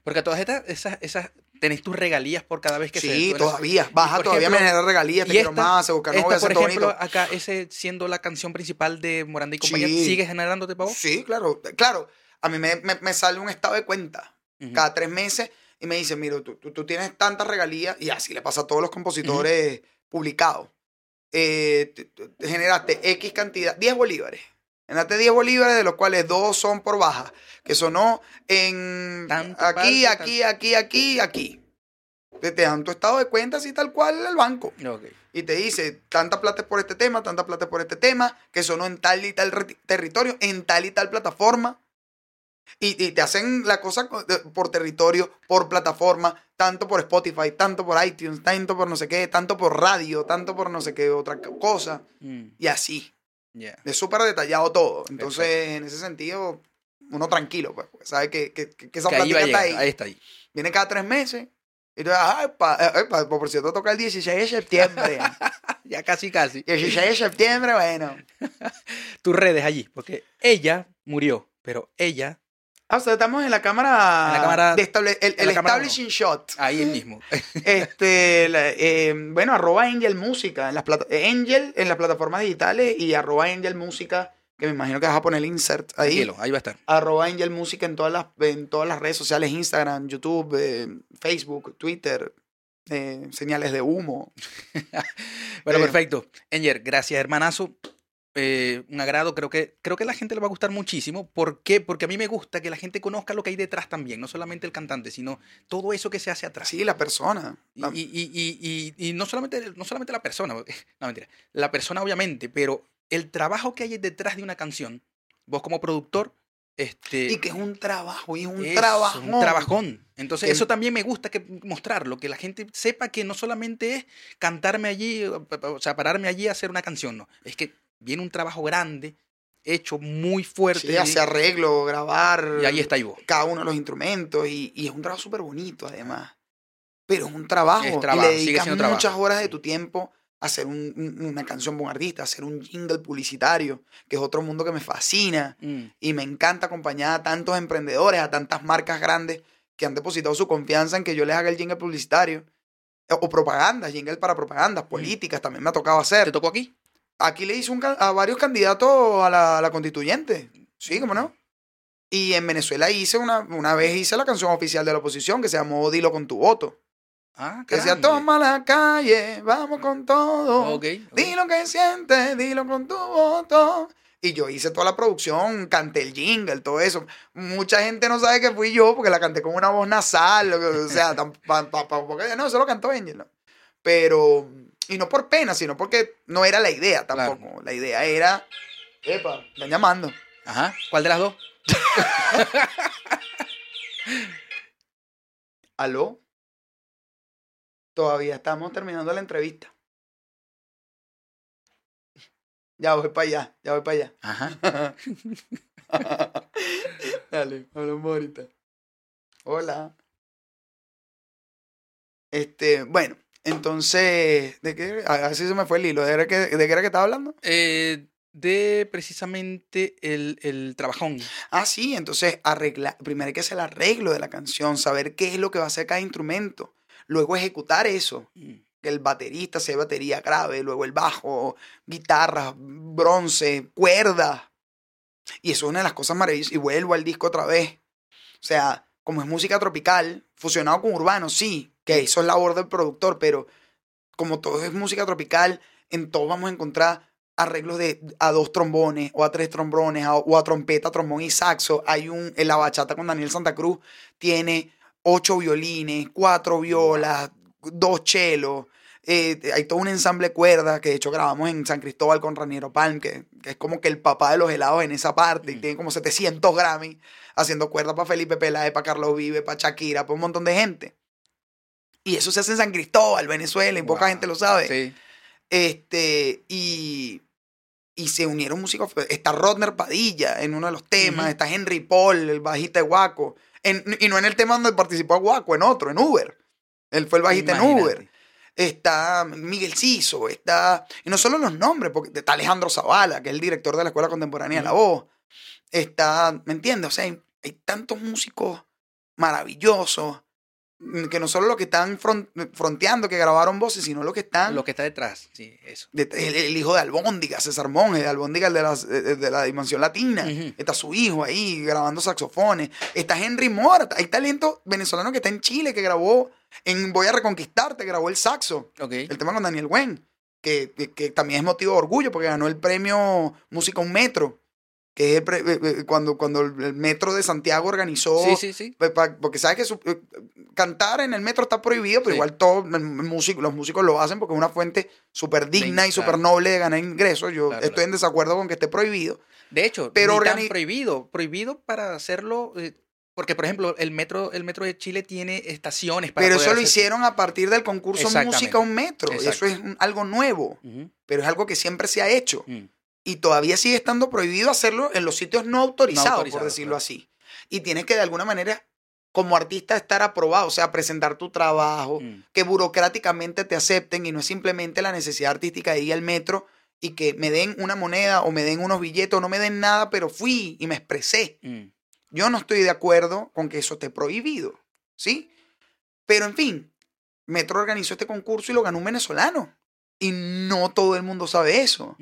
Porque todas estas, esas, esas, tenés tus regalías por cada vez que se
Sí, todavía. Baja todavía
ejemplo,
me genera regalías, te
y
quiero
esta-
más, se busca
Esta,
novia,
por ejemplo,
bonito.
acá, ese siendo la canción principal de Morandé y compañía,
Sí.
¿sigue generándote pavo?
Sí, claro. Claro, a mí me, me- me sale un estado de cuenta cada tres meses y me dice, mira, tú, tú, tú tienes tantas regalías, y así le pasa a todos los compositores publicados. Eh, generaste X cantidad, 10 bolívares. Generaste 10 bolívares, de los cuales dos son por baja, que sonó en
Tanto
aquí,
parte,
aquí, aquí, aquí, aquí. Te, te dan tu estado de cuenta así tal cual el banco. Y te dice tanta plata es por este tema, tanta plata es por este tema, que sonó en tal y tal territorio, en tal y tal plataforma. Y, y te hacen la cosa por territorio, por plataforma, tanto por Spotify, tanto por iTunes, tanto por no sé qué, tanto por radio, tanto por no sé qué otra co- cosa.
Mm,
Y así. Es súper detallado todo. Entonces, en ese sentido, uno tranquilo, pues, porque sabe que, que, que- esa
Que ahí
está ahí.
ahí está ahí.
Viene cada tres meses. Y tú, ay, pa- eh, pa- por cierto, toca el 16 de septiembre.
Ya casi, casi.
16 de septiembre, bueno.
Tus redes allí, porque ella murió, pero ella,
Ah, o sea, estamos en la cámara.
En la cámara-
de estable- el
la
establishing shot.
ahí el mismo.
Este, la- eh, bueno, arroba Angel Música en las plata- eh, Angel en las plataformas digitales y arroba Angel Música, que me imagino que vas a poner el insert ahí.
Tranquilo, ahí va a estar.
Arroba Angel Música en todas las, en todas las redes sociales, Instagram, YouTube, eh, Facebook, Twitter, eh, señales de humo.
Bueno, perfecto. Enger, gracias, hermanazo. Eh, un agrado, creo que, creo que a la gente le va a gustar muchísimo. ¿Por qué? Porque a mí me gusta que la gente conozca lo que hay detrás también, no solamente el cantante, sino todo eso que se hace atrás.
Sí, la persona.
Y,
La-
y- y- y- y- no, solamente, no solamente la persona, no mentira, la persona obviamente, pero el trabajo que hay detrás de una canción, vos como productor, este,
y que es un trabajo, y es un trabajo.
un trabajón. Entonces,
Que-
eso también me gusta que mostrarlo, que la gente sepa que no solamente es cantarme allí, o sea, pararme allí a hacer una canción, no. Es que viene un trabajo grande, hecho muy fuerte.
Sí, hace arreglo, grabar.
y ahí está Ivo.
Cada uno de los instrumentos. Y, y es un trabajo súper bonito, además. Pero es un trabajo.
Es
y
trabajo,
le
sigue
dedicas muchas
trabajo.
horas de tu tiempo a hacer un- un- una canción con un artista, a hacer un jingle publicitario, que es otro mundo que me fascina.
Mm.
Y me encanta acompañar a tantos emprendedores, a tantas marcas grandes que han depositado su confianza en que yo les haga el jingle publicitario. O o propaganda, jingle para propagandas, políticas, también me ha tocado hacer.
¿Te tocó aquí?
Aquí le hice un a varios candidatos a la, a la constituyente. Sí, ¿cómo no? Y en Venezuela hice una, una vez hice la canción oficial de la oposición que se llamó Dilo con tu voto.
Ah,
Que decía,
grande.
toma la calle, vamos con todo.
Ok, ok.
Di lo que sientes, dilo con tu voto. Y yo hice toda la producción, canté el jingle, todo eso. Mucha gente no sabe que fui yo porque la canté con una voz nasal. O sea, tan- pa- pa- pa- porque no, eso lo cantó Angel. ¿no? Pero, y no por pena, sino porque no era la idea tampoco. La idea era, epa, están llamando.
Ajá. ¿Cuál de las dos?
¿Aló? Todavía estamos terminando la entrevista. Ya voy para allá, ya voy para allá.
Ajá.
Dale, hablamos ahorita. Hola. Este, bueno, entonces, ¿de qué? Así se me fue el hilo. ¿De qué, de qué era que estaba hablando?
Eh, de precisamente el, el trabajón.
Ah, sí, entonces arregla, primero hay que hacer el arreglo de la canción, saber qué es lo que va a hacer cada instrumento, luego ejecutar eso,
Mm.
que el baterista sea batería grave, luego el bajo, guitarra, bronce, cuerdas. Y eso es una de las cosas maravillosas. Y vuelvo al disco otra vez. O sea, como es música tropical, fusionado con urbano, sí, que eso es labor del productor, pero como todo es música tropical, en todo vamos a encontrar arreglos de a dos trombones o a tres trombones a- o a trompeta, trombón y saxo. Hay un, en la bachata con Daniel Santa Cruz tiene ocho violines, cuatro violas, dos chelos. eh, hay todo un ensamble de cuerdas que de hecho grabamos en San Cristóbal con Raniero Palm, que, que es como que el papá de los helados en esa parte, y tiene como 700 Grammy haciendo cuerdas para Felipe Peláez, para Carlos Vive, para Shakira, para un montón de gente. Y eso se hace en San Cristóbal, Venezuela, y poca gente lo sabe.
Sí.
Este, y, y se unieron músicos. Está Rodner Padilla en uno de los temas, está Henry Paul, el bajista de Guaco. En- y no en el tema donde participó Guaco, en otro, en Uber. Él fue el bajista en. Uber. Está Miguel Ciso, está. Y no solo los nombres, porque está Alejandro Zavala, que es el director de la Escuela Contemporánea de La. Voz. Está, ¿me entiendes? O sea, hay, hay tantos músicos maravillosos que no solo los que están fron- fronteando, que grabaron voces, sino los que están
Lo que está detrás. Sí, eso.
de- el, el hijo de Albóndiga, César Monge, Albóndiga el de, las- de, la dimensión latina. Está su hijo ahí grabando saxofones. Está Henry Mora. Hay talento venezolano que está en Chile, que grabó en Voy a Reconquistarte, grabó el saxo. El tema con Daniel Wen, que, que- que también es motivo de orgullo porque ganó el premio Música Un Metro, que es eh, eh, cuando, cuando el Metro de Santiago organizó
Sí, sí, sí.
Porque sabes que su- eh, cantar en el metro está prohibido, pero
Sí.
igual todos los músicos, los músicos lo hacen porque es una fuente súper digna y
claro.
súper noble de ganar ingresos. Yo
Claro,
estoy
claro.
en desacuerdo con que esté prohibido.
De hecho,
Pero
pero
organi-
prohibido. Prohibido para hacerlo. eh, porque, por ejemplo, el metro, el metro de Chile tiene estaciones para
Pero
poder
eso lo
hacer-
hicieron a partir del concurso. Música Un Metro. Y eso es algo nuevo, pero es algo que siempre se ha hecho.
Mm.
Y todavía sigue estando prohibido hacerlo en los sitios no autorizados, por decirlo
claro.
así. Y tienes que de alguna manera, como artista, estar aprobado, o sea, presentar tu trabajo,
Mm.
que burocráticamente te acepten y no es simplemente la necesidad artística de ir al metro y que me den una moneda o me den unos billetes o no me den nada, pero fui y me expresé.
Mm.
Yo no estoy de acuerdo con que eso esté prohibido, ¿sí? Pero en fin, Metro organizó este concurso y lo ganó un venezolano. Y no todo el mundo sabe eso.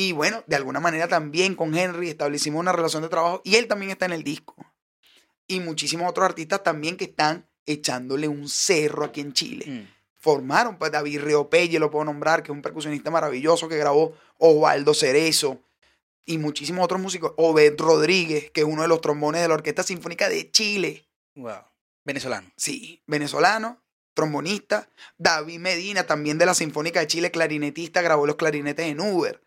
Y bueno, de alguna manera también con Henry establecimos una relación de trabajo y él también está en el disco. Y muchísimos otros artistas también que están echándole un cerro aquí en Chile.
Mm.
Formaron, pues David Riopelle, lo puedo nombrar, que es un percusionista maravilloso que grabó Osvaldo Cerezo y muchísimos otros músicos. Obed Rodríguez, que es uno de los trombones de la Orquesta Sinfónica de Chile.
Wow. Venezolano.
Sí, venezolano, trombonista. David Medina, también de la Sinfónica de Chile, clarinetista, grabó los clarinetes en Uber.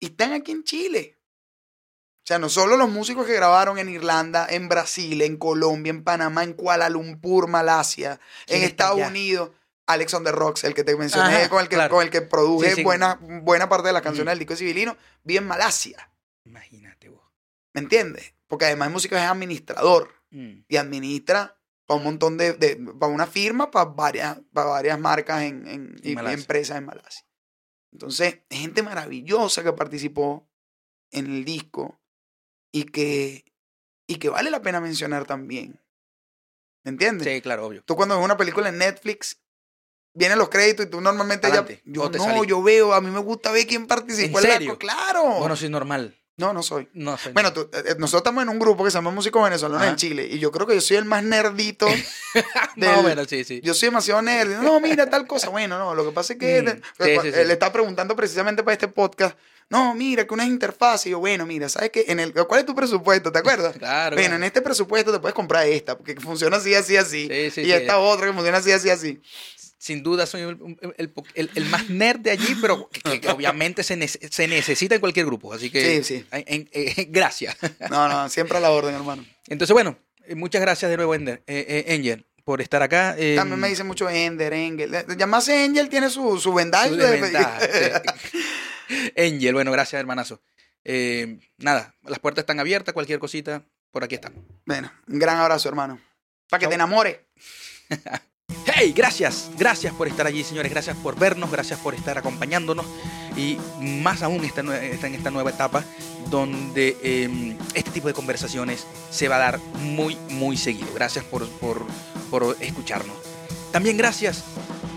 Y están aquí en Chile. O sea, no solo los músicos que grabaron en Irlanda, en Brasil, en Colombia, en Panamá, en Kuala Lumpur, Malasia,
¿Quién
en Estados
allá?
Unidos. Alex on the Rocks, el que te mencioné,
Ajá,
con, el que,
claro.
con el que produje
Sí, sí.
Buena, buena parte de las canciones del disco civilino, vive en Malasia.
Imagínate vos.
¿Me entiendes? Porque además de músico es administrador
Mm.
y administra para un montón de, de- para una firma, para varias, para varias marcas en, en- y- empresas en Malasia. Entonces, es gente maravillosa que participó en el disco y que, y que vale la pena mencionar también. ¿Me entiendes?
Sí, claro, obvio.
Tú cuando ves una película en Netflix, vienen los créditos y tú normalmente
Adelante,
ya... Yo
¿cómo te
no,
salí?
yo veo, a mí me gusta ver quién participó
¿En
la
serio?
co- ¡Claro!
Bueno, sí, normal.
No, no soy.
No sé.
Bueno, tú- eh, nosotros estamos en un grupo que se llama Músicos Venezolanos
Ajá.
en Chile y yo creo que yo soy el más nerdito. Del-
menos, sí, sí.
Yo soy demasiado nerd. No, mira, tal cosa. Bueno, no, lo que pasa es que
Mm,
le-
sí, sí,
eh,
sí.
le está preguntando precisamente para este podcast. No, mira, que una interfaz. Y yo, bueno, mira, ¿sabes qué? En el, ¿Cuál es tu presupuesto? ¿Te acuerdas?
Claro.
Bueno,
claro.
en este presupuesto te puedes comprar esta, porque funciona así, así, así.
Sí, sí,
y esta otra que funciona así, así, así.
Sin duda soy el, el- el- el más nerd de allí, pero que, obviamente se, nece- se necesita en cualquier grupo. Así que,
Sí, sí.
en- en- eh, gracias.
No, no, siempre a la orden, hermano.
Entonces, bueno, eh, muchas gracias de nuevo, Ender, eh, eh, Angel, por estar acá. eh,
También me dice mucho Ender, Engel. Eh, Llamarse Engel tiene su, su vendaje.
su sí. Angel, bueno, gracias, hermanazo. Nada, las puertas están abiertas, cualquier cosita, por aquí estamos.
Bueno, un gran abrazo, hermano. Para que
Chau.
te enamore.
Hey, gracias, gracias por estar allí, señores, gracias por vernos, gracias por estar acompañándonos y más aún está en esta nueva etapa donde eh, este tipo de conversaciones se va a dar muy, muy seguido. Gracias por, por, por escucharnos. También gracias,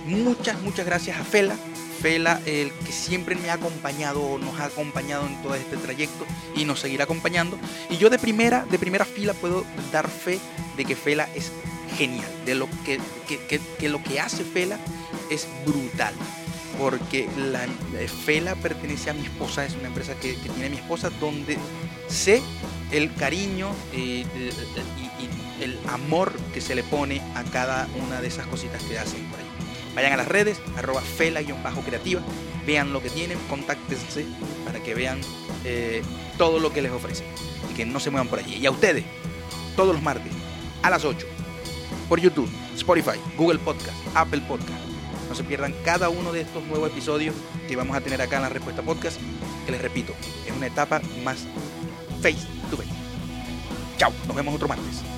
muchas, muchas gracias a Fela. Fela, el que siempre me ha acompañado, nos ha acompañado en todo este trayecto y nos seguirá acompañando. Y yo de primera, de primera fila puedo dar fe de que Fela es genial, de lo que, que, que- lo que hace Fela es brutal. Porque la eh, Fela pertenece a mi esposa, es una empresa que, tiene mi esposa, donde sé el cariño eh, y, el amor que se le pone a cada una de esas cositas que hacen por ahí. Vayan a las redes, arroba fela-creativa, vean lo que tienen, contáctense para que vean eh, todo lo que les ofrecen y que no se muevan por allí. Y a ustedes, todos los martes, a las 8, por YouTube, Spotify, Google Podcast, Apple Podcast. No se pierdan cada uno de estos nuevos episodios que vamos a tener acá en la Respuesta Podcast, que les repito, es una etapa más face to face. Chao, nos vemos otro martes.